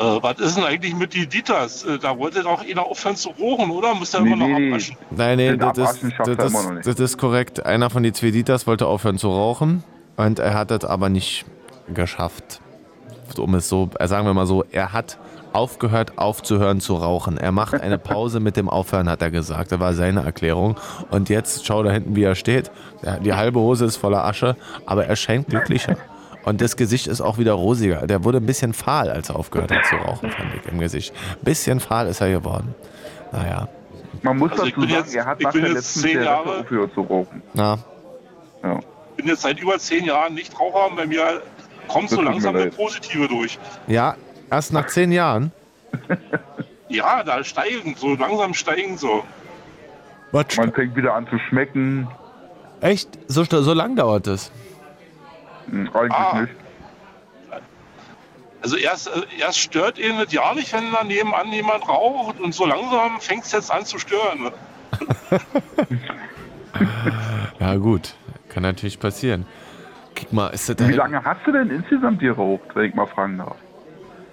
Äh, was ist denn eigentlich mit die Dieters? Äh, da wollte doch einer aufhören zu rochen, oder? Muss der immer noch abwaschen? Nein, nee, Den das ist, das, ist, das ist korrekt. Einer von die zwei Dieters wollte aufhören zu rauchen und er hat das aber nicht geschafft. Um es so, äh, sagen wir mal so, er hat aufgehört aufzuhören zu rauchen. Er macht eine Pause mit dem Aufhören, hat er gesagt. Das war seine Erklärung. Und jetzt schau da hinten, wie er steht. Die halbe Hose ist voller Asche, aber er scheint glücklicher. Und das Gesicht ist auch wieder rosiger. Der wurde ein bisschen fahl, als er aufgehört hat zu rauchen, fand ich im Gesicht. Bisschen fahl ist er geworden. Naja. Man muss Also dazu bin sagen, jetzt- er hat ich nach bin der jetzt letzten zehn Jahre- aufgehört zu rauchen. Na, Ja. Ich bin jetzt seit über zehn Jahren nicht Raucher und bei mir kommt Das so langsam eine positive durch. ja, erst nach zehn Jahren. Ja, da steigen, so langsam steigen so. Man fängt wieder an zu schmecken. Echt? So, so lang dauert es? Hm, Eigentlich Ah. nicht. Also erst, erst stört ihn das ja nicht, wenn da nebenan jemand raucht und so langsam fängt es jetzt an zu stören. Ne? Ja, gut. Kann natürlich passieren. Guck mal, ist das da Wie lange hast du denn insgesamt geraucht, wenn ich mal fragen darf?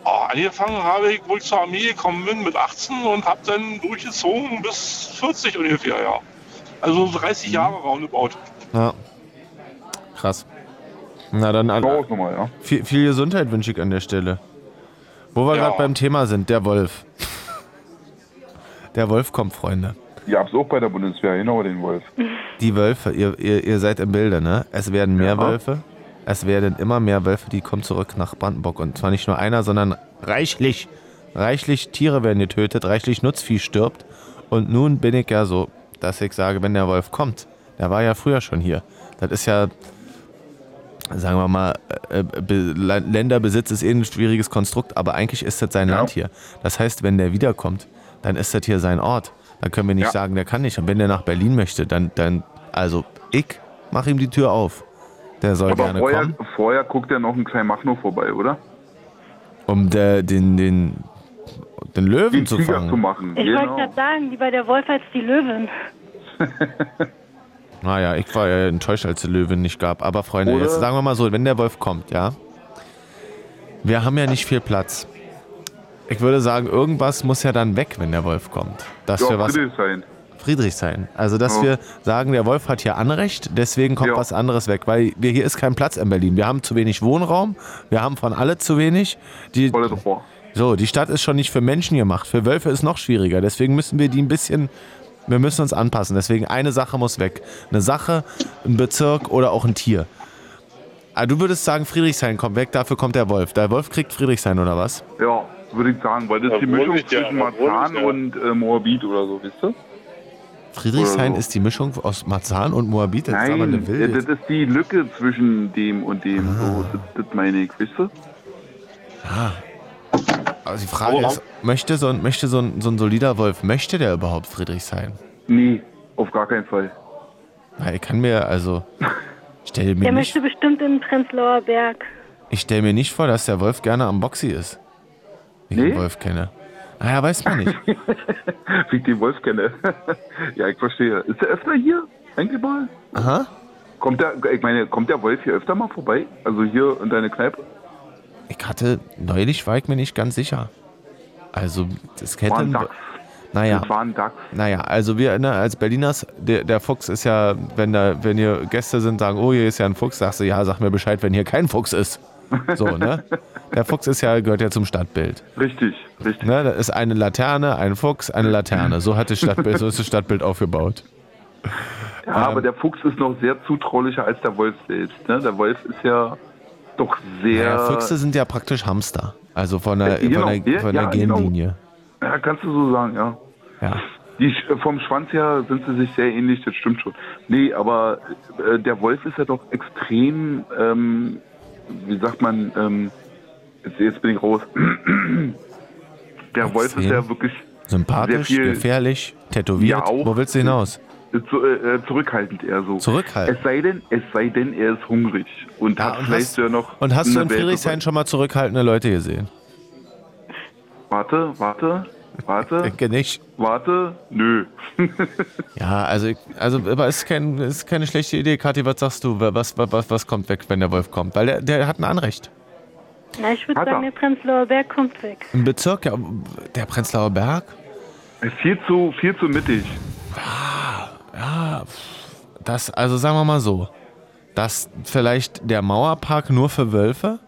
Oh, angefangen habe ich, wo ich zur Armee gekommen bin mit 18 und habe dann durchgezogen bis 40 ungefähr, ja. Also so 30 Jahre roundabout. Ja. Krass. Na dann an, nochmal, ja. viel, viel Gesundheit wünsche ich an der Stelle. Wo wir Ja. gerade beim Thema sind, der Wolf. Der Wolf kommt, Freunde. Ihr habt's auch bei der Bundeswehr, genau den Wolf. Die Wölfe, ihr, ihr, ihr seid im Bilde, ne? Es werden mehr Wölfe. Es werden immer mehr Wölfe, die kommen zurück nach Brandenburg. Und zwar nicht nur einer, sondern reichlich. Reichlich Tiere werden getötet, reichlich Nutzvieh stirbt. Und nun bin ich ja so, dass ich sage, wenn der Wolf kommt, der war ja früher schon hier. Das ist ja, sagen wir mal, äh, La- Länderbesitz ist eh ein schwieriges Konstrukt, aber eigentlich ist das sein Land hier. Das heißt, wenn der wiederkommt, dann ist das hier sein Ort. Dann können wir nicht Ja. sagen, der kann nicht. Und wenn der nach Berlin möchte, dann, dann also Ich mach ihm die Tür auf. Der soll Aber gerne vorher, kommen, vorher guckt er noch ein klein Machno vorbei, oder? um der, den, den, den Löwen Den zu Tiger fangen. zu machen. Ich wollte Genau. gerade sagen, lieber der Wolf als die Löwin. Naja, ich war ja enttäuscht, als der Löwe nicht gab. Aber Freunde, Oder- jetzt sagen wir mal so, wenn der Wolf kommt, ja. Wir haben ja nicht viel Platz. Ich würde sagen, irgendwas muss ja dann weg, wenn der Wolf kommt. Dass ja, wir was Friedrichshain. Friedrichshain. Also, dass Ja. wir sagen, der Wolf hat hier Anrecht, deswegen kommt Ja. was anderes weg. Weil wir, hier ist kein Platz in Berlin. Wir haben zu wenig Wohnraum, wir haben von alle zu wenig. Die, Volle so, die Stadt ist schon nicht für Menschen gemacht. Für Wölfe ist noch schwieriger. Deswegen müssen wir die ein bisschen, wir müssen uns anpassen. Deswegen eine Sache muss weg. Eine Sache, ein Bezirk oder auch ein Tier. Ah, du würdest sagen, Friedrichshain kommt weg, dafür kommt der Wolf. Der Wolf kriegt Friedrichshain oder was? Ja, würde ich sagen, weil das ist die Mischung ich ja- zwischen Marzahn ja- und äh, Moabit oder so, wisst ihr? Friedrichshain so. ist die Mischung aus Marzahn und Moabit. Das ist aber Nein, eine äh, wilde. das ist die Lücke zwischen dem und dem. Ah. So, das, das meine ich, wisst ihr? Also die Frage ist, möchte so ein, möchte so ein, so ein solider Wolf, möchte der überhaupt Friedrichshain? Nee, auf gar keinen Fall. Na, ich kann mir, also, ich stelle mir, Der nicht, möchte bestimmt in Prenzlauer Berg. ich stell mir nicht vor, dass der Wolf gerne am Boxy ist. Wie ich Nee? den Wolf kenne. Naja, weiß man nicht. Wie ich den Wolf kenne. ja, ich verstehe. Ist der öfter hier? Eigentlich mal? Aha. Kommt der, ich meine, kommt der Wolf hier öfter mal vorbei? Also hier in deine Kneipe? Ich hatte, neulich war ich mir nicht ganz sicher. Also, das hätte... War ein Dachs. Naja, Das war ein Dachs. naja, also wir ne, als Berliners, der, der Fuchs ist ja, wenn da, wenn hier Gäste sind, sagen, oh, hier ist ja ein Fuchs, sagst du, ja, sag mir Bescheid, wenn hier kein Fuchs ist. So, ne? Der Fuchs ist ja, gehört ja zum Stadtbild. Richtig, richtig. Ne, da ist eine Laterne, ein Fuchs, eine Laterne. So hat das Stadtbild, so ist das Stadtbild aufgebaut. Ja, aber der Fuchs ist noch sehr zutraulicher als der Wolf selbst. Ne? Der Wolf ist ja doch sehr. Ja, Füchse sind ja praktisch Hamster. Also von der, Äh, genau, von der, ja, von der ja, genau. Genlinie. Ja, kannst du so sagen, ja. Ja. Die, vom Schwanz her sind sie sich sehr ähnlich, das stimmt schon. Nee, aber äh, der Wolf ist ja doch extrem, ähm, wie sagt man, ähm, jetzt, jetzt bin ich raus. der Wolf ist Extrem. ja wirklich Sympathisch, viel gefährlich, tätowiert. Ja, auch. Wo willst du hinaus? Äh, zu, äh, zurückhaltend eher so. Zurückhaltend? Es sei denn, es sei denn, er ist hungrig und hat und vielleicht hast, ja noch. und hast du in Friedrichshain schon mal zurückhaltende Leute gesehen? Warte, warte, warte. Denke nicht. Warte, nö. Ja, also, ich- also aber es ist, kein, ist keine schlechte Idee. Kathi, was sagst du? Was, was, was, was kommt weg, wenn der Wolf kommt? Weil der, der hat ein Anrecht. Na, ich würde sagen, der Prenzlauer Berg kommt weg. Ein Bezirk, ja, der Prenzlauer Berg? Ist viel zu, viel zu mittig. Ja, das, also sagen wir mal so. Dass vielleicht der Mauerpark nur für Wölfe?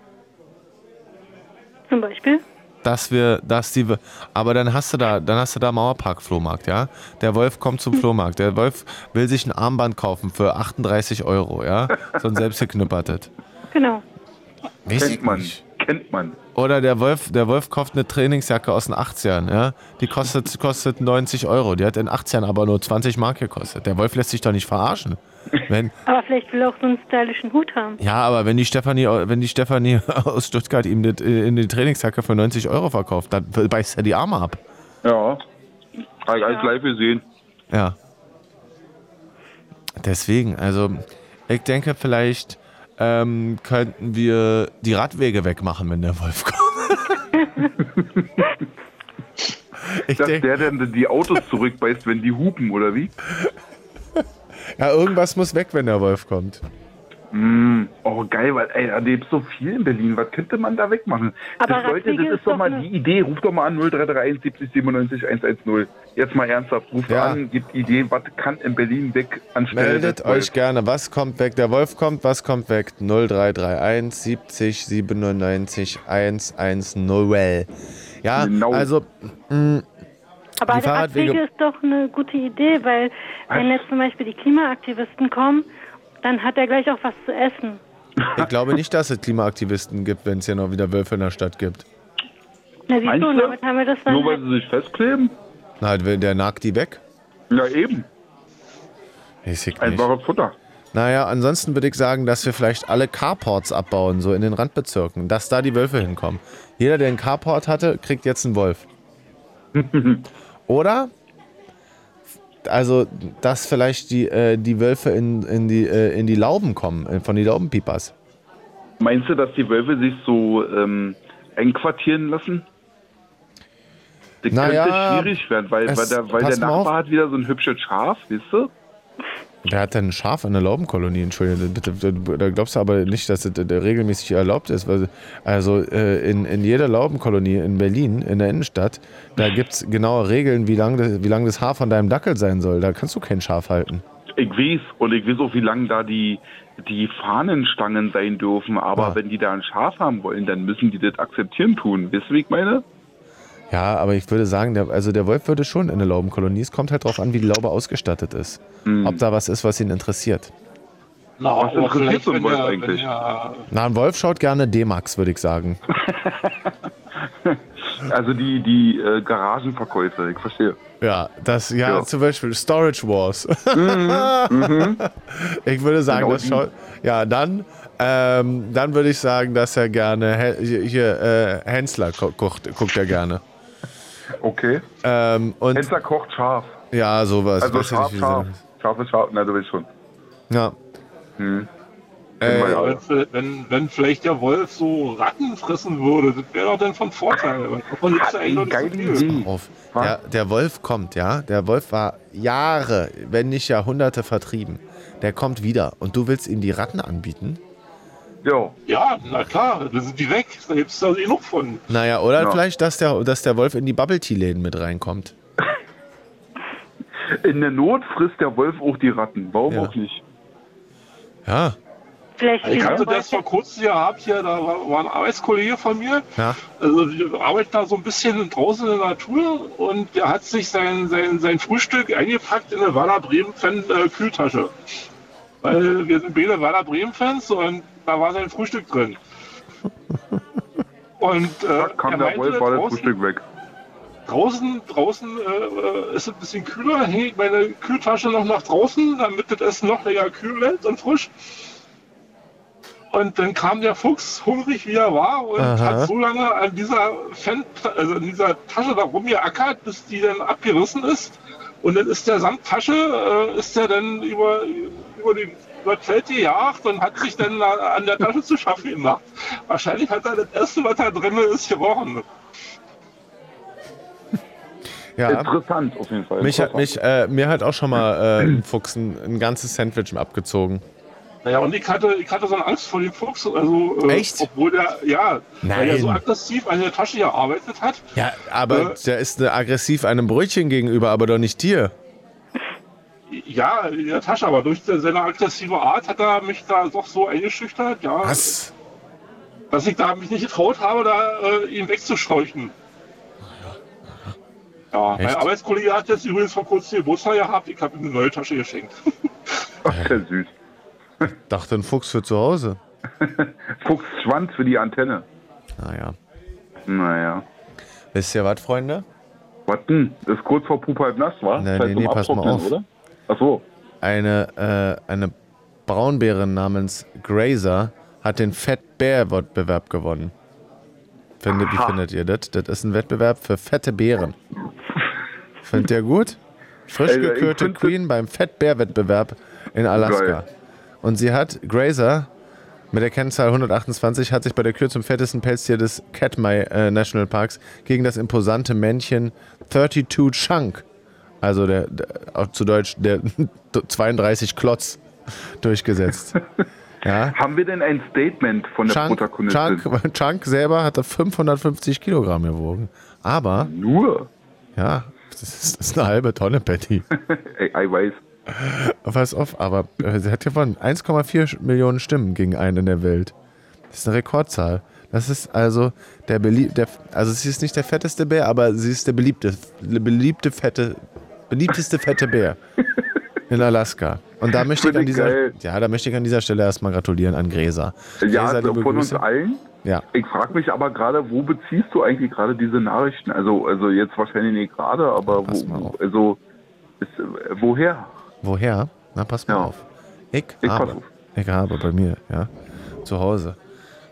Zum Beispiel. dass wir, dass die, aber dann hast du da, dann hast du da Mauerpark-Flohmarkt, ja. Der Wolf kommt zum Flohmarkt. Der Wolf will sich ein Armband kaufen für 38 Euro, ja. So ein selbstgeknüppertes. Genau. Weiß Kennt man, nicht. kennt man. Oder der Wolf, der Wolf kauft eine Trainingsjacke aus den 80ern, ja. Die kostet, kostet 90 Euro. Die hat in 80ern aber nur 20 Mark gekostet. Der Wolf lässt sich doch nicht verarschen. Wenn, Aber vielleicht will er auch so einen stylischen Hut haben. ja, aber wenn die Stefanie, wenn die Stefanie aus Stuttgart ihm äh, in die Trainingsjacke für 90 Euro verkauft, dann beißt er die Arme ab. Ja. Hab ich alles live gesehen. Ja. Deswegen, also ich denke, vielleicht ähm, könnten wir die Radwege wegmachen, wenn der Wolf kommt. ich Dass denk, der denn die Autos zurückbeißt, wenn die hupen, oder wie? ja, irgendwas muss weg, wenn der Wolf kommt. Mm, oh, geil, weil, ey, da lebt so viel in Berlin. Was könnte man da wegmachen? Aber das, Leute, das ist ist doch mal die Idee. Ruf doch mal an 0331 70 97 110. Jetzt mal ernsthaft. Ruft Ja. an, gibt Ideen, was kann in Berlin weg anstelle Meldet euch gerne, was kommt weg? Der Wolf kommt, was kommt weg? 0331 70 97 110. Ja, Genau. also mh, Aber Die Fahrradwege- Radwege ist doch eine gute Idee, weil wenn jetzt zum Beispiel die Klimaaktivisten kommen, dann hat er gleich auch was zu essen. ich glaube nicht, dass es Klimaaktivisten gibt, wenn es hier noch wieder Wölfe in der Stadt gibt. Na siehst Meinst du, damit haben wir das dann Nur weil halt, sie sich festkleben? Na, der nagt die weg. Ja, eben. Weiß ich. Einfaches Futter. Naja, ansonsten würde ich sagen, dass wir vielleicht alle Carports abbauen, so in den Randbezirken, dass da die Wölfe hinkommen. Jeder, der einen Carport hatte, kriegt jetzt einen Wolf. Oder also, dass vielleicht die, äh, die Wölfe in, in, die, äh, in die Lauben kommen, äh, von den Laubenpiepers. Meinst du, dass die Wölfe sich so ähm, einquartieren lassen? Das Naja, könnte schwierig werden, weil, es- weil der, weil der Nachbar hat wieder so ein hübsches Schaf, weißt du? Wer hat denn ein Schaf in der Laubenkolonie? Entschuldigung, bitte, da- glaubst du aber nicht, dass das äh, regelmäßig erlaubt ist. Also äh, in, in jeder Laubenkolonie in Berlin, in der Innenstadt, da gibt es genaue Regeln, wie lang, das, wie lang das Haar von deinem Dackel sein soll. Da kannst du kein Schaf halten. Ich weiß, und ich weiß auch, wie lange da die, die Fahnenstangen sein dürfen, aber Ah. wenn die da ein Schaf haben wollen, dann müssen die das akzeptieren tun. Wisst ihr, wie ich meine? Ja, aber ich würde sagen, der, also der Wolf würde schon in eine Laubenkolonie. Es kommt halt darauf an, wie die Laube ausgestattet ist. Ob da was ist, was ihn interessiert. Na, Was interessiert so ein Wolf der- eigentlich? Der, Na, ein Wolf schaut gerne D-Max, würde ich sagen. Also die, die äh, Garagenverkäufe, ich verstehe. Ja, das, ja, Ja. zum Beispiel Storage Wars. Mhm, Ich würde sagen, Genau das schaut. Ja, dann, ähm, dann würde ich sagen, dass er gerne hier, hier äh, Hensler gu- guckt, guckt er gerne. Okay. Ähm, und Hensler kocht scharf. ja, sowas. Also Weiß scharf, nicht, scharf. Scharf ist scharf, na du willst schon. Ja. Hm. Äh, wenn, wenn, wenn vielleicht der Wolf so Ratten fressen würde, das wäre doch dann von Vorteil. Davon gibt's ja eigentlich nicht so auf. Der, der Wolf kommt, ja. Der Wolf war Jahre, wenn nicht Jahrhunderte vertrieben. Der kommt wieder und du willst ihm die Ratten anbieten? Ja. Ja, na klar, da sind die weg. Da gibt es da genug von. Naja, oder Ja. vielleicht, dass der, dass der Wolf in die Bubble Tea Läden mit reinkommt. In der Not frisst der Wolf auch die Ratten. Warum Ja. auch nicht? Ja. Vielleicht Ich hatte das vor kurzem gehabt hier, da war, war ein Arbeitskollege von mir. Ja. Also wir arbeiten da so ein bisschen draußen in der Natur und der hat sich sein, sein, sein Frühstück eingepackt in eine Werder Bremen-Fan äh, Kühltasche. Weil wir sind beide Werder Bremen-Fans und da war sein Frühstück drin. Und äh, Da kam er der Wolf, war das draußen, Frühstück weg. draußen, draußen äh, ist es ein bisschen kühler, hänge ich meine Kühltasche noch nach draußen, damit das Essen noch länger kühl bleibt und frisch. Und dann kam der Fuchs, hungrig wie er war, und Aha. hat so lange an dieser, Fan also an dieser Tasche da rumgeackert, bis die dann abgerissen ist. Und dann ist der samt Tasche, äh, ist der dann über, über, die, über das Feld gejagt und hat sich dann da an der Tasche zu schaffen gemacht. Wahrscheinlich hat er das erste, was da drin ist, gerochen. Ja. Interessant auf jeden Fall. Mich hat, mich, äh, mir hat auch schon mal äh, ein Fuchs ein, ein ganzes Sandwich abgezogen. Naja, und ich hatte, ich hatte so eine Angst vor dem Fuchs. Also, äh, Echt? Obwohl der, ja, weil er so Nein. aggressiv an der Tasche gearbeitet hat. Ja, aber Äh. der ist äh, aggressiv einem Brötchen gegenüber, aber doch nicht dir. Ja, in der Tasche, aber durch seine aggressive Art hat er mich da doch so eingeschüchtert, ja. Was? Dass ich da mich nicht getraut habe, da äh, ihn wegzuscheuchen. Ja, mein Echt? Arbeitskollege hat jetzt übrigens vor kurzem Geburtstag gehabt. Ich habe ihm eine neue Tasche geschenkt. Ach, sehr süß. Dachte ein Fuchs für zu Hause. Fuchsschwanz für die Antenne. Naja. Naja. Wisst ihr was, Freunde? Was denn? Ist kurz vor Pup halb nass, wa? Nee, Zeit nee, zum nee, pass mal auf. Oder? Ach so. Eine, äh, eine Braunbärin namens Grazer hat den Fat Bear Wettbewerb gewonnen. Findet, wie findet ihr das? Das ist ein Wettbewerb für fette Bären. Findet ihr gut? Frisch Also, gekürte Queen beim Fat Bear Wettbewerb in Alaska. Geil. Und sie hat, Grazer, mit der Kennzahl 128, hat sich bei der Kür zum fettesten Pelztier des Katmai äh, National Parks gegen das imposante Männchen 32 Chunk, also der, der zu Deutsch der 32 Klotz, durchgesetzt. Ja. Haben wir denn ein Statement von der Chunk, Protagonistin? Chunk, Chunk selber hatte 550 Kilogramm gewogen. Aber. Nur? Ja, das ist, das ist eine halbe Tonne, Patty. Ey, ich weiß. Pass auf, aber äh, sie hat gewonnen. 1,4 Millionen Stimmen gegen einen in der Welt. Das ist eine Rekordzahl. Das ist also der, belie der also sie ist nicht der fetteste Bär, aber sie ist der beliebte, beliebte fette, beliebteste fette Bär in Alaska. Und da möchte ich an dieser, geil. ja, da möchte ich an dieser Stelle erstmal gratulieren an Gräser. Ja, Gräser, von uns Grüße. allen. Ja. Ich frage mich aber gerade, wo beziehst du eigentlich gerade diese Nachrichten? Also, also jetzt wahrscheinlich nicht gerade, aber wo, also ist, woher? Woher? Na, pass mal auf. Ich, Ich habe, pass auf. ich habe bei mir, ja, zu Hause,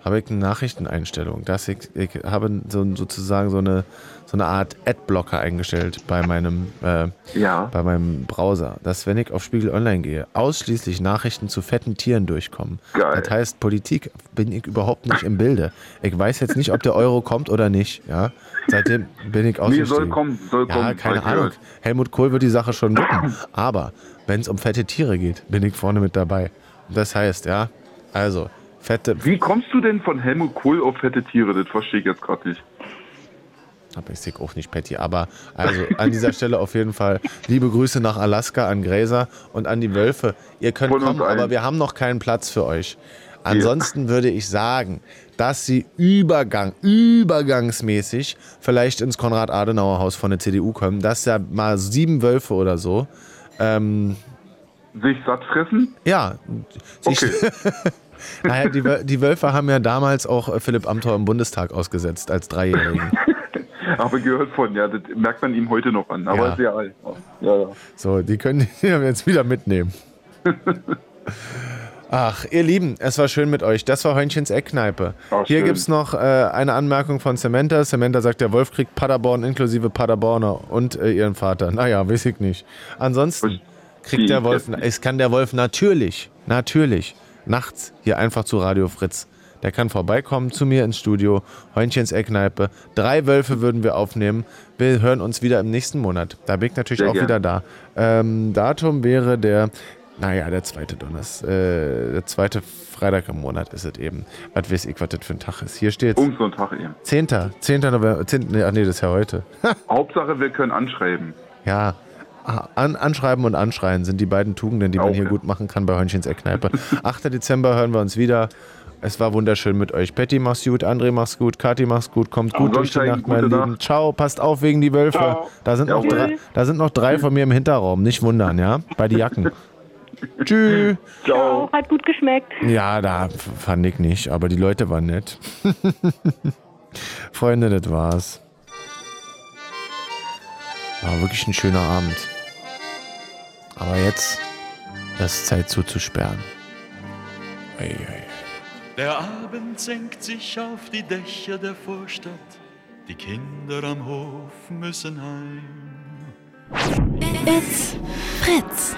habe ich eine Nachrichteneinstellung, dass ich, ich habe so, sozusagen so eine, so eine Art Adblocker eingestellt bei meinem, äh, Ja. bei meinem Browser, dass wenn ich auf Spiegel Online gehe, ausschließlich Nachrichten zu fetten Tieren durchkommen. Geil. Das heißt, Politik bin ich überhaupt nicht im Bilde. Ich weiß jetzt nicht, ob der Euro kommt oder nicht. Ja? Seitdem bin ich Nee, ausgestiegen. soll kommen, soll Ja, kommen. keine Ahnung. gehört. Helmut Kohl wird die Sache schon wuppen. Aber wenn es um fette Tiere geht, bin ich vorne mit dabei. Das heißt, ja, also, fette. Wie kommst du denn von Helmut Kohl auf fette Tiere? Das verstehe ich jetzt gerade nicht. Aber ich sehe auch nicht Patty. Aber also an dieser Stelle auf jeden Fall liebe Grüße nach Alaska an Gräser und an die Wölfe. Ihr könnt uns kommen, aber wir haben noch keinen Platz für euch. Ansonsten würde ich sagen, dass sie Übergang, übergangsmäßig vielleicht ins Konrad-Adenauer-Haus von der CDU kommen, dass ja mal sieben Wölfe oder so. Ähm, Sich satt fressen? ja. Sich, naja, die, die Wölfe haben ja damals auch äh, Philipp Amthor im Bundestag ausgesetzt als Dreijährigen. Habe gehört von, ja, das merkt man ihm heute noch an. Aber Ja. ja alt. Ja, ja. So, die können die jetzt wieder mitnehmen. Ach, ihr Lieben, es war schön mit euch. Das war Hörnchens Eckkneipe. Ach, Hier gibt es noch äh, eine Anmerkung von Samantha. Samantha sagt, der Wolf kriegt Paderborn inklusive Paderborner und äh, ihren Vater. Naja, weiß ich nicht. Ansonsten kriegt der Wolf, es kann der Wolf natürlich, natürlich, nachts hier einfach zu Radio Fritz. Der kann vorbeikommen zu mir ins Studio, Heunchen's Eckkneipe. Drei Wölfe würden wir aufnehmen. Wir hören uns wieder im nächsten Monat. Da bin ich natürlich Sehr auch gern. wieder da. Ähm, Datum wäre der, naja, der zweite Donnerstag, äh, der zweite Freitag im Monat ist es eben. Was weiß ich, was das für ein Tag ist. Hier steht Um so einen Tag eben. 10. 10. November, 10. Nee, ach nee, das ist ja heute. Hauptsache, wir können anschreiben. Ja, an, anschreiben und anschreien sind die beiden Tugenden, die man hier gut machen kann bei Hörnchens Eckkneipe. 8. Dezember hören wir uns wieder. Es war wunderschön mit euch. Patty, mach's gut. André, mach's gut. Kathi, mach's gut. Kommt gut durch die Nacht, meine gute Lieben. Nacht. Ciao. Passt auf wegen die Wölfe. Ciao. Da sind, noch drei, da sind noch drei von mir im Hinterraum. Nicht wundern, ja? Bei die Jacken. Tschüss. Ciao. Hat gut geschmeckt. Ja, da fand ich nicht, aber die Leute waren nett. Freunde, das war's. War wirklich ein schöner Abend. Aber jetzt ist Zeit zuzusperren. Ei, ei. Der Abend senkt sich auf die Dächer der Vorstadt. Die Kinder am Hof müssen heim. It's Fritz.